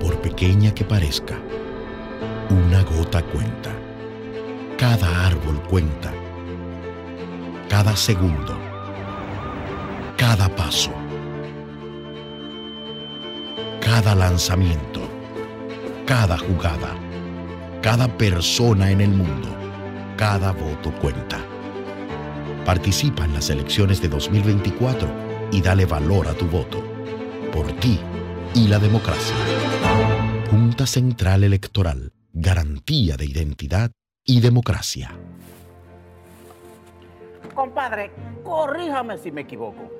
Por pequeña que parezca, una gota cuenta. Cada árbol cuenta. Cada segundo. Cada paso. Cada lanzamiento. Cada jugada. Cada persona en el mundo. Cada voto cuenta. Participa en las elecciones de 2024 y dale valor a tu voto. Por ti y la democracia. Junta Central Electoral. Garantía de identidad y democracia. Compadre, corríjame si me equivoco.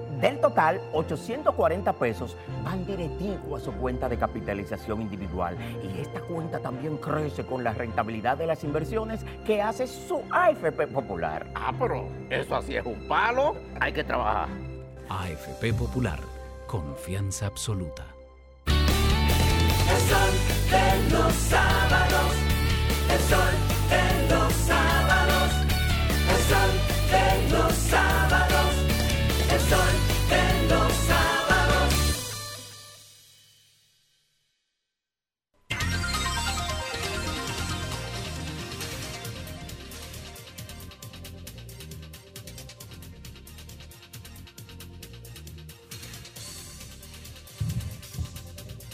Del total, 840 pesos van directivo a su cuenta de capitalización individual. Y esta cuenta también crece con la rentabilidad de las inversiones que hace su AFP Popular. Ah, pero eso así es un palo. Hay que trabajar. AFP Popular, confianza absoluta. El sol de los sábados. El sol de los sábados. El sol de los sábados. El sol de los sábados.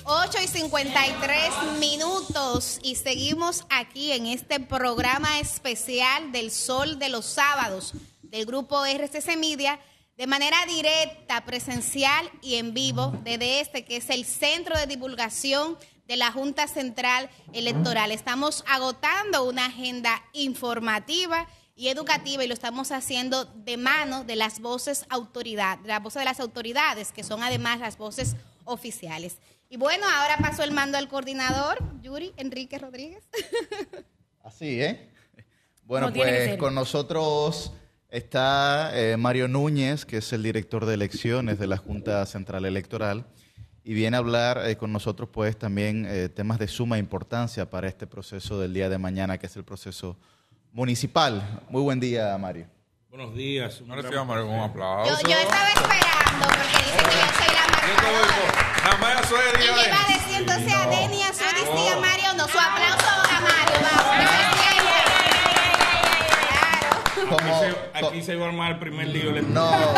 Ocho y 53 minutos y seguimos aquí en este programa especial del Sol de los Sábados del grupo RCC Media de manera directa, presencial y en vivo desde este que es el Centro de Divulgación de la Junta Central Electoral. Estamos agotando una agenda informativa y educativa y lo estamos haciendo de mano de las voces autoridad, de las voces de las autoridades que son además las voces oficiales. Y bueno, ahora pasó el mando al coordinador, Yuri Enrique Rodríguez. Así, ¿eh? Bueno, pues con nosotros está eh, Mario Núñez, que es el director de elecciones de la Junta Central Electoral, y viene a hablar eh, con nosotros pues también eh, temas de suma importancia para este proceso del día de mañana, que es el proceso municipal. Muy buen día, Mario. Buenos días. Un Mario, un aplauso. yo estaba esperando porque dice que yo soy la marcadora. Nada más eso es, Y le iba a decir entonces a Deni, a Suri, sí, a Mario, no, su aplauso a Mario, vamos. Como, aquí se va a armar el primer lío. No, no,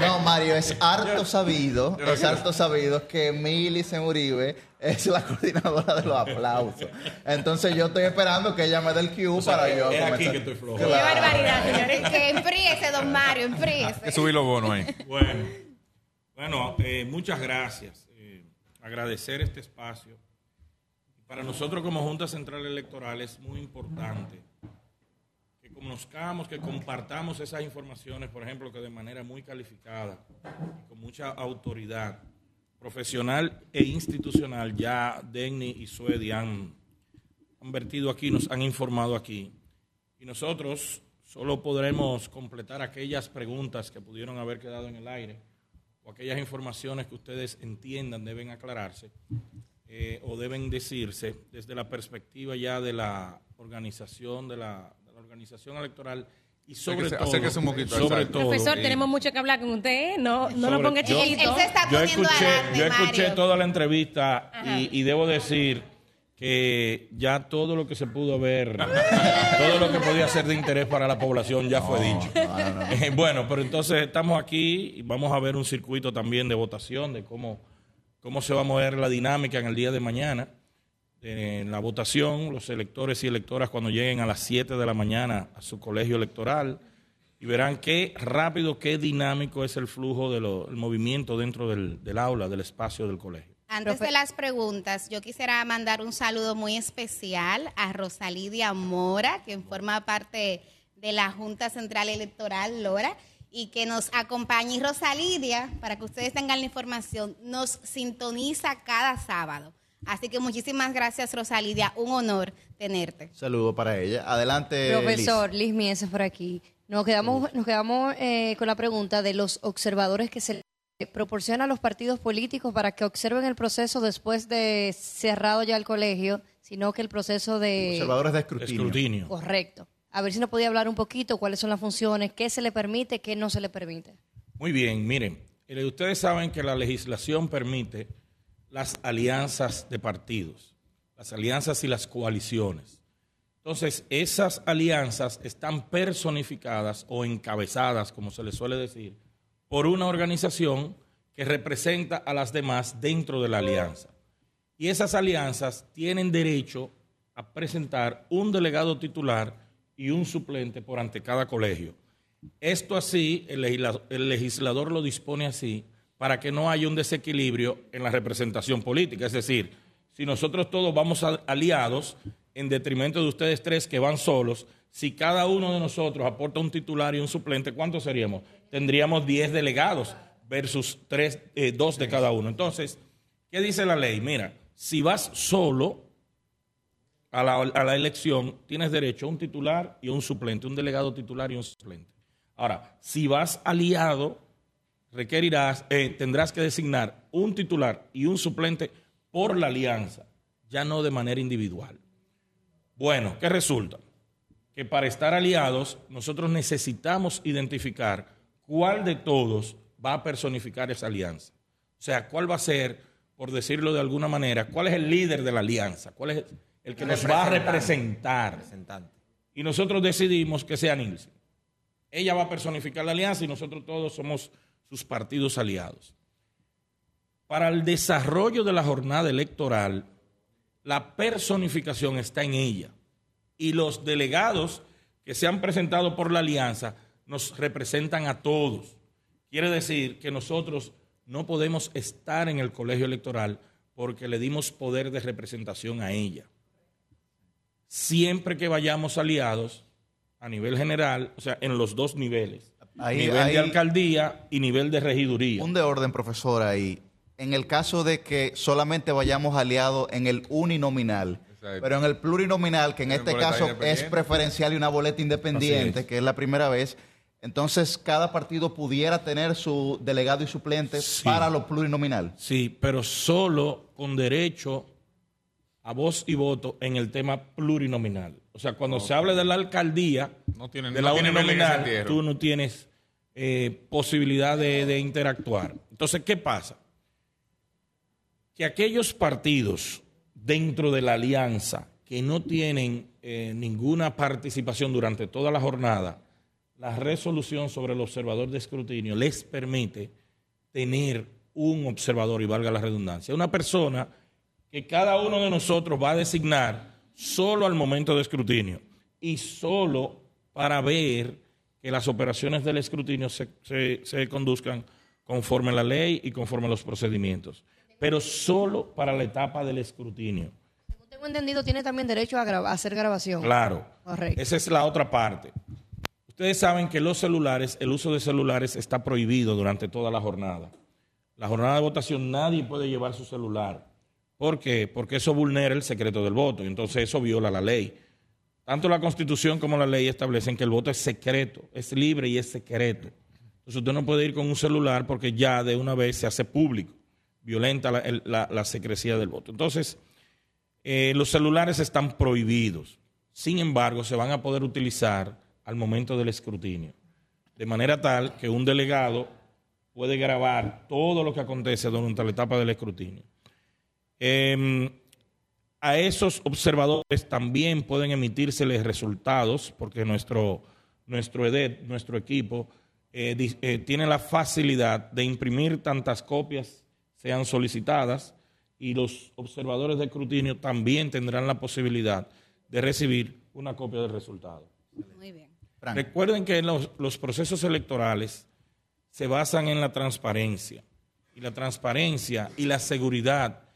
no, Mario, es harto sabido, es harto sabido que Millicent Uribe es la coordinadora de los aplausos. Entonces yo estoy esperando que ella me dé el cue para yo es aquí comenzar. que estoy flojo. Qué barbaridad, señores. Que enfríese, don Mario, Hay enfríese. que subir los bonos ahí. Bueno, bueno eh, muchas gracias. Eh, agradecer este espacio. Para nosotros como Junta Central Electoral es muy importante conozcamos, que compartamos esas informaciones, por ejemplo, que de manera muy calificada, y con mucha autoridad profesional e institucional, ya Denny y Suedi han, han vertido aquí, nos han informado aquí. Y nosotros solo podremos completar aquellas preguntas que pudieron haber quedado en el aire o aquellas informaciones que ustedes entiendan deben aclararse eh, o deben decirse desde la perspectiva ya de la organización de la, organización electoral y sobre Acérquese- todo, acérquese un poquito, sobre todo Profesor, eh, tenemos mucho que hablar con usted, ¿eh? No, no lo ponga yo- chiquito. yo escuché, yo escuché Mario. toda la entrevista y, y debo decir que ya todo lo que se pudo ver, todo lo que podía ser de interés para la población ya fue dicho. Eh, bueno, pero entonces estamos aquí y vamos a ver un circuito también de votación, de cómo, cómo se va a mover la dinámica en el día de mañana. En la votación, los electores y electoras cuando lleguen a las 7 de la mañana a su colegio electoral y verán qué rápido, qué dinámico es el flujo del movimiento dentro del, del aula, del espacio del colegio. Antes de las preguntas, yo quisiera mandar un saludo muy especial a Rosalidia Mora, quien forma parte de la Junta Central Electoral, Lora, y que nos acompaña. Y Rosalidia, para que ustedes tengan la información, nos sintoniza cada sábado. Así que muchísimas gracias, Rosalidia. Un honor tenerte. Saludo para ella. Adelante, Profesor Liz Mieses por aquí. Nos quedamos, nos quedamos eh, con la pregunta de los observadores que se le proporciona a los partidos políticos para que observen el proceso después de cerrado ya el colegio, sino que el proceso de... Observadores de escrutinio. Escrutinio. Correcto. A ver si nos podía hablar un poquito cuáles son las funciones, qué se le permite, qué no se le permite. Muy bien, miren, eh, ustedes saben que la legislación permite las alianzas de partidos, las alianzas y las coaliciones. Entonces, esas alianzas están personificadas o encabezadas, como se les suele decir, por una organización que representa a las demás dentro de la alianza. Y esas alianzas tienen derecho a presentar un delegado titular y un suplente por ante cada colegio. Esto así, el legislador, el legislador lo dispone así para que no haya un desequilibrio en la representación política. Es decir, si nosotros todos vamos aliados, en detrimento de ustedes tres que van solos, si cada uno de nosotros aporta un titular y un suplente, ¿cuántos seríamos? Tendríamos 10 delegados versus tres, eh, dos de cada uno. Entonces, ¿qué dice la ley? Mira, si vas solo, a la, a la elección, tienes derecho a un titular y un suplente, un delegado titular y un suplente. Ahora, si vas aliado, requerirás, eh, tendrás que designar un titular y un suplente por la alianza, ya no de manera individual. Bueno, ¿qué resulta? Que para estar aliados, nosotros necesitamos identificar cuál de todos va a personificar esa alianza. O sea, cuál va a ser, por decirlo de alguna manera, cuál es el líder de la alianza, cuál es el que nos va a representar. Representante. Y nosotros decidimos que sea Nilsen. Ella va a personificar la alianza y nosotros todos somos sus partidos aliados. Para el desarrollo de la jornada electoral, la personificación está en ella. Y los delegados que se han presentado por la alianza nos representan a todos. Quiere decir que nosotros no podemos estar en el colegio electoral porque le dimos poder de representación a ella. Siempre que vayamos aliados, a nivel general, o sea, en los dos niveles, Ahí- nivel ahí- de alcaldía y nivel de regiduría. Un de orden, profesor, ahí. En el caso de que solamente vayamos aliados en el uninominal, Exacto. pero en el plurinominal, que en este caso es preferencial y una boleta independiente, es. que es la primera vez, entonces cada partido pudiera tener su delegado y suplente para lo plurinominal. Sí, pero solo con derecho a voz y voto en el tema plurinominal. O sea, cuando se habla de la alcaldía, No tienen- de no la ese uninominal, tú no tienes eh, posibilidad de, interactuar. Entonces, ¿qué pasa? Que aquellos partidos dentro de la alianza que no tienen eh, ninguna participación durante toda la jornada, la resolución sobre el observador de escrutinio les permite tener un observador, y valga la redundancia, una persona que cada uno de nosotros va a designar solo al momento de escrutinio y solo para ver que las operaciones del escrutinio se, se- se conduzcan conforme a la ley y conforme a los procedimientos, pero solo para la etapa del escrutinio. Según tengo entendido, tiene también derecho a, a hacer grabación. Claro. Correcto. Esa es la otra parte. Ustedes saben que los celulares, el uso de celulares está prohibido durante toda la jornada. La jornada de votación nadie puede llevar su celular. ¿Por qué? Porque eso vulnera el secreto del voto y entonces eso viola la ley. Tanto la Constitución como la ley establecen que el voto es secreto, es libre y es secreto. Entonces usted no puede ir con un celular porque ya de una vez se hace público, violenta la, la- la secrecía del voto. Entonces, eh, los celulares están prohibidos. Sin embargo, se van a poder utilizar al momento del escrutinio. De manera tal que un delegado puede grabar todo lo que acontece durante la etapa del escrutinio. Em, a esos observadores también pueden emitirseles resultados, porque nuestro, nuestro EDET, nuestro equipo, eh, eh, tiene la facilidad de imprimir tantas copias sean solicitadas y los observadores de escrutinio también tendrán la posibilidad de recibir una copia del resultado. Muy bien. Recuerden que los, los procesos electorales se basan en la transparencia. Y la transparencia y la seguridad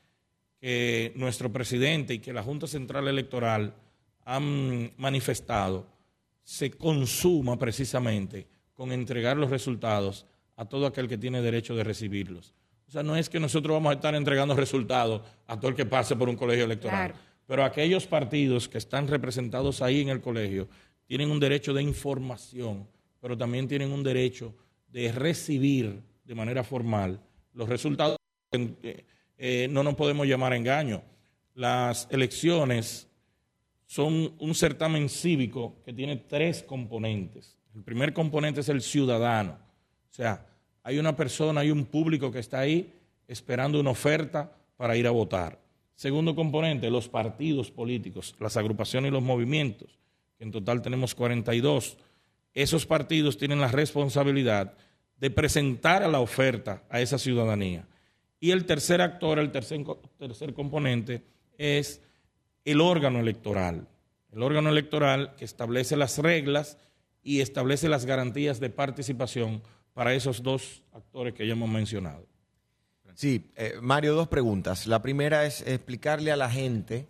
que nuestro presidente y que la Junta Central Electoral han manifestado se consuma precisamente con entregar los resultados a todo aquel que tiene derecho de recibirlos. O sea, no es que nosotros vamos a estar entregando resultados a todo el que pase por un colegio electoral. Claro. Pero aquellos partidos que están representados ahí en el colegio tienen un derecho de información, pero también tienen un derecho de recibir de manera formal los resultados. Eh, eh, no nos podemos llamar a engaño. Las elecciones son un certamen cívico que tiene tres componentes. El primer componente es el ciudadano. O sea, hay una persona, hay un público que está ahí esperando una oferta para ir a votar. Segundo componente, los partidos políticos, las agrupaciones y los movimientos, que en total tenemos 42. Esos partidos tienen la responsabilidad de presentar a la oferta a esa ciudadanía. Y el tercer actor, el tercer, tercer componente, es el órgano electoral. El órgano electoral que establece las reglas y establece las garantías de participación para esos dos actores que ya hemos mencionado. Sí, eh, Mario, dos preguntas. La primera es explicarle a la gente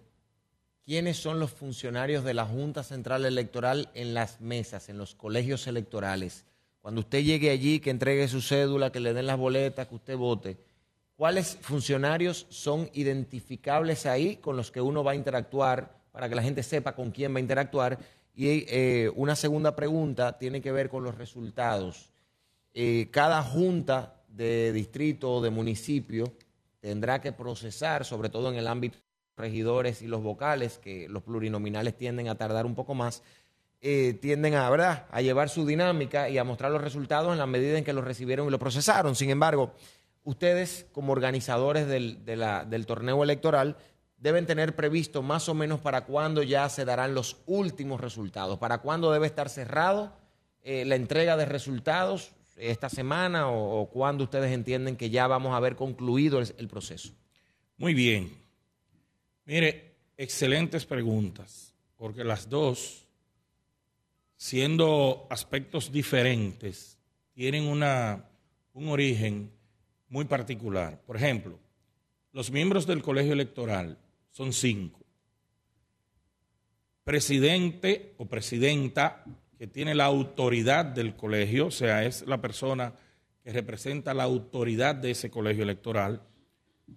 quiénes son los funcionarios de la Junta Central Electoral en las mesas, en los colegios electorales. Cuando usted llegue allí, que entregue su cédula, que le den las boletas, que usted vote, ¿cuáles funcionarios son identificables ahí con los que uno va a interactuar para que la gente sepa con quién va a interactuar? Y eh, una segunda pregunta tiene que ver con los resultados eh, cada junta de distrito o de municipio tendrá que procesar, sobre todo en el ámbito de los regidores y los vocales, que los plurinominales tienden a tardar un poco más, eh, tienden a, ¿verdad? a llevar su dinámica y a mostrar los resultados en la medida en que los recibieron y lo procesaron. Sin embargo, ustedes como organizadores del, del torneo electoral deben tener previsto más o menos para cuándo ya se darán los últimos resultados, para cuándo debe estar cerrado eh, la entrega de resultados esta semana o, o cuándo ustedes entienden que ya vamos a haber concluido el, el proceso. Muy bien. Mire, excelentes preguntas, porque las dos, siendo aspectos diferentes, tienen una, un origen muy particular. Por ejemplo, los miembros del colegio electoral son cinco. Presidente o presidenta que tiene la autoridad del colegio, o sea, es la persona que representa la autoridad de ese colegio electoral.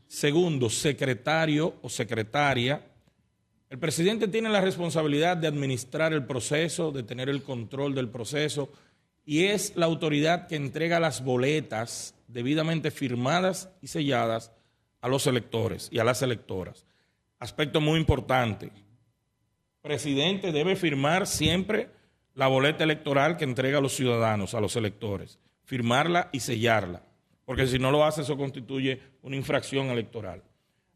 Segundo, secretario o secretaria. El presidente tiene la responsabilidad de administrar el proceso, de tener el control del proceso y es la autoridad que entrega las boletas debidamente firmadas y selladas a los electores y a las electoras. Aspecto muy importante. Presidente debe firmar siempre la boleta electoral que entrega a los ciudadanos, a los electores. Firmarla y sellarla. Porque si no lo hace, eso constituye una infracción electoral.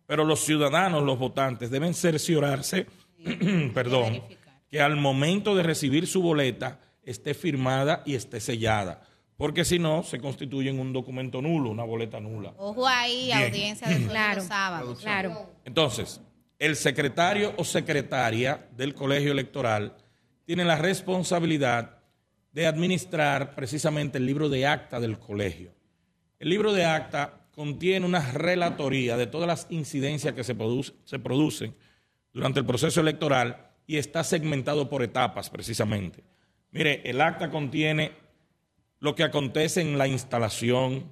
Pero los ciudadanos, los votantes, deben cerciorarse, perdón, que al momento de recibir su boleta esté firmada y esté sellada. Porque si no, se constituye en un documento nulo, una boleta nula. Ojo ahí, Bien. audiencia de Claro. Claro. Entonces, el secretario o secretaria del colegio electoral tiene la responsabilidad de administrar precisamente el libro de acta del colegio. El libro de acta contiene una relatoría de todas las incidencias que se, produce- se producen durante el proceso electoral y está segmentado por etapas precisamente. Mire, el acta contiene lo que acontece en la instalación,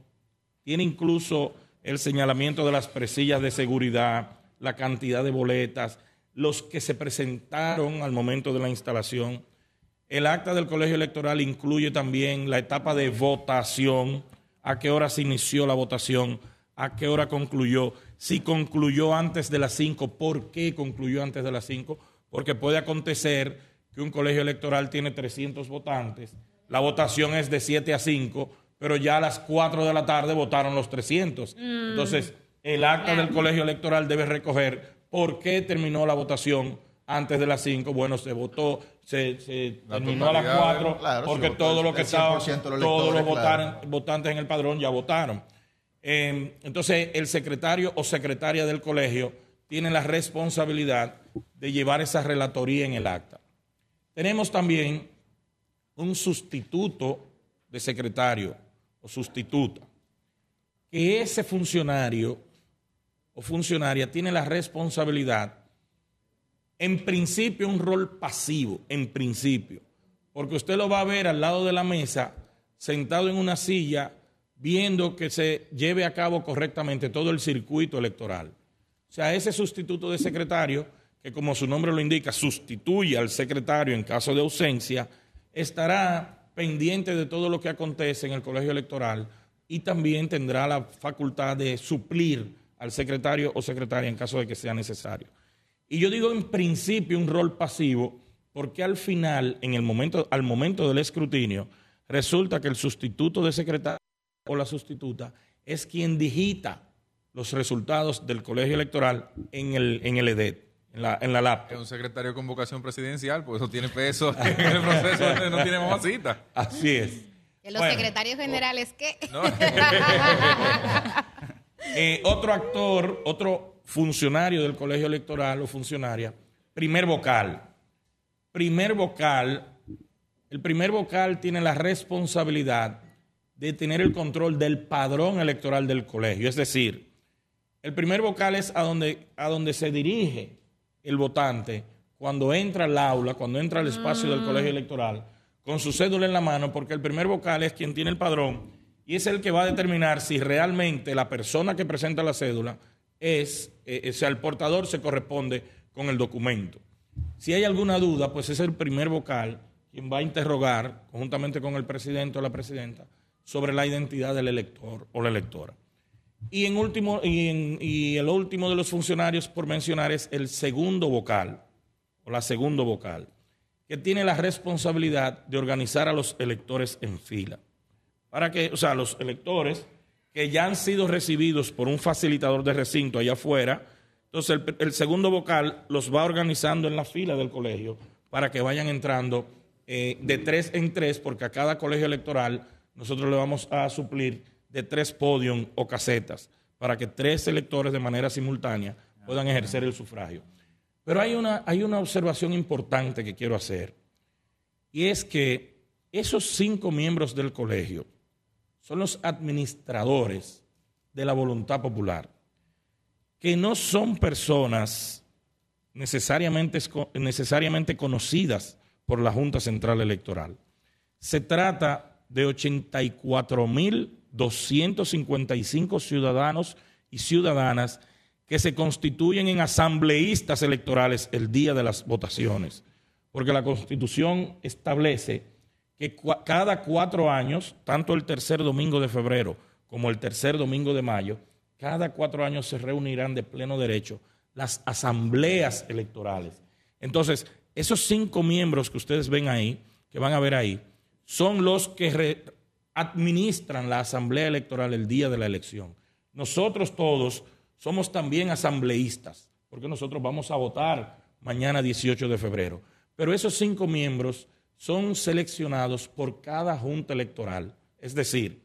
tiene incluso el señalamiento de las presillas de seguridad, la cantidad de boletas, los que se presentaron al momento de la instalación. El acta del colegio electoral incluye también la etapa de votación, a qué hora se inició la votación, a qué hora concluyó, si concluyó antes de las 5, por qué concluyó antes de las 5, porque puede acontecer que un colegio electoral tiene 300 votantes, la votación es de 7 a 5, pero ya a las 4 de la tarde votaron los 300. Mm. Entonces, el acta del colegio electoral debe recoger por qué terminó la votación antes de las 5. Bueno, se votó, se, se La terminó a las totalidad, 4 claro, porque votó todo lo que estaba, 100% de los todos los claro. votantes en el padrón ya votaron. Eh, entonces, el secretario o secretaria del colegio tiene la responsabilidad de llevar esa relatoría en el acta. Tenemos también un sustituto de secretario o sustituta, que ese funcionario o funcionaria tiene la responsabilidad, en principio, un rol pasivo, en principio, porque usted lo va a ver al lado de la mesa, sentado en una silla, viendo que se lleve a cabo correctamente todo el circuito electoral. O sea, ese sustituto de secretario, que como su nombre lo indica, sustituye al secretario en caso de ausencia, estará pendiente de todo lo que acontece en el colegio electoral y también tendrá la facultad de suplir al secretario o secretaria en caso de que sea necesario. Y yo digo en principio un rol pasivo porque al final, en el momento, al momento del escrutinio, resulta que el sustituto de secretario o la sustituta es quien digita los resultados del colegio electoral en el, en el EDET, en la, en la laptop. Es un secretario con vocación presidencial, pues eso tiene peso en el proceso, no tiene mamacita. Así es. Que los Bueno. secretarios generales, ¿qué? Eh, otro actor, otro funcionario del colegio electoral o funcionaria, primer vocal. Primer vocal, el primer vocal tiene la responsabilidad de tener el control del padrón electoral del colegio. Es decir, el primer vocal es a donde, a donde se dirige el votante cuando entra al aula, cuando entra al espacio del colegio electoral, con su cédula en la mano, porque el primer vocal es quien tiene el padrón y es el que va a determinar si realmente la persona que presenta la cédula es, eh, o sea, el portador se corresponde con el documento. Si hay alguna duda, pues es el primer vocal quien va a interrogar, conjuntamente con el presidente o la presidenta, sobre la identidad del elector o la electora. Y, en último, y, en- y el último de los funcionarios por mencionar es el segundo vocal, o la segundo vocal, que tiene la responsabilidad de organizar a los electores en fila. Para que, o sea, los electores que ya han sido recibidos por un facilitador de recinto allá afuera, entonces el, segundo vocal los va organizando en la fila del colegio para que vayan entrando eh, de tres en tres, porque a cada colegio electoral nosotros le vamos a suplir de tres podium o casetas para que tres electores de manera simultánea puedan ejercer el sufragio. Pero hay una, hay una observación importante que quiero hacer, y es que esos cinco miembros del colegio son los administradores de la voluntad popular, que no son personas necesariamente, necesariamente conocidas por la Junta Central Electoral. Se trata de 84.255 ciudadanos y ciudadanas que se constituyen en asambleístas electorales el día de las votaciones, porque la Constitución establece que cada cuatro años, tanto el tercer domingo de febrero como el tercer domingo de mayo, cada cuatro años se reunirán de pleno derecho las asambleas electorales. Entonces, esos cinco miembros que ustedes ven ahí, que van a ver ahí, son los que administran la asamblea electoral el día de la elección. Nosotros todos somos también asambleístas, porque nosotros vamos a votar mañana 18 de febrero. Pero esos cinco miembros son seleccionados por cada junta electoral. Es decir,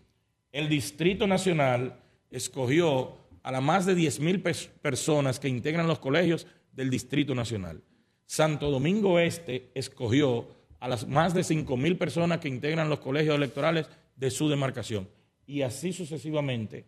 el Distrito Nacional escogió a las más de 10 mil personas que integran los colegios del Distrito Nacional. Santo Domingo Este escogió a las más de 5 mil personas que integran los colegios electorales de su demarcación. Y así sucesivamente,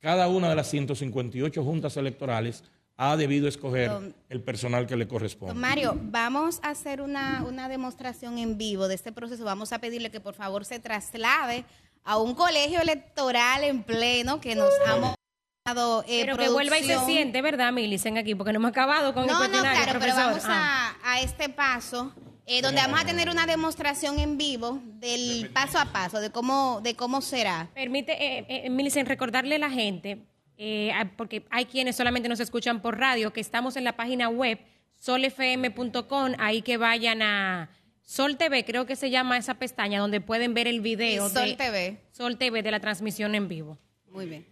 cada una de las 158 juntas electorales ha debido escoger Don- el personal que le corresponde. Don Mario, vamos a hacer una, una demostración en vivo de este proceso. Vamos a pedirle que por favor se traslade a un colegio electoral en pleno que nos ha mostrado eh, Pero que vuelva y se siente, ¿verdad, Milicen, aquí? Porque no hemos acabado con el No, no, claro, pero vamos Ah. a, a este paso, eh, donde vamos a tener una demostración en vivo del paso a paso, de cómo, de cómo será. Permite, eh, eh, Milicen, recordarle a la gente, eh, porque hay quienes solamente nos escuchan por radio, que estamos en la página web solfm.com, ahí que vayan a Sol TV, creo que se llama esa pestaña, donde pueden ver el video Sí, Sol de TV. Sol TV de la transmisión en vivo. Muy bien.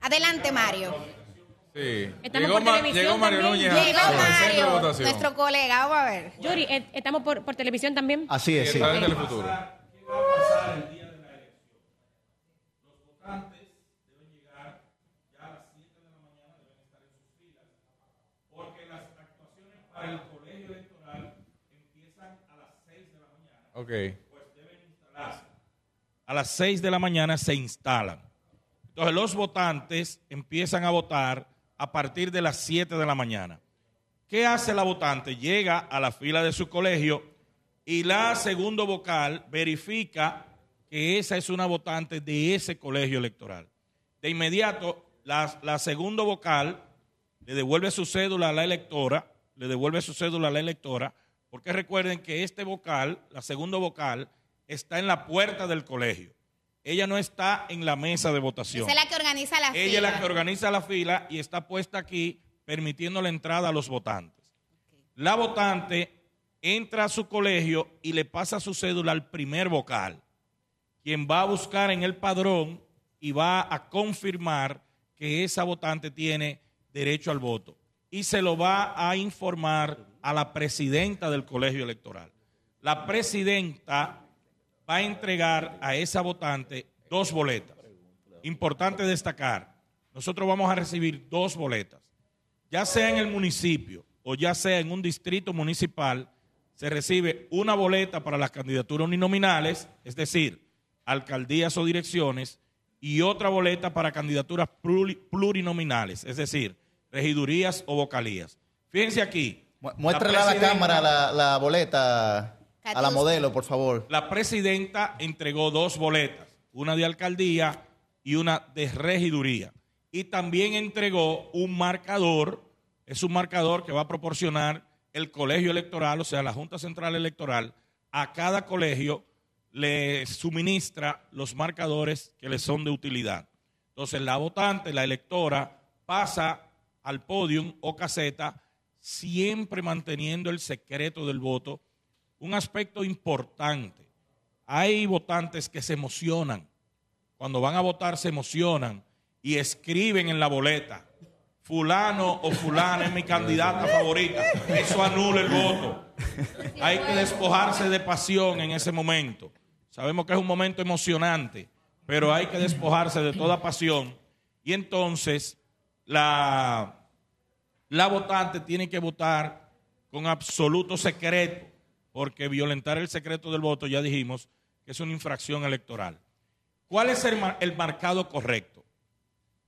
Adelante, Mario. Sí. Estamos llegó, por Ma- televisión llegó Mario también. Núñez Llegó de Mario, nuestro colega, vamos a ver. Yuri, eh, ¿estamos por, por televisión también? Así es, sí. Está en el futuro. Para el colegio electoral empiezan a las 6 de la mañana. Ok. Pues deben instalarse. A las 6 de la mañana se instalan. Entonces los votantes empiezan a votar a partir de las 7 de la mañana. ¿Qué hace la votante? Llega a la fila de su colegio y la segundo vocal verifica que esa es una votante de ese colegio electoral. De inmediato, la, la segundo vocal le devuelve su cédula a la electora, le devuelve su cédula a la electora, porque recuerden que este vocal, la segundo vocal, está en la puerta del colegio. Ella no está en la mesa de votación. Esa es la que organiza la Ella es fila. la que organiza la fila y está puesta aquí permitiendo la entrada a los votantes. La votante entra a su colegio y le pasa su cédula al primer vocal, quien va a buscar en el padrón y va a confirmar que esa votante tiene derecho al voto. Y se lo va a informar a la presidenta del colegio electoral. La presidenta va a entregar a esa votante dos boletas. Importante destacar, nosotros vamos a recibir dos boletas. Ya sea en el municipio o ya sea en un distrito municipal, se recibe una boleta para las candidaturas uninominales, es decir, alcaldías o direcciones, y otra boleta para candidaturas pluri- plurinominales, es decir, regidurías o vocalías. Fíjense aquí. Muéstrale a la cámara la, la boleta, a la modelo, por favor. la presidenta entregó dos boletas, una de alcaldía y una de regiduría. Y también entregó un marcador, es un marcador que va a proporcionar el colegio electoral, o sea, la Junta Central Electoral, a cada colegio le suministra los marcadores que le son de utilidad. Entonces, la votante, la electora, pasa al podium o caseta, siempre manteniendo el secreto del voto. Un aspecto importante. Hay votantes que se emocionan. Cuando van a votar se emocionan y escriben en la boleta, fulano o fulana es mi candidata favorita. Eso anula el voto. Hay que despojarse de pasión en ese momento. Sabemos que es un momento emocionante, pero hay que despojarse de toda pasión. Y entonces la, la votante tiene que votar con absoluto secreto, porque violentar el secreto del voto, ya dijimos, que es una infracción electoral. ¿Cuál es el, mar- el marcado correcto?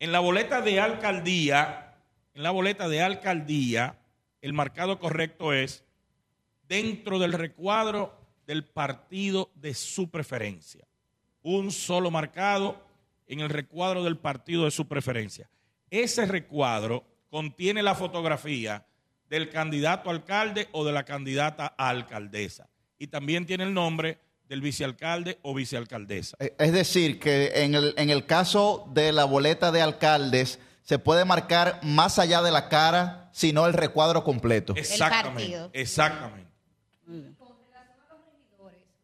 En la boleta de alcaldía, en la boleta de alcaldía, el marcado correcto es dentro del recuadro del partido de su preferencia. Un solo marcado en el recuadro del partido de su preferencia. Ese recuadro contiene la fotografía del candidato a alcalde o de la candidata a alcaldesa. Y también tiene el nombre del vicealcalde o vicealcaldesa. Eh, Es decir, que en el, en el caso de la boleta de alcaldes, se puede marcar más allá de la cara, sino el recuadro completo. Exactamente. Exactamente.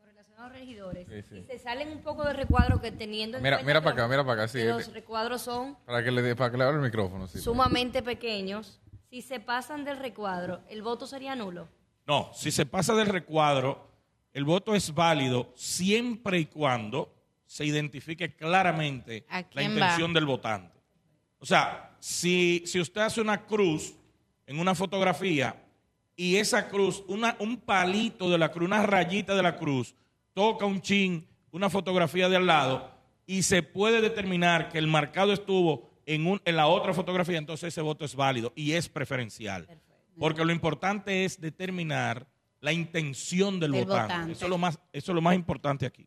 relacionados a regidores, Sí, sí. y se salen un poco de recuadro que teniendo en Mira, cuenta mira para acá, los- mira para acá, sí. que los recuadros son Para que le, para que le abra el micrófono. Sí, sumamente pequeños, si se pasan del recuadro, ¿el voto sería nulo? No, si se pasa del recuadro, el voto es válido siempre y cuando se identifique claramente ¿A la intención va? del votante. O sea, si, si usted hace una cruz en una fotografía y esa cruz, una- un palito de la cruz, una rayita de la cruz, toca un chin, una fotografía de al lado, y se puede determinar que el marcado estuvo en, un- en la otra fotografía, entonces ese voto es válido y es preferencial. Porque lo importante es determinar la intención del Del votante. votante. Eso, es lo más, eso es lo más importante aquí.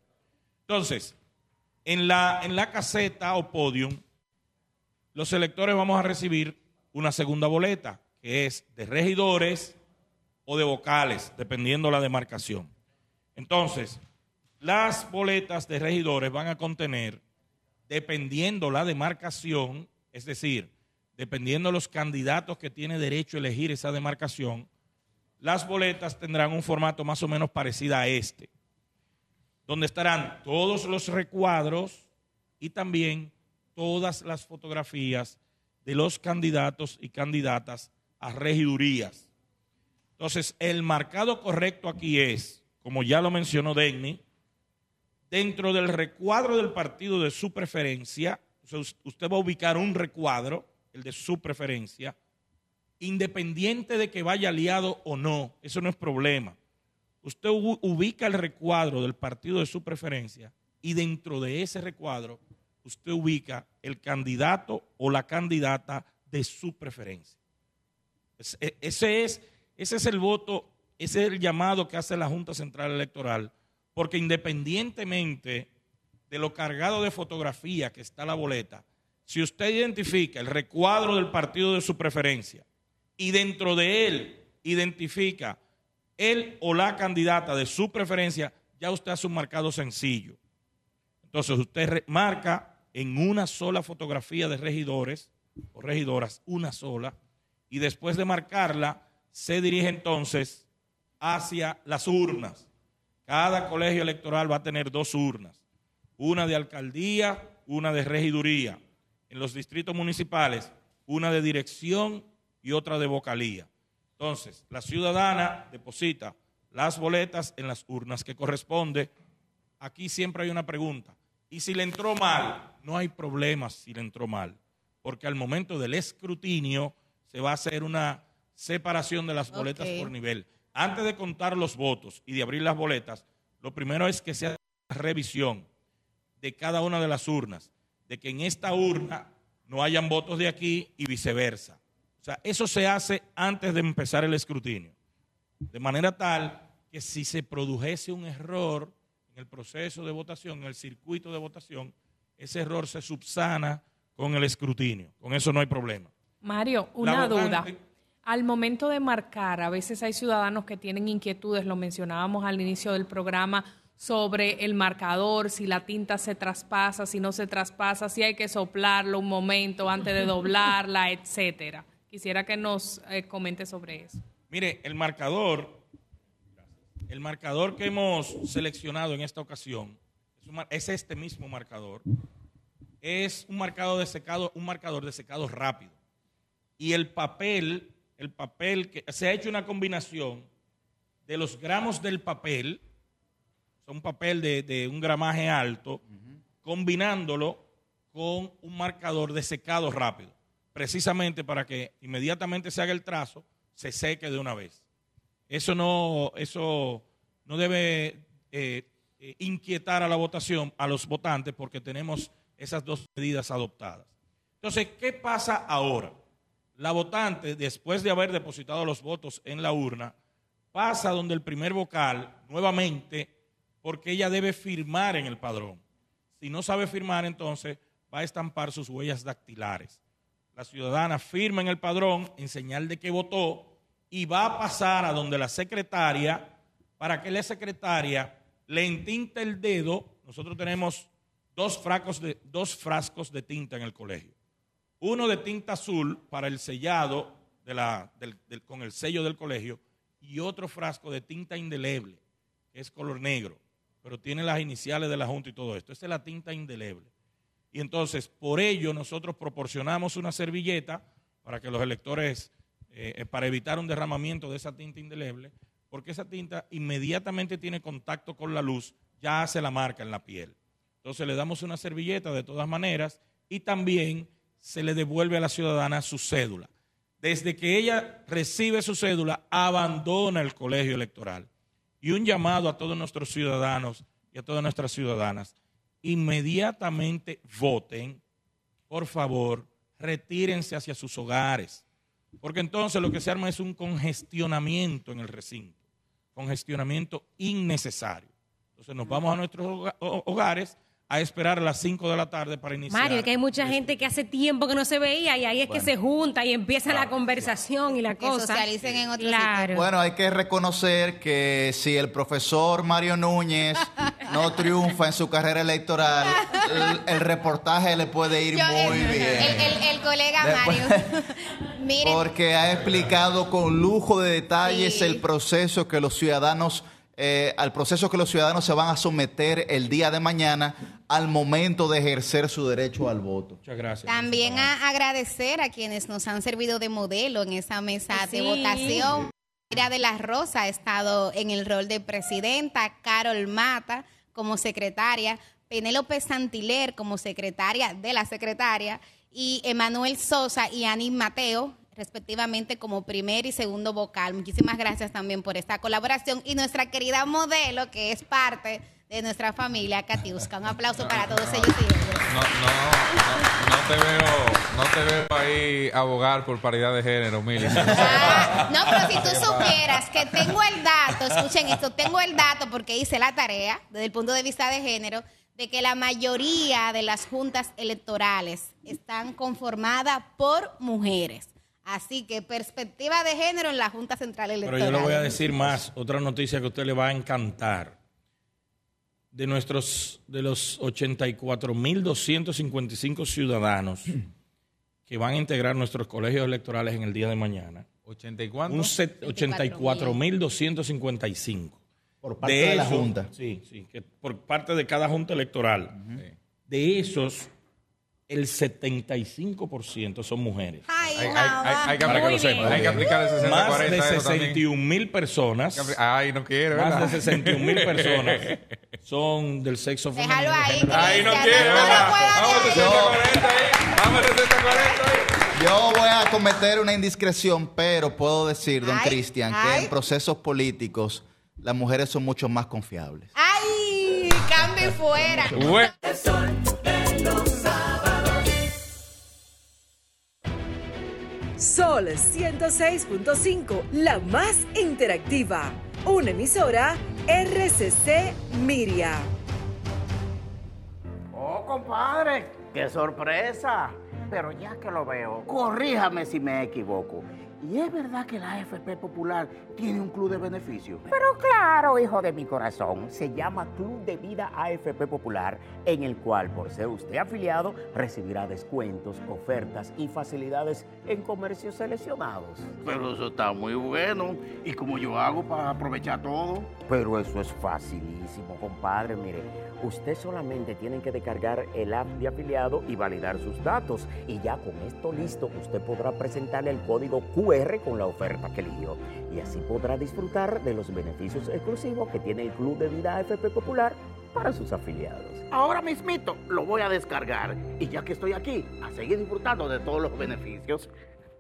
Entonces, en la, en la caseta o podium, los electores vamos a recibir una segunda boleta, que es de regidores o de vocales, dependiendo la demarcación. Entonces, las boletas de regidores van a contener, dependiendo la demarcación, es decir, dependiendo los candidatos que tiene derecho a elegir esa demarcación, las boletas tendrán un formato más o menos parecido a este, donde estarán todos los recuadros y también todas las fotografías de los candidatos y candidatas a regidurías. Entonces, el marcado correcto aquí es, como ya lo mencionó Denny, dentro del recuadro del partido de su preferencia, usted va a ubicar un recuadro, el de su preferencia, independiente de que vaya aliado o no, eso no es problema. Usted ubica el recuadro del partido de su preferencia y dentro de ese recuadro usted ubica el candidato o la candidata de su preferencia. E- Ese es, ese es el voto, ese es el llamado que hace la Junta Central Electoral, porque independientemente de lo cargado de fotografía que está la boleta, si usted identifica el recuadro del partido de su preferencia y dentro de él identifica él o la candidata de su preferencia, ya usted hace un marcado sencillo. Entonces usted marca en una sola fotografía de regidores o regidoras, una sola, y después de marcarla, se dirige entonces hacia las urnas. Cada colegio electoral va a tener dos urnas, una de alcaldía, una de regiduría. En los distritos municipales, una de dirección y otra de vocalía. Entonces, la ciudadana deposita las boletas en las urnas que corresponde. Aquí siempre hay una pregunta. Y si le entró mal, no hay problema si le entró mal, porque al momento del escrutinio se va a hacer una separación de las boletas por nivel. Antes de contar los votos y de abrir las boletas, lo primero es que se haga revisión de cada una de las urnas, de que en esta urna no hayan votos de aquí y viceversa. O sea, eso se hace antes de empezar el escrutinio. De manera tal que si se produjese un error en el proceso de votación, en el circuito de votación, ese error se subsana con el escrutinio. Con eso no hay problema. Mario, una duda. Al momento de marcar, a veces hay ciudadanos que tienen inquietudes, lo mencionábamos al inicio del programa, sobre el marcador, si la tinta se traspasa, si no se traspasa, si hay que soplarlo un momento antes de doblarla, etcétera. Quisiera que nos eh, comente sobre eso. Mire, el marcador, el marcador que hemos seleccionado en esta ocasión es este mismo marcador. Es un marcador de secado, un marcador de secado rápido. Y el papel, el papel que se ha hecho una combinación de los gramos del papel, son papel de, de un gramaje alto, combinándolo con un marcador de secado rápido, precisamente para que inmediatamente se haga el trazo, se seque de una vez. Eso no, eso no debe eh, eh, inquietar a la votación, a los votantes, porque tenemos esas dos medidas adoptadas. Entonces, ¿qué pasa ahora? La votante, después de haber depositado los votos en la urna, pasa donde el primer vocal nuevamente, porque ella debe firmar en el padrón. Si no sabe firmar, entonces va a estampar sus huellas dactilares. La ciudadana firma en el padrón en señal de que votó y va a pasar a donde la secretaria para que la secretaria le entinte el dedo. Nosotros tenemos dos frascos de, dos frascos de tinta en el colegio. Uno de tinta azul para el sellado con el sello del colegio y otro frasco de tinta indeleble, que es color negro, pero tiene las iniciales de la Junta y todo esto. Esta es la tinta indeleble. Y entonces, por ello, nosotros proporcionamos una servilleta para que los electores, eh, eh, para evitar un derramamiento de esa tinta indeleble, porque esa tinta inmediatamente tiene contacto con la luz, ya hace la marca en la piel. Entonces le damos una servilleta de todas maneras y también se le devuelve a la ciudadana su cédula. Desde que ella recibe su cédula, abandona el colegio electoral. Y un llamado a todos nuestros ciudadanos y a todas nuestras ciudadanas, inmediatamente voten, por favor, retírense hacia sus hogares, porque entonces lo que se arma es un congestionamiento en el recinto, congestionamiento innecesario. Entonces nos vamos a nuestros hogares a esperar a las 5 de la tarde para iniciar. Mario, que hay mucha gente que hace tiempo que no se veía y ahí es que se junta y empieza la conversación y la Que cosa. socialicen en otro Claro. Bueno, hay que reconocer que si el profesor Mario Núñez no triunfa en su carrera electoral, el, el reportaje le puede ir Yo- muy el, bien. el- el colega Después- Mario. Miren, Porque ha explicado con lujo de detalles el proceso que los ciudadanos, eh, al proceso que los ciudadanos se van a someter el día de mañana al momento de ejercer su derecho al voto. Muchas gracias. también a agradecer a quienes nos han servido de modelo en esa mesa de Sí. votación. Mira de la Rosa ha estado en el rol de presidenta, Carol Mata como secretaria, Penélope Santiler como secretaria de la secretaria y Emanuel Sosa y Ani Mateo respectivamente como primer y segundo vocal. Muchísimas gracias también por esta colaboración y nuestra querida modelo que es parte de nuestra familia Katiuska. Un aplauso para todos ellos. No, no, no, no te veo, no te veo ahí abogar por paridad de género, Mili. Ah, no, pero si tú supieras que tengo el dato, escuchen esto, tengo el dato porque hice la tarea desde el punto de vista de género, de que la mayoría de las juntas electorales están conformadas por mujeres. Así que perspectiva de género en la Junta Central Pero Electoral. yo le voy a decir más, otra noticia que a usted le va a encantar. De nuestros, de los 84.255 ciudadanos que van a integrar nuestros colegios electorales en el día de mañana. ¿80 y cuánto? Un set- 84.255. Por parte de la Junta. Sí, sí, que por parte de cada Junta Electoral. De esos, el 75% son mujeres. Ay, Hay- hay- mamá. hay- hay que Para que lo aplicar- sepan. hay que aplicar el 60-40 Más de eso también. 61 mil personas. Ay, no quiere, Más ¿verdad? de 61 mil personas son del sexo femenino. Déjalo ahí, Ay, no quiere, Vamos a decir. 60-40 ahí. Vamos a 60-40 ahí. Yo voy a cometer una indiscreción, pero puedo decir, don Cristian, que en procesos políticos las mujeres son mucho más confiables. ¡Ay! Cambio fuera. Bueno. Sol 106.5, la más interactiva. Una emisora RCC Miria. Oh, compadre, qué sorpresa. Pero ya que lo veo, corríjame si me equivoco. ¿Y es verdad que la AFP Popular tiene un club de beneficios? Pero claro, hijo de mi corazón, se llama Club de Vida AFP Popular, en el cual, por ser usted afiliado, recibirá descuentos, ofertas y facilidades en comercios seleccionados. Pero eso está muy bueno. ¿Y cómo yo hago para aprovechar todo? Pero eso es facilísimo, compadre. Mire, usted solamente tiene que descargar el app de afiliado y validar sus datos. Y ya con esto listo, usted podrá presentarle el código QR con la oferta que eligió. Y así podrá disfrutar de los beneficios exclusivos que tiene el Club de Vida AFP Popular para sus afiliados. Ahora mismito lo voy a descargar. Y ya que estoy aquí, a seguir disfrutando de todos los beneficios.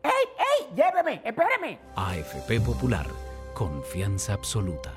¡Ey, ey! ¡Lléveme! ¡Espéreme! AFP Popular, confianza absoluta.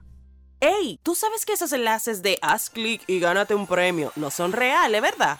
¡Ey! ¿Tú sabes que esos enlaces de haz clic y gánate un premio no son reales, verdad?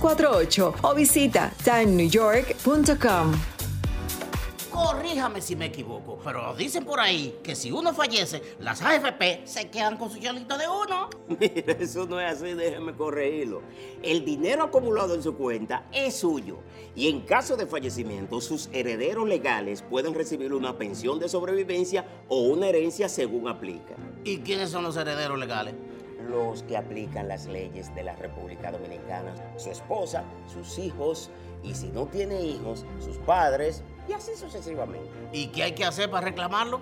917-388-2248 o visita timenewyork.com. Corríjame si me equivoco, pero dicen por ahí que si uno fallece, las AFP se quedan con su chelito de uno. Mira, eso no es así, déjeme corregirlo. El dinero acumulado en su cuenta es suyo y en caso de fallecimiento, sus herederos legales pueden recibir una pensión de sobrevivencia o una herencia según aplica. ¿Y quiénes son los herederos legales? Los que aplican las leyes de la República Dominicana, su esposa, sus hijos, y si no tiene hijos, sus padres, y así sucesivamente. ¿Y qué hay que hacer para reclamarlo?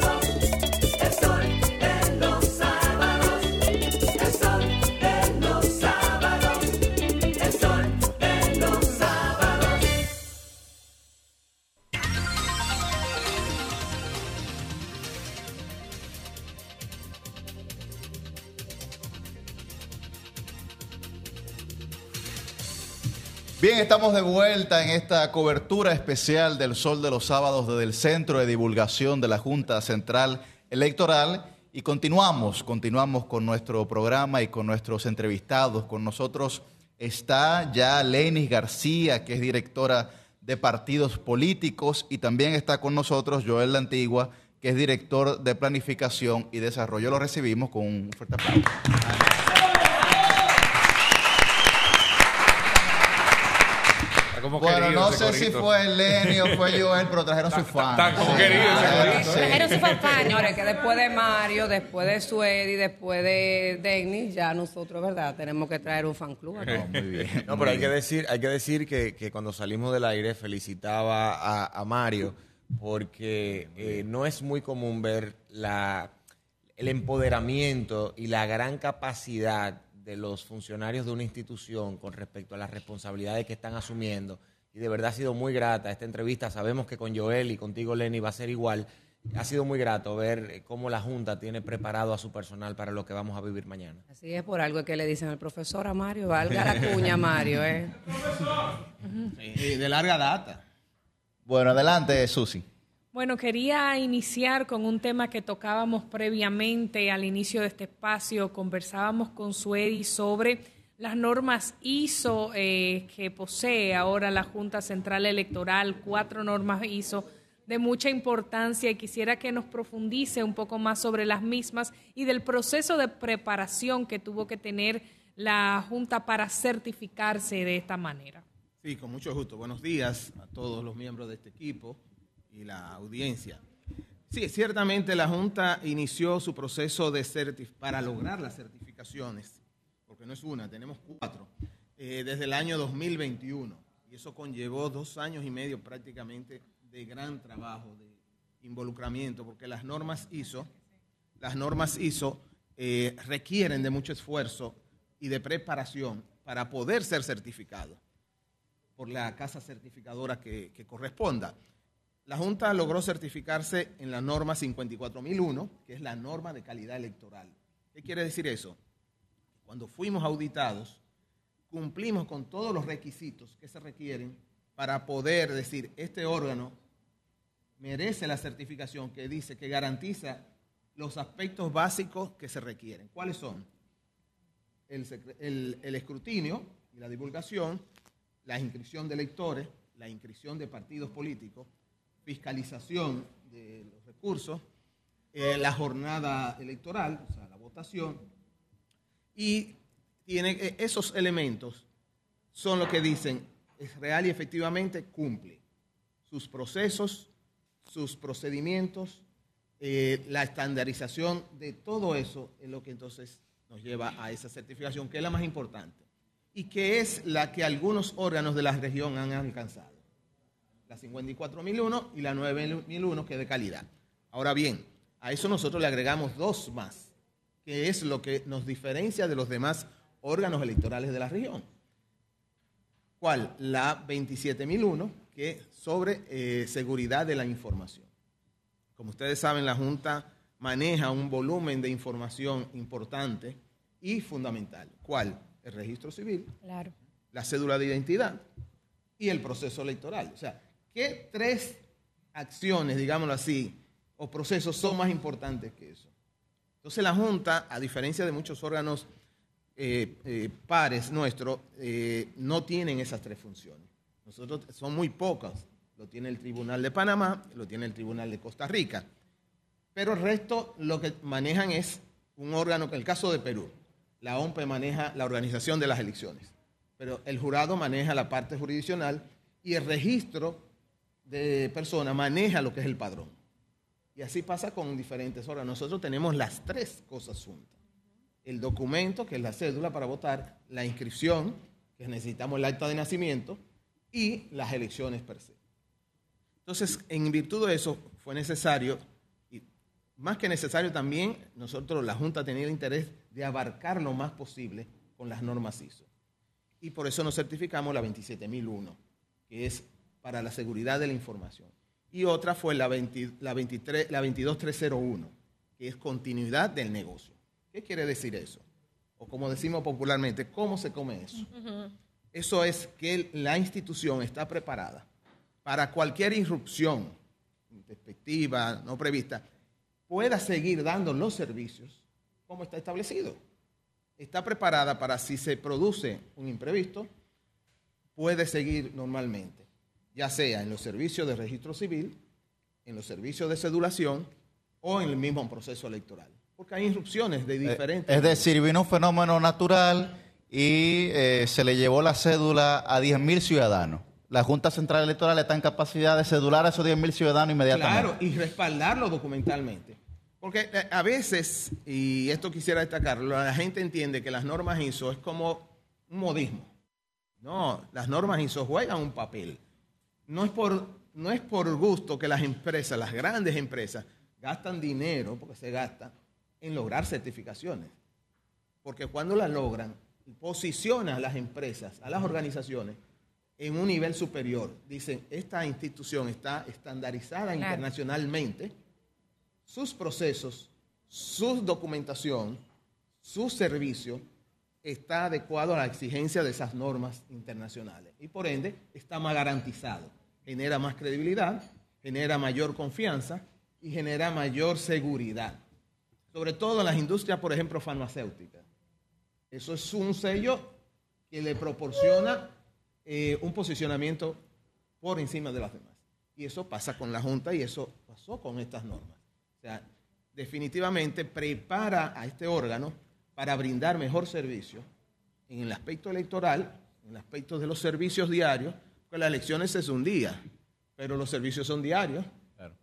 Bien, estamos de vuelta en esta cobertura especial del Sol de los Sábados desde el Centro de Divulgación de la Junta Central Electoral y continuamos, continuamos con nuestro programa y con nuestros entrevistados. Con nosotros está ya Lenis García, que es directora de partidos políticos y también está con nosotros Joel La Antigua, que es director de planificación y desarrollo. Lo recibimos con un fuerte aplauso. Como Bueno, querido no ese sé si fue Lenny o fue Joel, pero trajeron su fan. está como Sí. querido ese corito. Trajeron su fanfarria. Señores, que después de Mario, después de Suedi, después de Denny, ya nosotros, ¿verdad? Tenemos que traer un fan club. aquí. muy bien. No, pero hay que decir, hay que decir que, que cuando salimos del aire felicitaba a, a Mario porque eh, no es muy común ver la, el empoderamiento y la gran capacidad de los funcionarios de una institución con respecto a las responsabilidades que están asumiendo. Y de verdad ha sido muy grata esta entrevista. Sabemos que con Joel y contigo, Lenny, va a ser igual. Ha sido muy grato ver eh, cómo la Junta tiene preparado a su personal para lo que vamos a vivir mañana. Así es por algo que le dicen al profesor a Mario. Valga la cuña, Mario, ¿eh? Y de larga data. Bueno, adelante, Susi. Bueno, quería iniciar con un tema que tocábamos previamente al inicio de este espacio. Conversábamos con Suedi sobre las normas ISO eh, que posee ahora la Junta Central Electoral, cuatro normas ISO de mucha importancia y quisiera que nos profundice un poco más sobre las mismas y del proceso de preparación que tuvo que tener la Junta para certificarse de esta manera. Sí, con mucho gusto. Buenos días a todos los miembros de este equipo y la audiencia. Sí, ciertamente la Junta inició su proceso de para lograr las certificaciones, porque no es una, tenemos cuatro, eh, desde el año 2021. Y eso conllevó dos años y medio prácticamente de gran trabajo, de involucramiento, porque las normas ISO, las normas ISO eh, requieren de mucho esfuerzo y de preparación para poder ser certificado por la casa certificadora que corresponda. La Junta logró certificarse en la norma 54001, que es la norma de calidad electoral. ¿Qué quiere decir eso? Cuando fuimos auditados, cumplimos con todos los requisitos que se requieren para poder decir, este órgano merece la certificación que dice que garantiza los aspectos básicos que se requieren. ¿Cuáles son? El, el escrutinio y la divulgación, la inscripción de electores, la inscripción de partidos políticos, fiscalización de los recursos, eh, la jornada electoral, o sea, la votación, y eh, esos elementos son lo que dicen es real y efectivamente cumple sus procesos, sus procedimientos, eh, la estandarización de todo eso es lo que entonces nos lleva a esa certificación, que es la más importante y que es la que algunos órganos de la región han alcanzado. La 54001 y la 9001, que es de calidad. Ahora bien, a eso nosotros le agregamos dos más, que es lo que nos diferencia de los demás órganos electorales de la región. ¿Cuál? La 27001, que es sobre eh, seguridad de la información. Como ustedes saben, la Junta maneja un volumen de información importante y fundamental. ¿Cuál? El registro civil, Claro. la cédula de identidad y el proceso electoral. O sea, ¿qué tres acciones, digámoslo así, o procesos son más importantes que eso? Entonces la Junta, a diferencia de muchos órganos eh, eh, pares nuestros, eh, no tienen esas tres funciones. Nosotros son muy pocas. Lo tiene el Tribunal de Panamá, lo tiene el Tribunal de Costa Rica. Pero el resto lo que manejan es un órgano, que el caso de Perú, la OMPE maneja la organización de las elecciones, pero el jurado maneja la parte jurisdiccional y el registro de personas maneja lo que es el padrón. Y así pasa con diferentes órganos. Nosotros tenemos las tres cosas juntas. El documento, que es la cédula para votar, la inscripción, que necesitamos el acta de nacimiento, y las elecciones per se. Entonces, en virtud de eso, fue necesario, y más que necesario también, nosotros, la Junta, tenía el interés de abarcar lo más posible con las normas ISO. Y por eso nos certificamos la 27001, que es para la seguridad de la información. Y otra fue la, 20 la, 23, la 22301, que es continuidad del negocio. ¿Qué quiere decir eso? O como decimos popularmente, ¿cómo se come eso? Eso es que la institución está preparada para cualquier irrupción perspectiva no prevista, pueda seguir dando los servicios como está establecido. Está preparada para si se produce un imprevisto, puede seguir normalmente, ya sea en los servicios de registro civil, en los servicios de cedulación o en el mismo proceso electoral. Porque hay irrupciones de diferentes... Es decir, vino un fenómeno natural y eh, se le llevó la cédula a 10.000 ciudadanos. La Junta Central Electoral está en capacidad de cedular a esos 10.000 ciudadanos inmediatamente. Claro, y respaldarlo documentalmente. Porque eh, a veces, y esto quisiera destacarlo, la gente entiende que las normas ISO es como un modismo. No, las normas ISO juegan un papel. No es por, no es por gusto que las empresas, las grandes empresas, gastan dinero, porque se gasta, en lograr certificaciones. Porque cuando las logran, posicionan a las empresas, a las organizaciones, en un nivel superior. Dicen, esta institución está estandarizada Claro. internacionalmente, sus procesos, su documentación, su servicio está adecuado a la exigencia de esas normas internacionales y por ende está más garantizado. Genera más credibilidad, genera mayor confianza y genera mayor seguridad. Sobre todo en las industrias, por ejemplo, farmacéuticas. Eso es un sello que le proporciona eh, un posicionamiento por encima de las demás. Y eso pasa con la Junta y eso pasó con estas normas. O sea, definitivamente prepara a este órgano para brindar mejor servicio en el aspecto electoral, en el aspecto de los servicios diarios, porque las elecciones es un día, pero los servicios son diarios.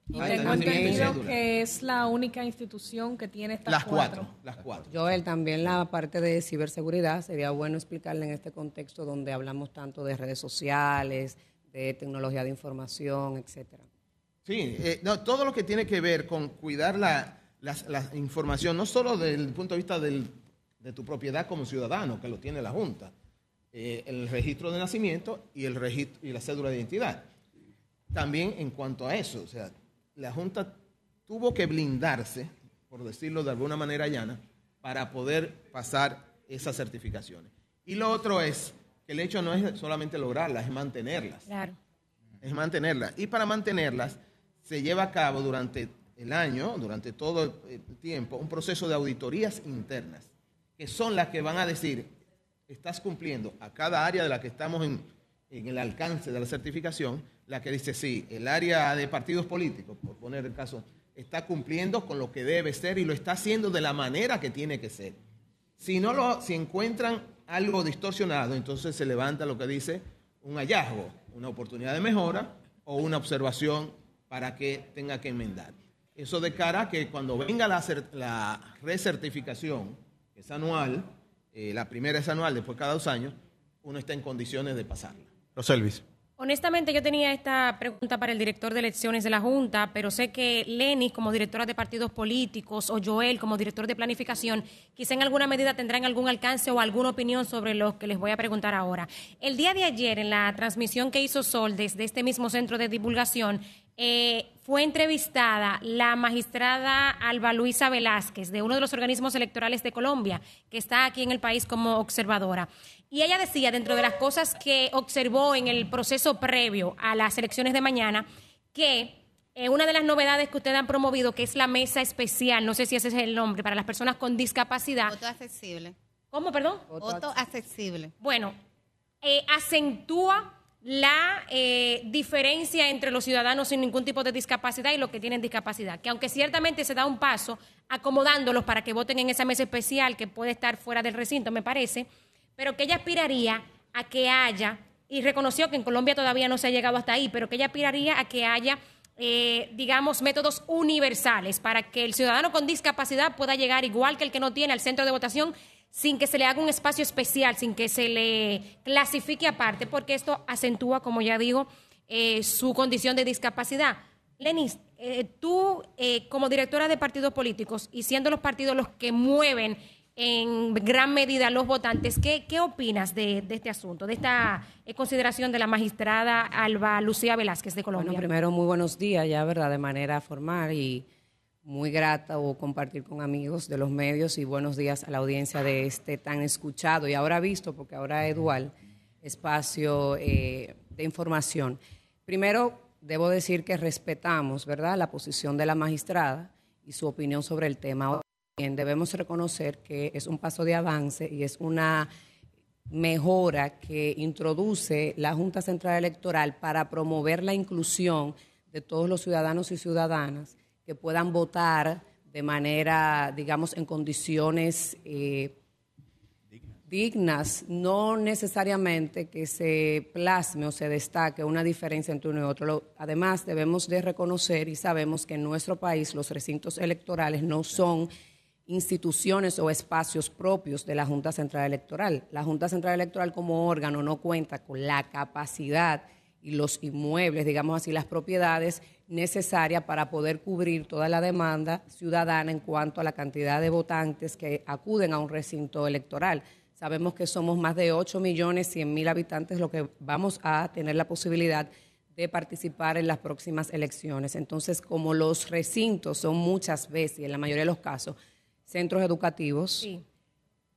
De tengo entendido que es la única institución que tiene estas Las cuatro, las cuatro. Joel, también la parte de ciberseguridad, sería bueno explicarle en este contexto donde hablamos tanto de redes sociales, de tecnología de información, etcétera. Sí, eh, no, todo lo que tiene que ver con cuidar la, información, no solo desde el punto de vista del- de tu propiedad como ciudadano, que lo tiene la Junta, eh, el registro de nacimiento y, el registro, y la cédula de identidad. También en cuanto a eso, o sea, la Junta tuvo que blindarse, por decirlo de alguna manera llana, para poder pasar esas certificaciones. Y lo otro es que el hecho no es solamente lograrlas, es mantenerlas Claro. es mantenerlas. Y para mantenerlas se lleva a cabo durante el año, durante todo el tiempo, un proceso de auditorías internas, que son las que van a decir, estás cumpliendo a cada área de la que estamos en, en el alcance de la certificación, la que dice, sí, el área de partidos políticos, por poner el caso, está cumpliendo con lo que debe ser y lo está haciendo de la manera que tiene que ser. Si no lo, si encuentran algo distorsionado, entonces se levanta lo que dice un hallazgo, una oportunidad de mejora o una observación para que tenga que enmendar. Eso de cara a que cuando venga la, la recertificación, que es anual, eh, la primera es anual, después cada dos años, uno está en condiciones de pasarla. Roselvis. Honestamente, yo tenía esta pregunta para el director de elecciones de la Junta, pero sé que Lenis, como directora de partidos políticos, o Joel, como director de planificación, quizá en alguna medida tendrán algún alcance o alguna opinión sobre lo que les voy a preguntar ahora. El día de ayer, en la transmisión que hizo Sol desde este mismo centro de divulgación, eh, fue entrevistada la magistrada Alba Luisa Velázquez, de uno de los organismos electorales de Colombia, que está aquí en el país como observadora. Y ella decía, dentro de las cosas que observó en el proceso previo a las elecciones de mañana, que eh, una de las novedades que ustedes han promovido, que es la mesa especial, no sé si ese es el nombre, para las personas con discapacidad. Voto accesible. ¿Cómo, perdón? Voto accesible. Bueno, eh, acentúa la eh, diferencia entre los ciudadanos sin ningún tipo de discapacidad y los que tienen discapacidad, que aunque ciertamente se da un paso acomodándolos para que voten en esa mesa especial que puede estar fuera del recinto, me parece, pero que ella aspiraría a que haya, y reconoció que en Colombia todavía no se ha llegado hasta ahí, pero que ella aspiraría a que haya, eh, digamos, métodos universales para que el ciudadano con discapacidad pueda llegar igual que el que no tiene al centro de votación sin que se le haga un espacio especial, sin que se le clasifique aparte, porque esto acentúa, como ya digo, eh, su condición de discapacidad. Lenis, eh, tú eh, como directora de partidos políticos y siendo los partidos los que mueven en gran medida los votantes, ¿qué, qué opinas de, de este asunto, de esta eh, consideración de la magistrada Alba Lucía Velázquez de Colombia? Bueno, primero muy buenos días ya, ¿verdad? De manera formal y muy grata o compartir con amigos de los medios y buenos días a la audiencia de este tan escuchado y ahora visto, porque ahora es dual, espacio eh, de información. Primero, debo decir que respetamos, ¿verdad?, la posición de la magistrada y su opinión sobre el tema. Bien, debemos reconocer que es un paso de avance y es una mejora que introduce la Junta Central Electoral para promover la inclusión de todos los ciudadanos y ciudadanas que puedan votar de manera, digamos, en condiciones eh, dignas, no necesariamente que se plasme o se destaque una diferencia entre uno y otro. Además, debemos de reconocer y sabemos que en nuestro país los recintos electorales no son instituciones o espacios propios de la Junta Central Electoral. La Junta Central Electoral como órgano no cuenta con la capacidad y los inmuebles, digamos así, las propiedades necesarias para poder cubrir toda la demanda ciudadana en cuanto a la cantidad de votantes que acuden a un recinto electoral. Sabemos que somos más de 8 millones 100 mil habitantes lo que vamos a tener la posibilidad de participar en las próximas elecciones. Entonces, como los recintos son muchas veces, y en la mayoría de los casos, centros educativos,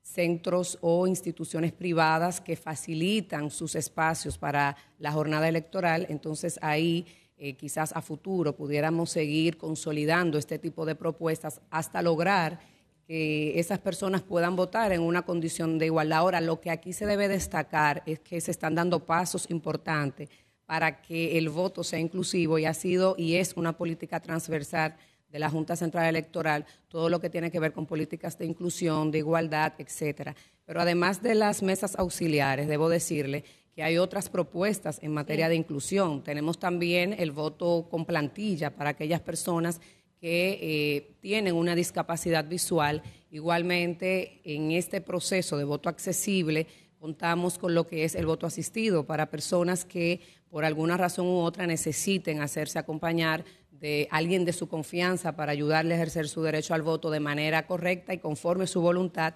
centros o instituciones privadas que facilitan sus espacios para la jornada electoral, entonces ahí eh, quizás a futuro pudiéramos seguir consolidando este tipo de propuestas hasta lograr que esas personas puedan votar en una condición de igualdad. Ahora, lo que aquí se debe destacar es que se están dando pasos importantes para que el voto sea inclusivo y ha sido y es una política transversal de la Junta Central Electoral, todo lo que tiene que ver con políticas de inclusión, de igualdad, etcétera. Pero además de las mesas auxiliares, debo decirle que hay otras propuestas en materia de inclusión. Tenemos también el voto con plantilla para aquellas personas que eh, tienen una discapacidad visual. Igualmente, en este proceso de voto accesible, contamos con lo que es el voto asistido para personas que por alguna razón u otra necesiten hacerse acompañar de alguien de su confianza para ayudarle a ejercer su derecho al voto de manera correcta y conforme a su voluntad.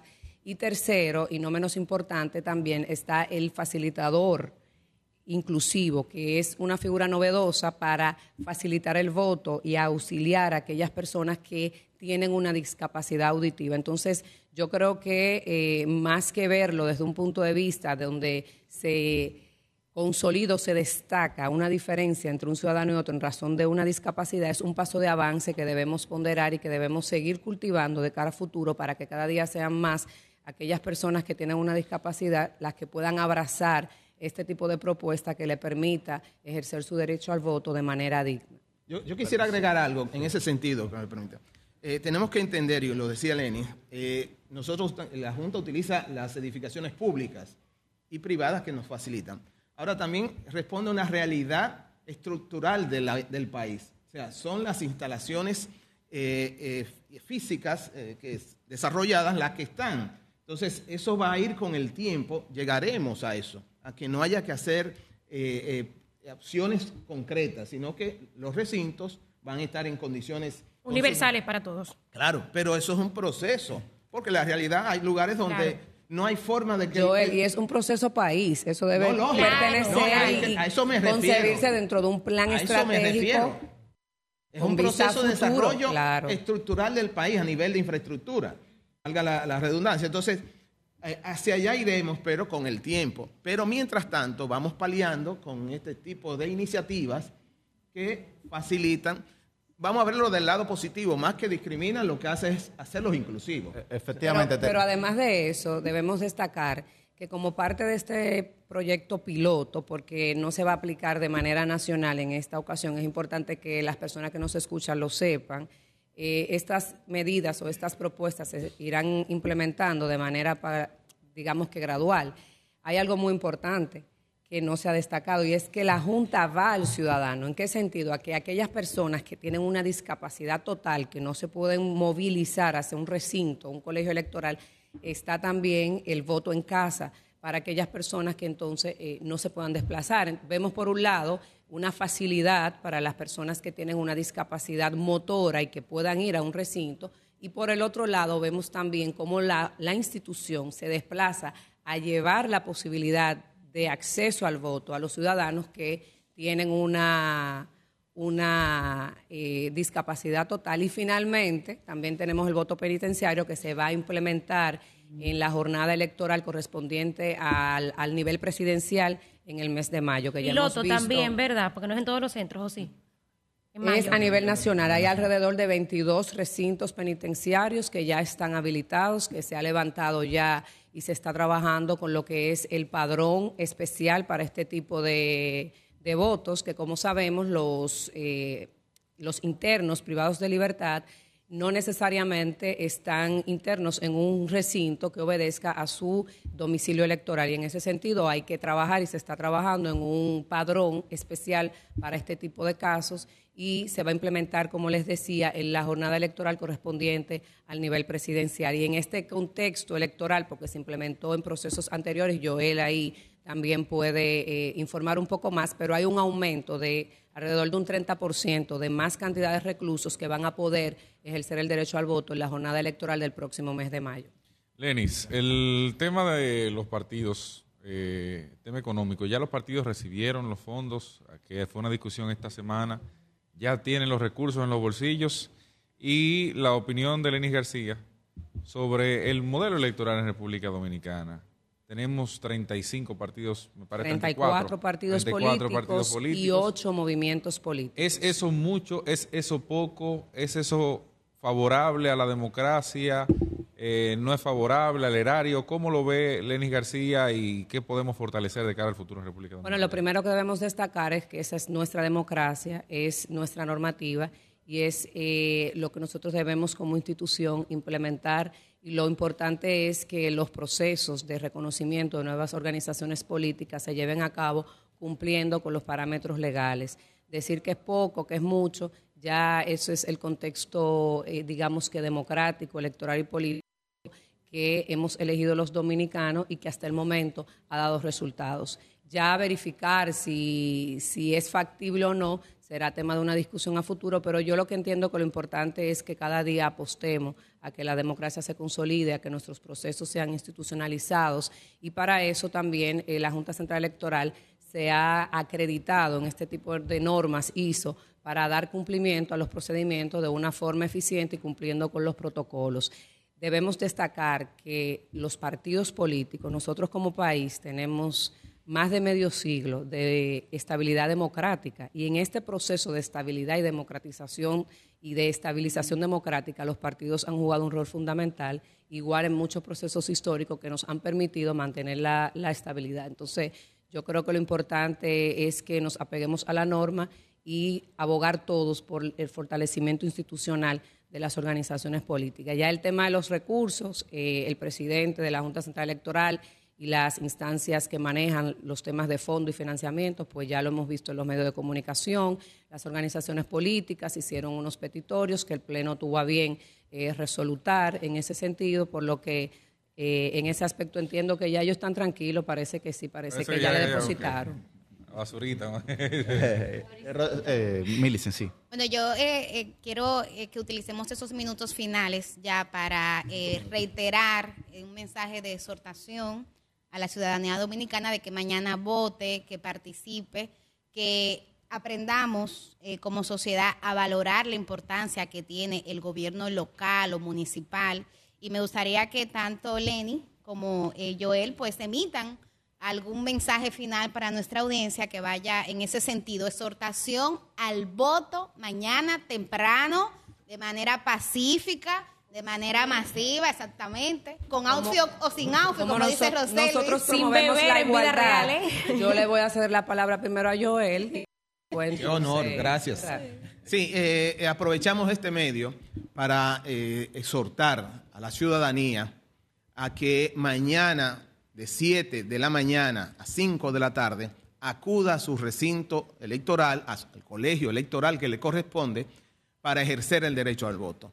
Y tercero, y no menos importante, también está el facilitador inclusivo, que es una figura novedosa para facilitar el voto y auxiliar a aquellas personas que tienen una discapacidad auditiva. Entonces, yo creo que eh, más que verlo desde un punto de vista donde se consolida o se destaca una diferencia entre un ciudadano y otro en razón de una discapacidad, es un paso de avance que debemos ponderar y que debemos seguir cultivando de cara a futuro para que cada día sean más aquellas personas que tienen una discapacidad las que puedan abrazar este tipo de propuesta que le permita ejercer su derecho al voto de manera digna. Yo, quisiera agregar algo en ese sentido, que me permita. Eh, tenemos que entender, y lo decía Lenny, eh, nosotros, la Junta utiliza las edificaciones públicas y privadas que nos facilitan. Ahora también responde a una realidad estructural del país. O sea, son las instalaciones eh, físicas que es- desarrolladas las que están. Entonces, eso va a ir con el tiempo, llegaremos a eso, a que no haya que hacer eh, eh, opciones concretas, sino que los recintos van a estar en condiciones Universales para todos. Claro, pero eso es un proceso, porque la realidad hay lugares donde Claro. no hay forma de que... Joel, y es un proceso país, eso debe No, lógico. pertenecer No, a- a eso me concebirse refiero. dentro de un plan A eso me estratégico. refiero. Es un proceso de futuro, desarrollo claro. estructural del país a nivel de infraestructura, valga la, la redundancia. Entonces, eh, hacia allá iremos, pero con el tiempo. Pero mientras tanto, vamos paliando con este tipo de iniciativas que facilitan. Vamos a verlo del lado positivo, más que discriminan, lo que hace es hacerlos inclusivos. Efectivamente. Pero, pero además de eso, debemos destacar que como parte de este proyecto piloto, porque no se va a aplicar de manera nacional en esta ocasión, es importante que las personas que nos escuchan lo sepan. Eh, estas medidas o estas propuestas se irán implementando de manera, pa- digamos que gradual. Hay algo muy importante que no se ha destacado y es que la Junta va al ciudadano. ¿En qué sentido? A que aquellas personas que tienen una discapacidad total, que no se pueden movilizar hacia un recinto, un colegio electoral, está también el voto en casa para aquellas personas que entonces eh, no se puedan desplazar. Vemos por un lado una facilidad para las personas que tienen una discapacidad motora y que puedan ir a un recinto. Y por el otro lado vemos también cómo la, la institución se desplaza a llevar la posibilidad de acceso al voto a los ciudadanos que tienen una, una eh, discapacidad total. Y finalmente, también tenemos el voto penitenciario que se va a implementar en la jornada electoral correspondiente al, al nivel presidencial en el mes de mayo. Que ya hemos visto. también, ¿verdad? Porque no es en todos los centros, ¿o sí? Es a nivel nacional. Hay alrededor de 22 recintos penitenciarios que ya están habilitados, que se ha levantado ya y se está trabajando con lo que es el padrón especial para este tipo de, de votos, que como sabemos los, eh, los internos privados de libertad no necesariamente están internos en un recinto que obedezca a su domicilio electoral. Y en ese sentido hay que trabajar y se está trabajando en un padrón especial para este tipo de casos y se va a implementar, como les decía, en la jornada electoral correspondiente al nivel presidencial. Y en este contexto electoral, porque se implementó en procesos anteriores, Joel ahí también puede eh, informar un poco más, pero hay un aumento de alrededor de un 30% de más cantidad de reclusos que van a poder ejercer el derecho al voto en la jornada electoral del próximo mes de mayo. Lenis, el tema de los partidos, eh, tema económico, ya los partidos recibieron los fondos, que fue una discusión esta semana, ya tienen los recursos en los bolsillos y la opinión de Lenis García sobre el modelo electoral en República Dominicana. Tenemos 35 partidos, me parece 34 partidos, 34 políticos partidos y políticos. 8 movimientos políticos. ¿Es eso mucho? ¿Es eso poco? ¿Es eso favorable a la democracia? Eh, ¿No es favorable al erario? ¿Cómo lo ve Lenis García y qué podemos fortalecer de cara al futuro en República Dominicana? Bueno, lo primero que debemos destacar es que esa es nuestra democracia, es nuestra normativa y es eh, lo que nosotros debemos como institución implementar. Lo importante es que los procesos de reconocimiento de nuevas organizaciones políticas se lleven a cabo cumpliendo con los parámetros legales. Decir que es poco, que es mucho, ya eso es el contexto, eh, digamos que democrático, electoral y político que hemos elegido los dominicanos y que hasta el momento ha dado resultados. Ya verificar si, si es factible o no será tema de una discusión a futuro, pero yo lo que entiendo que lo importante es que cada día apostemos a que la democracia se consolide, a que nuestros procesos sean institucionalizados y para eso también eh, la Junta Central Electoral se ha acreditado en este tipo de normas ISO para dar cumplimiento a los procedimientos de una forma eficiente y cumpliendo con los protocolos. Debemos destacar que los partidos políticos, nosotros como país tenemos más de medio siglo de estabilidad democrática y en este proceso de estabilidad y democratización y de estabilización democrática los partidos han jugado un rol fundamental, igual en muchos procesos históricos que nos han permitido mantener la, estabilidad. Entonces, yo creo que lo importante es que nos apeguemos a la norma y abogar todos por el fortalecimiento institucional de las organizaciones políticas. Ya el tema de los recursos, eh, el presidente de la Junta Central Electoral y las instancias que manejan los temas de fondo y financiamiento, pues ya lo hemos visto en los medios de comunicación, las organizaciones políticas hicieron unos petitorios que el Pleno tuvo a bien eh, resolutar en ese sentido, por lo que eh, en ese aspecto entiendo que ya ellos están tranquilos, parece que sí, parece, Parece que que ya, ya- le depositaron. Basurita. Eh, eh, Millicent, sí. Bueno, yo eh, eh, quiero eh, que utilicemos esos minutos finales ya para eh, reiterar un mensaje de exhortación a la ciudadanía dominicana de que mañana vote, que participe, que aprendamos eh, como sociedad a valorar la importancia que tiene el gobierno local o municipal. Y me gustaría que tanto Lenny como eh, Joel pues emitan algún mensaje final para nuestra audiencia que vaya en ese sentido. Exhortación al voto mañana temprano, de manera pacífica, de manera masiva, exactamente, con outfit o sin outfit, como, Como dice Rosel. Nosotros Sin promovemos beber la en vida igualdad. real, ¿eh? Yo le voy a ceder la palabra primero a Joel. Pues, Qué honor, entonces, gracias. gracias. Sí, eh, eh, aprovechamos este medio para eh, exhortar a la ciudadanía a que mañana de 7 de la mañana a 5 de la tarde acuda a su recinto electoral, al colegio electoral que le corresponde, para ejercer el derecho al voto.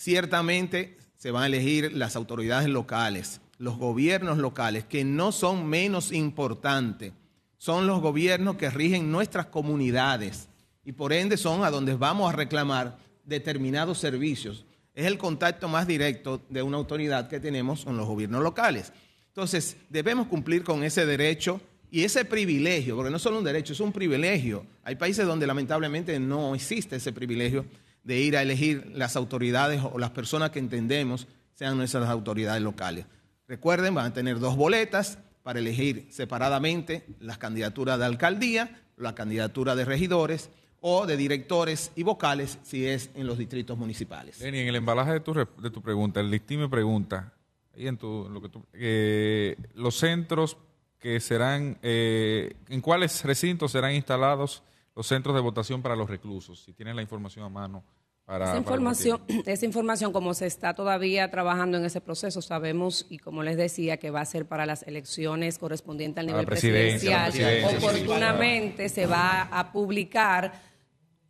Ciertamente se van a elegir las autoridades locales, los gobiernos locales, que no son menos importantes, son los gobiernos que rigen nuestras comunidades y por ende son a donde vamos a reclamar determinados servicios. Es el contacto más directo de una autoridad que tenemos con los gobiernos locales. Entonces, debemos cumplir con ese derecho y ese privilegio, porque no es solo un derecho, es un privilegio. Hay países donde lamentablemente no existe ese privilegio de ir a elegir las autoridades o las personas que entendemos sean nuestras autoridades locales. Recuerden, van a tener dos boletas para elegir separadamente las candidaturas de alcaldía, la candidatura de regidores o de directores y vocales si es en los distritos municipales. En el embalaje de tu, de tu pregunta, el listín me pregunta, en tu, lo que eh, los centros que serán, eh, ¿en cuáles recintos serán instalados los centros de votación para los reclusos? Si tienen la información a mano para... Esa para información, esa información, como se está todavía trabajando en ese proceso, sabemos, y como les decía, que va a ser para las elecciones correspondientes al nivel presidencial. presidencia, sí, Oportunamente se va a publicar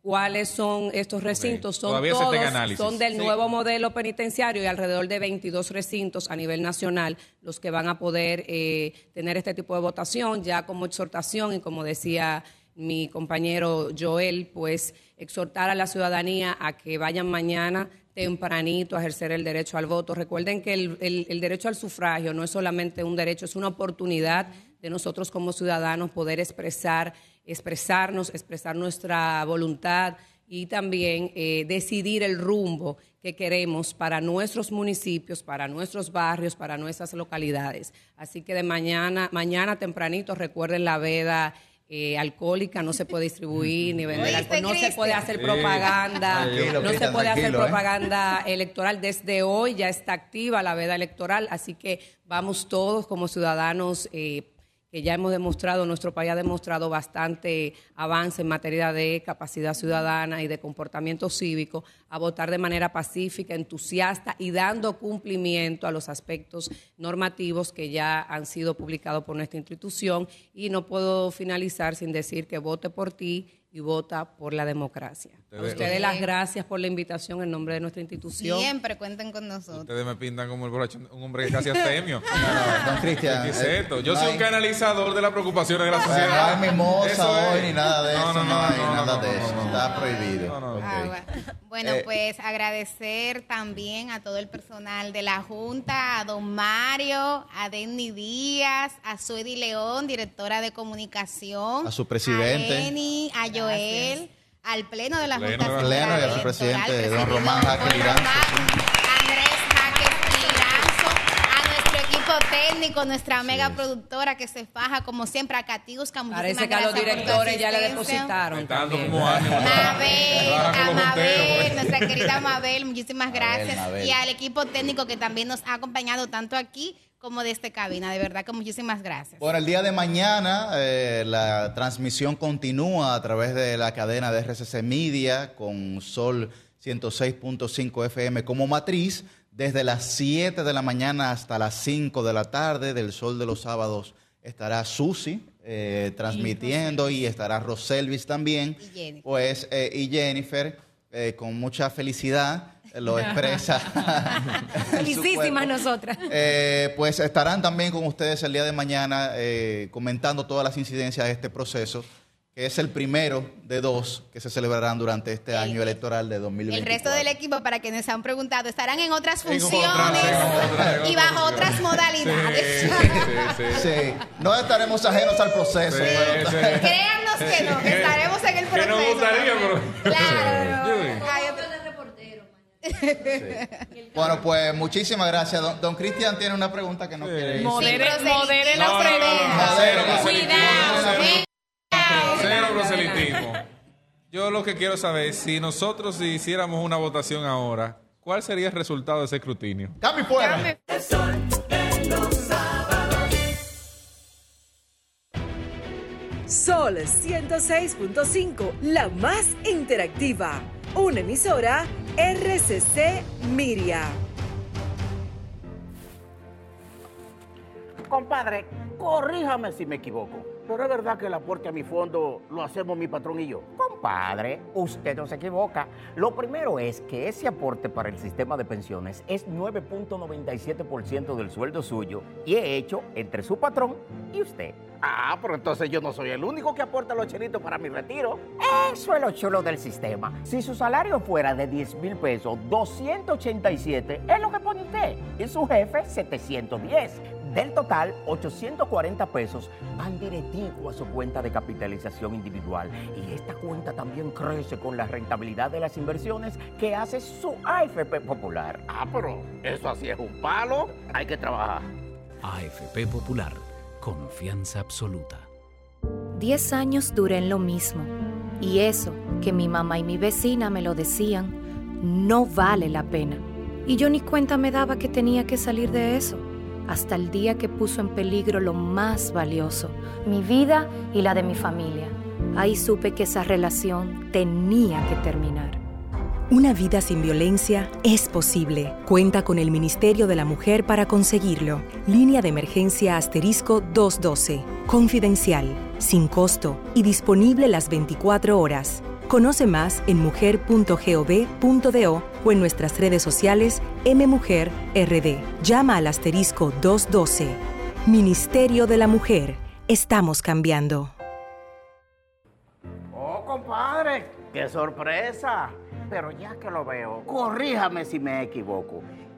cuáles son estos recintos. Son Todavía todos, análisis. son del Sí. nuevo modelo penitenciario y alrededor de 22 recintos a nivel nacional los que van a poder eh, tener este tipo de votación, ya como exhortación y como decía mi compañero Joel, pues exhortar a la ciudadanía a que vayan mañana tempranito a ejercer el derecho al voto. Recuerden que el, el- derecho al sufragio no es solamente un derecho, es una oportunidad de nosotros como ciudadanos poder expresar, expresarnos, expresar nuestra voluntad y también eh, decidir el rumbo que queremos para nuestros municipios, para nuestros barrios, para nuestras localidades. Así que de mañana, mañana tempranito, recuerden la veda eh, alcohólica, no se puede distribuir ni vender ¿Oíste, alcohol, no se puede hacer propaganda, no se puede hacer ¿eh? propaganda electoral. Desde hoy ya está activa la veda electoral, así que vamos todos como ciudadanos eh, que ya hemos demostrado, nuestro país ha demostrado bastante avance en materia de capacidad ciudadana y de comportamiento cívico, a votar de manera pacífica, entusiasta y dando cumplimiento a los aspectos normativos que ya han sido publicados por nuestra institución. Y no puedo finalizar sin decir que vote por ti y vota por la democracia. A Ustedes- las gracias por la invitación en nombre de nuestra institución. Siempre cuenten con nosotros. Ustedes me pintan como el borracho, un hombre que casi astemio. Cristian, ¿Qué es eh, esto? Yo no soy hay- un canalizador de las preocupaciones de la No sociedad. hay mimosa hoy ni nada de No, eso, no, no, no, hay no, nada no, de no, eso, no, no. está prohibido. Ok. Ah, bueno. Bueno, Eh, pues agradecer también a todo el personal de la Junta, a don Mario, a Denny Díaz, a Suedi León, directora de comunicación, A su presidente. a Eni, a Joel, al Pleno de la Pleno Junta Pleno y a su Central presidente, Electoral, don Román Jaque Andrés Jaque Liranzo, a nuestro equipo técnico, nuestra mega productora que se faja como siempre, a muchísimas Parece que a los directores ya le depositaron. Como. Mabel, a Mabel, nuestra querida Mabel, muchísimas gracias. Mabel. Y al equipo técnico que también nos ha acompañado tanto aquí como desde cabina. De verdad que muchísimas gracias. Bueno, el día de mañana eh, la transmisión continúa a través de la cadena de RCC Media con Sol 106.5 FM como matriz desde las 7 de la mañana hasta las 5 de la tarde. Del Sol de los Sábados estará Susi eh, transmitiendo y estará Roselvis también. Y Jennifer. Pues, eh, y Jennifer, eh, con mucha felicidad, lo expresa. Felicísimas nosotras. Eh, pues estarán también con ustedes el día de mañana eh, comentando todas las incidencias de este proceso, que es el primero de dos que se celebrarán durante este año electoral de 2020. El resto del equipo, para quienes se han preguntado, estarán en otras funciones y bajo otras modalidades. Sí, no estaremos ajenos al proceso. Créannos que no, que estaremos en el Que proceso. nos gustaría, pero- Claro. Sí. Bueno, pues muchísimas gracias. Don, don Cristian tiene una pregunta que no quiere. Modere, Sí, modere la pregunta. cero Cuidado. Cero proselitismo. Yo lo que quiero saber es si nosotros hiciéramos una votación ahora, ¿cuál sería el resultado de ese escrutinio? ¡Cambio fuera! Sol 106.5, la más interactiva. Una emisora RCC Miria. Compadre, corríjame si me equivoco. Pero es verdad que el aporte a mi fondo lo hacemos mi patrón y yo. Compadre, usted no se equivoca. Lo primero es que ese aporte para el sistema de pensiones es 9.97% del sueldo suyo y es hecho entre su patrón y usted. Ah, pero entonces yo no soy el único que aporta los chelitos para mi retiro. Eso es lo chulo del sistema. Si su salario fuera de 10 mil pesos, 287 es lo que pone usted. Y su jefe, 710. Del total, 840 pesos van directivo a su cuenta de capitalización individual. Y esta cuenta también crece con la rentabilidad de las inversiones que hace su AFP Popular. Ah, pero eso así es un palo. Hay que trabajar. AFP Popular, confianza absoluta. Diez años duré en lo mismo. Y eso, que mi mamá y mi vecina me lo decían, no vale la pena. Y yo ni cuenta me daba que tenía que salir de eso. Hasta el día que puso en peligro lo más valioso, mi vida y la de mi familia. Ahí supe que esa relación tenía que terminar. Una vida sin violencia es posible. Cuenta con el Ministerio de la Mujer para conseguirlo. Línea de emergencia asterisco 212. Confidencial, sin costo y disponible las 24 horas. Conoce más en mujer.gov.do o en nuestras redes sociales MMujerRD. Llama al asterisco 212. Ministerio de la Mujer. Estamos cambiando. Oh, compadre, qué sorpresa. Pero ya que lo veo, corríjame si me equivoco.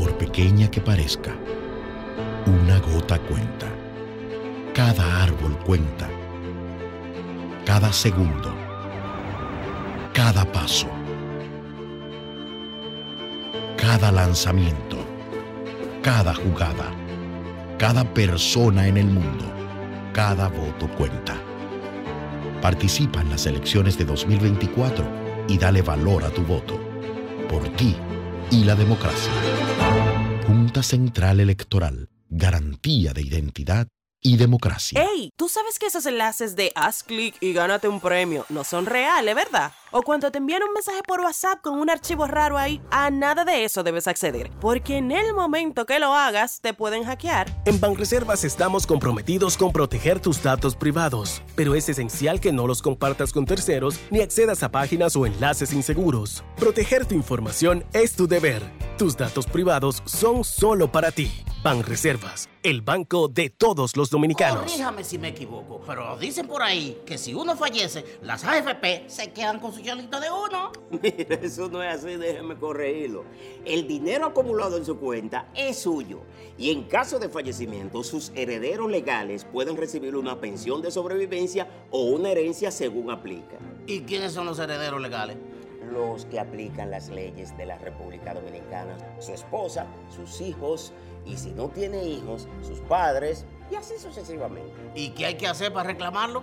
Por pequeña que parezca, una gota cuenta. Cada árbol cuenta. Cada segundo. Cada paso. Cada lanzamiento. Cada jugada. Cada persona en el mundo. Cada voto cuenta. Participa en las elecciones de 2024 y dale valor a tu voto. Por ti y la democracia. Junta Central Electoral. Garantía de identidad y democracia. ¡Ey! ¿Tú sabes que esos enlaces de haz clic y gánate un premio no son reales, verdad? O cuando te envían un mensaje por WhatsApp con un archivo raro ahí, a nada de eso debes acceder, porque en el momento que lo hagas te pueden hackear. En Banreservas estamos comprometidos con proteger tus datos privados, pero es esencial que no los compartas con terceros ni accedas a páginas o enlaces inseguros. Proteger tu información es tu deber. Tus datos privados son solo para ti. Banreservas, el banco de todos los dominicanos. Corríjame si me equivoco, pero dicen por ahí que si uno fallece, las AFP se quedan con su de uno. Mira, eso no es así, déjeme corregirlo. El dinero acumulado en su cuenta es suyo y en caso de fallecimiento, sus herederos legales pueden recibir una pensión de sobrevivencia o una herencia según aplica. ¿Y quiénes son los herederos legales? Los que aplican las leyes de la República Dominicana, su esposa, sus hijos y si no tiene hijos, sus padres y así sucesivamente. ¿Y qué hay que hacer para reclamarlo?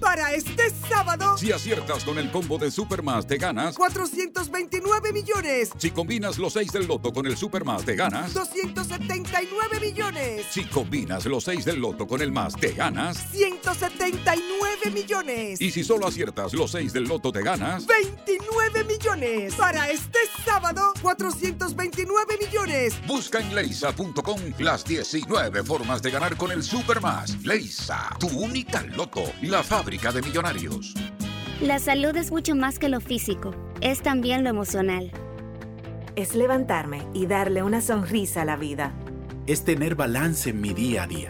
Para este sábado, Si aciertas con el combo de Supermas, te ganas. 429 millones, Si combinas los 6 del loto con el Supermas, te ganas. 279 millones, Si combinas los 6 del loto con el más, te ganas. 179 millones, Y si solo aciertas los 6 del loto, te ganas. 29 millones. Para este sábado, 429 millones. Busca en leisa.com las 19 formas de ganar con el Supermas. Leisa, tu única loto, la fábrica de millonarios. La salud es mucho más que lo físico, es también lo emocional. Es levantarme y darle una sonrisa a la vida. es tener balance en mi día a día.